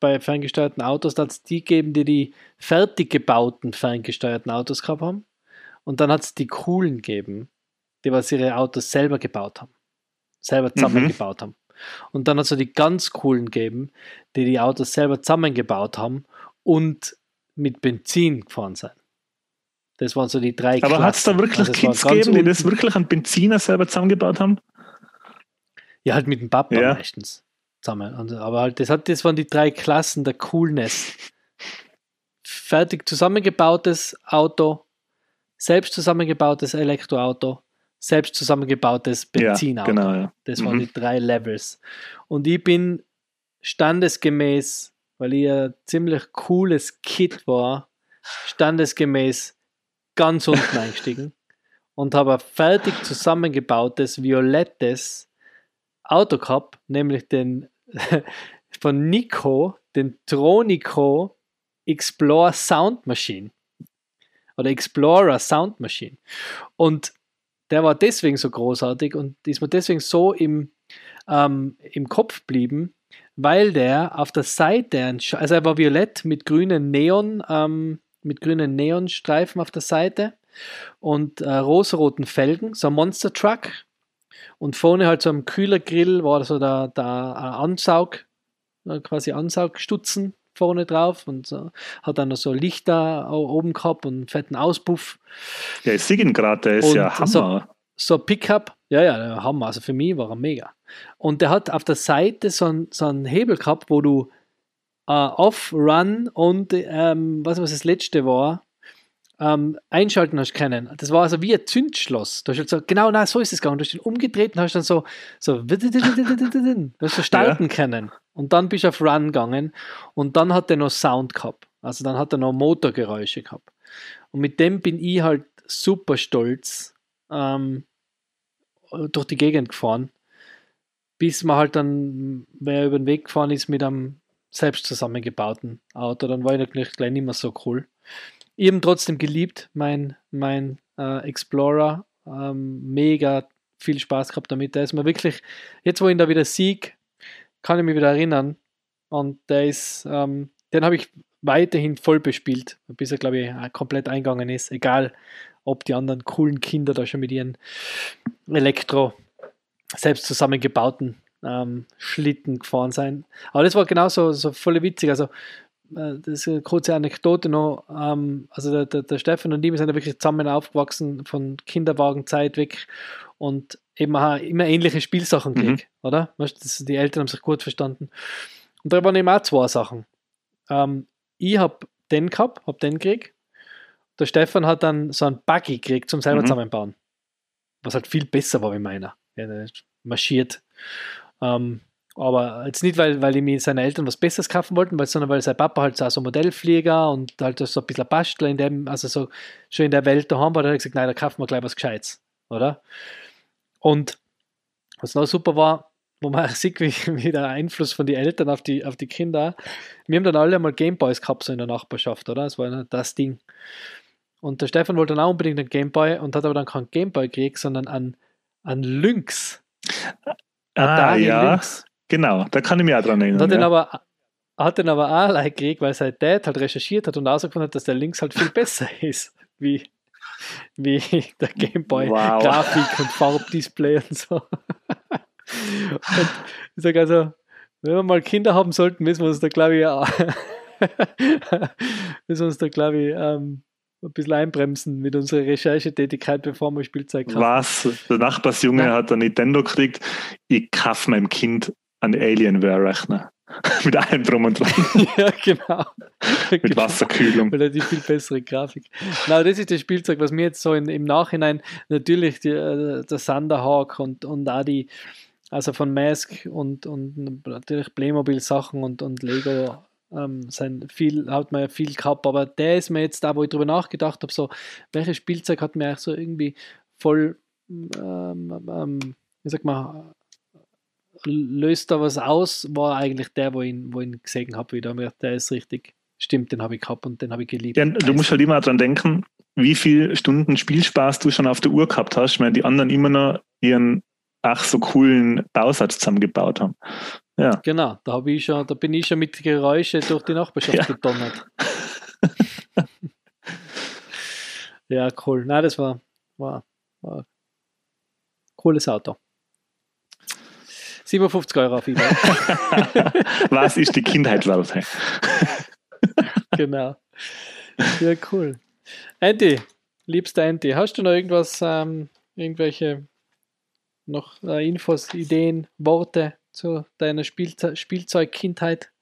bei ferngesteuerten Autos. Da hat es die gegeben, die die fertig gebauten ferngesteuerten Autos gehabt haben. Und dann hat es die coolen gegeben, die was ihre Autos selber gebaut haben. Selber zusammengebaut haben. Und dann hat es so die ganz coolen gegeben, die die Autos selber zusammengebaut haben und mit Benzin gefahren sind. Das waren so die drei Aber hat es da wirklich Also Kids gegeben, die das wirklich an Benziner selber zusammengebaut haben? Ja, halt mit dem Papa Ja. meistens zusammen. Aber halt, das, hat, das waren die drei Klassen der Coolness. Fertig zusammengebautes Auto, selbst zusammengebautes Elektroauto, selbst zusammengebautes Benzinauto. Ja, genau, ja. Das waren Mhm. die drei Levels. Und ich bin standesgemäß, weil ich ein ziemlich cooles Kid war, standesgemäß ganz unten eingestiegen und habe ein fertig zusammengebautes, violettes Auto gehabt, nämlich den von Nico, den Tronico Explorer Sound Machine. Oder Explorer Sound Machine. Und der war deswegen so großartig und ist mir deswegen so im, ähm, im Kopf blieben, weil der auf der Seite, also er war violett mit grünen Neon, ähm, mit grünen Neonstreifen auf der Seite und äh, rosaroten Felgen, so ein Monster Truck. Und vorne halt so am Kühlergrill war so der, der äh, Ansaug, äh, quasi Ansaugstutzen vorne drauf und so, hat dann noch so Lichter oben gehabt und einen fetten Auspuff. Ja, ich sehe ihn gerade, der ist Und ja so- Hammer. so ein Pickup, ja, ja, der Hammer. Also für mich war er mega. Und der hat auf der Seite so einen, so einen Hebel gehabt, wo du äh, Off, Run und ähm, was, was das letzte war, ähm, einschalten hast können. Das war also wie ein Zündschloss. Du hast halt so, genau, nein, so ist es gegangen. Du hast den umgedreht und hast dann so, so, du hast so starten können. Und dann bist du auf Run gegangen und dann hat er noch Sound gehabt. Also dann hat er noch Motorgeräusche gehabt. Und mit dem bin ich halt super stolz ähm, durch die Gegend gefahren, bis man halt dann, wer über den Weg gefahren ist mit einem selbst zusammengebauten Auto, dann war ich natürlich gleich nicht mehr so cool. Ihn trotzdem geliebt, mein, mein äh, Explorer. Ähm, mega viel Spaß gehabt damit. Der ist mir wirklich, jetzt wo ich ihn da wieder sieg, kann ich mich wieder erinnern. Und der ist, ähm, den habe ich weiterhin voll bespielt, bis er, glaube ich, äh, komplett eingegangen ist. Egal, ob die anderen coolen Kinder da schon mit ihren Elektro selbst zusammengebauten ähm, Schlitten gefahren sein. Aber das war genauso so voll witzig. Also, das ist eine kurze Anekdote noch. Ähm, also, der, der, der Stefan und ich wir sind ja wirklich zusammen aufgewachsen, von Kinderwagenzeit weg und eben auch immer ähnliche Spielsachen Mhm. gekriegt, oder? Das, die Eltern haben sich gut verstanden. Und da waren eben auch zwei Sachen. Ähm, ich habe den gehabt, habe den gekriegt. Der Stefan hat dann so einen Buggy gekriegt zum selber Mhm. zusammenbauen. Was halt viel besser war wie meiner. Ja, marschiert. Ähm, aber jetzt nicht, weil, weil ich mir seine Eltern was Besseres kaufen wollten, weil, sondern weil sein Papa halt so ein Modellflieger und halt so ein bisschen Bastler in dem, also so schon in der Welt daheim war, da hat er gesagt, nein, da kaufen wir gleich was Gescheites, oder? Und was noch super war, wo man sieht, wie, wie der Einfluss von den Eltern auf die, auf die Kinder. Wir haben dann alle mal Gameboys gehabt, so in der Nachbarschaft, oder? Das war das Ding. Und der Stefan wollte dann auch unbedingt einen Gameboy und hat aber dann keinen Gameboy gekriegt, sondern einen, einen Lynx. Ah, ja. Lynx. Genau, da kann ich mich auch dran erinnern. Hat, ja. den aber, hat den aber auch like gekriegt, weil sein Dad halt recherchiert hat und herausgefunden hat, dass der Lynx halt viel besser ist, wie, wie der Gameboy. Wow. Grafik und Farbdisplay und so. Und ich sage also, wenn wir mal Kinder haben sollten, müssen wir uns da, glaube ich, müssen wir uns da, glaube ich, ähm, ein bisschen einbremsen mit unserer Recherchetätigkeit, bevor wir Spielzeug kaufen. Was? Der Nachbarsjunge ja. hat ein Nintendo gekriegt. Ich kaufe meinem Kind einen Alienware-Rechner. mit allem drum und dran. ja, genau. mit genau. Wasserkühlung. Weil er die viel bessere Grafik. Na, das ist das Spielzeug, was mir jetzt so in, im Nachhinein natürlich die, äh, der Thunderhawk und, und auch die, also von Mask und, und natürlich Playmobil-Sachen und, und Lego ähm, sein viel, hat man ja viel gehabt, aber der ist mir jetzt da, wo ich drüber nachgedacht habe, so, welches Spielzeug hat mir eigentlich so irgendwie voll, ähm, ähm, wie sag mal, löst da was aus, war eigentlich der, wo ich ihn, wo ich ihn gesehen habe, wieder. Der ist richtig, stimmt, den habe ich gehabt und den habe ich geliebt. Ja, du musst halt immer daran denken, wie viele Stunden Spielspaß du schon auf der Uhr gehabt hast. Meine, die anderen immer noch ihren ach so coolen Bausatz zusammengebaut haben. Ja. Genau, da habe ich schon, da bin ich schon mit Geräusche durch die Nachbarschaft ja. gedonnert. ja, cool. Nein, das war, war, war cooles Auto. 57 Euro auf eBay. Was ist die Kindheit wert? genau. Ja, cool. Andy, liebster Andy, hast du noch irgendwas, ähm, irgendwelche noch äh, Infos, Ideen, Worte zu deiner Spielze Spielzeugkindheit?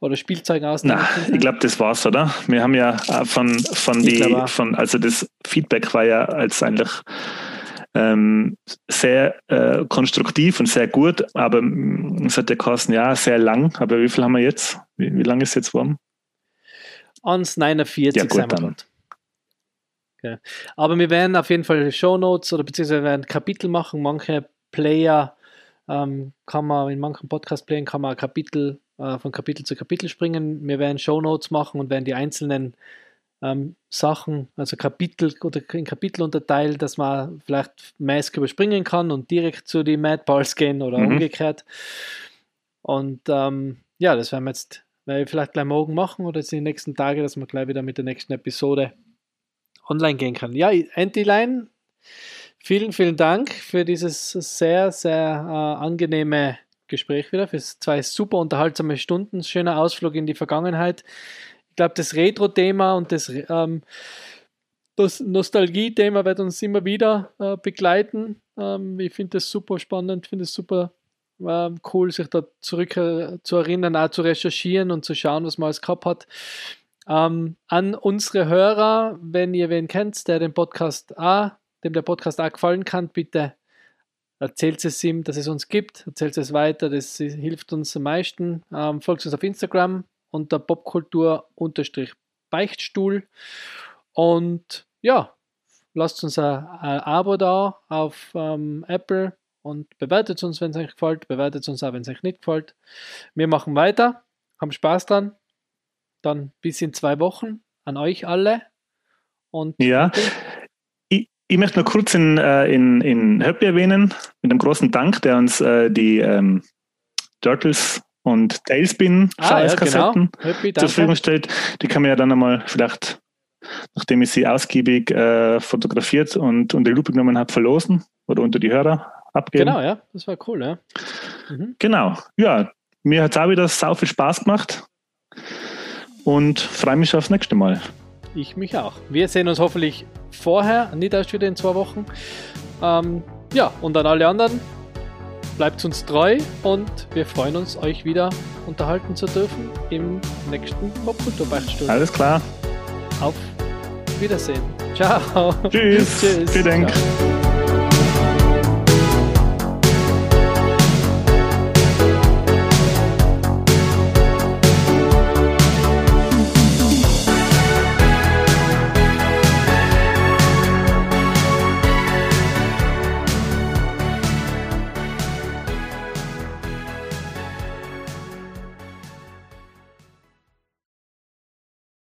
Oder Spielzeug aus Na, Ich glaube, das war's, oder? Wir haben ja äh, von, von die, von, also das Feedback war ja als eigentlich ähm, sehr äh, konstruktiv und sehr gut, aber mm, es hat ja kosten, ja, sehr lang. Aber wie viel haben wir jetzt? Wie, wie lange ist es jetzt warm? 1,49 ja, gut, dann. Okay. Aber wir werden auf jeden Fall Show Notes oder beziehungsweise werden Kapitel machen. Manche Player ähm, kann man, in manchen Podcast-Playern kann man Kapitel äh, von Kapitel zu Kapitel springen. Wir werden Show Notes machen und werden die einzelnen ähm, Sachen, also Kapitel oder in Kapitel unterteilen, dass man vielleicht Mask überspringen kann und direkt zu den Mad Balls gehen oder mhm. umgekehrt. Und ähm, ja, das werden wir jetzt vielleicht gleich morgen machen oder jetzt in den nächsten Tagen, dass man gleich wieder mit der nächsten Episode online gehen kann. Ja, Antiline, vielen, vielen Dank für dieses sehr, sehr äh, angenehme Gespräch wieder, für zwei super unterhaltsame Stunden, schöner Ausflug in die Vergangenheit. Ich glaube, das Retro-Thema und das, ähm, das Nostalgie-Thema wird uns immer wieder äh, begleiten. Ähm, ich finde das super spannend, finde es super äh, cool, sich da zurück äh, zu erinnern, auch zu recherchieren und zu schauen, was man alles gehabt hat. Ähm, an unsere Hörer, wenn ihr wen kennt, der den Podcast auch, dem der Podcast auch gefallen kann, bitte erzählt es ihm, dass es uns gibt, erzählt es weiter, das hilft uns am meisten. Ähm, folgt uns auf Instagram unter Popkultur-Beichtstuhl und ja, lasst uns ein, ein Abo da auf ähm, Apple und bewertet uns, wenn es euch gefällt, bewertet uns auch, wenn es euch nicht gefällt. Wir machen weiter, haben Spaß dran. Dann bis in zwei Wochen an euch alle. Und ja, ich, möchte nur kurz in, äh, in, in Höppi erwähnen, mit einem großen Dank, der uns äh, die ähm, Turtles und Tailspin ah, ja, genau. zur Verfügung stellt. Die kann man ja dann einmal vielleicht, nachdem ich sie ausgiebig äh, fotografiert und unter die Lupe genommen habe, verlosen oder unter die Hörer abgeben. Genau, ja, das war cool, ja. Mhm. Genau, ja, mir hat es auch wieder sau viel Spaß gemacht und freue mich aufs nächste Mal. Ich mich auch. Wir sehen uns hoffentlich vorher, nicht erst wieder in zwei Wochen. Ähm, ja, und an alle anderen, bleibt uns treu und wir freuen uns, euch wieder unterhalten zu dürfen im nächsten Popkulturbeichtstuhl. Alles klar. Auf Wiedersehen. Ciao. Tschüss. Tschüss. Vielen Dank. Ciao.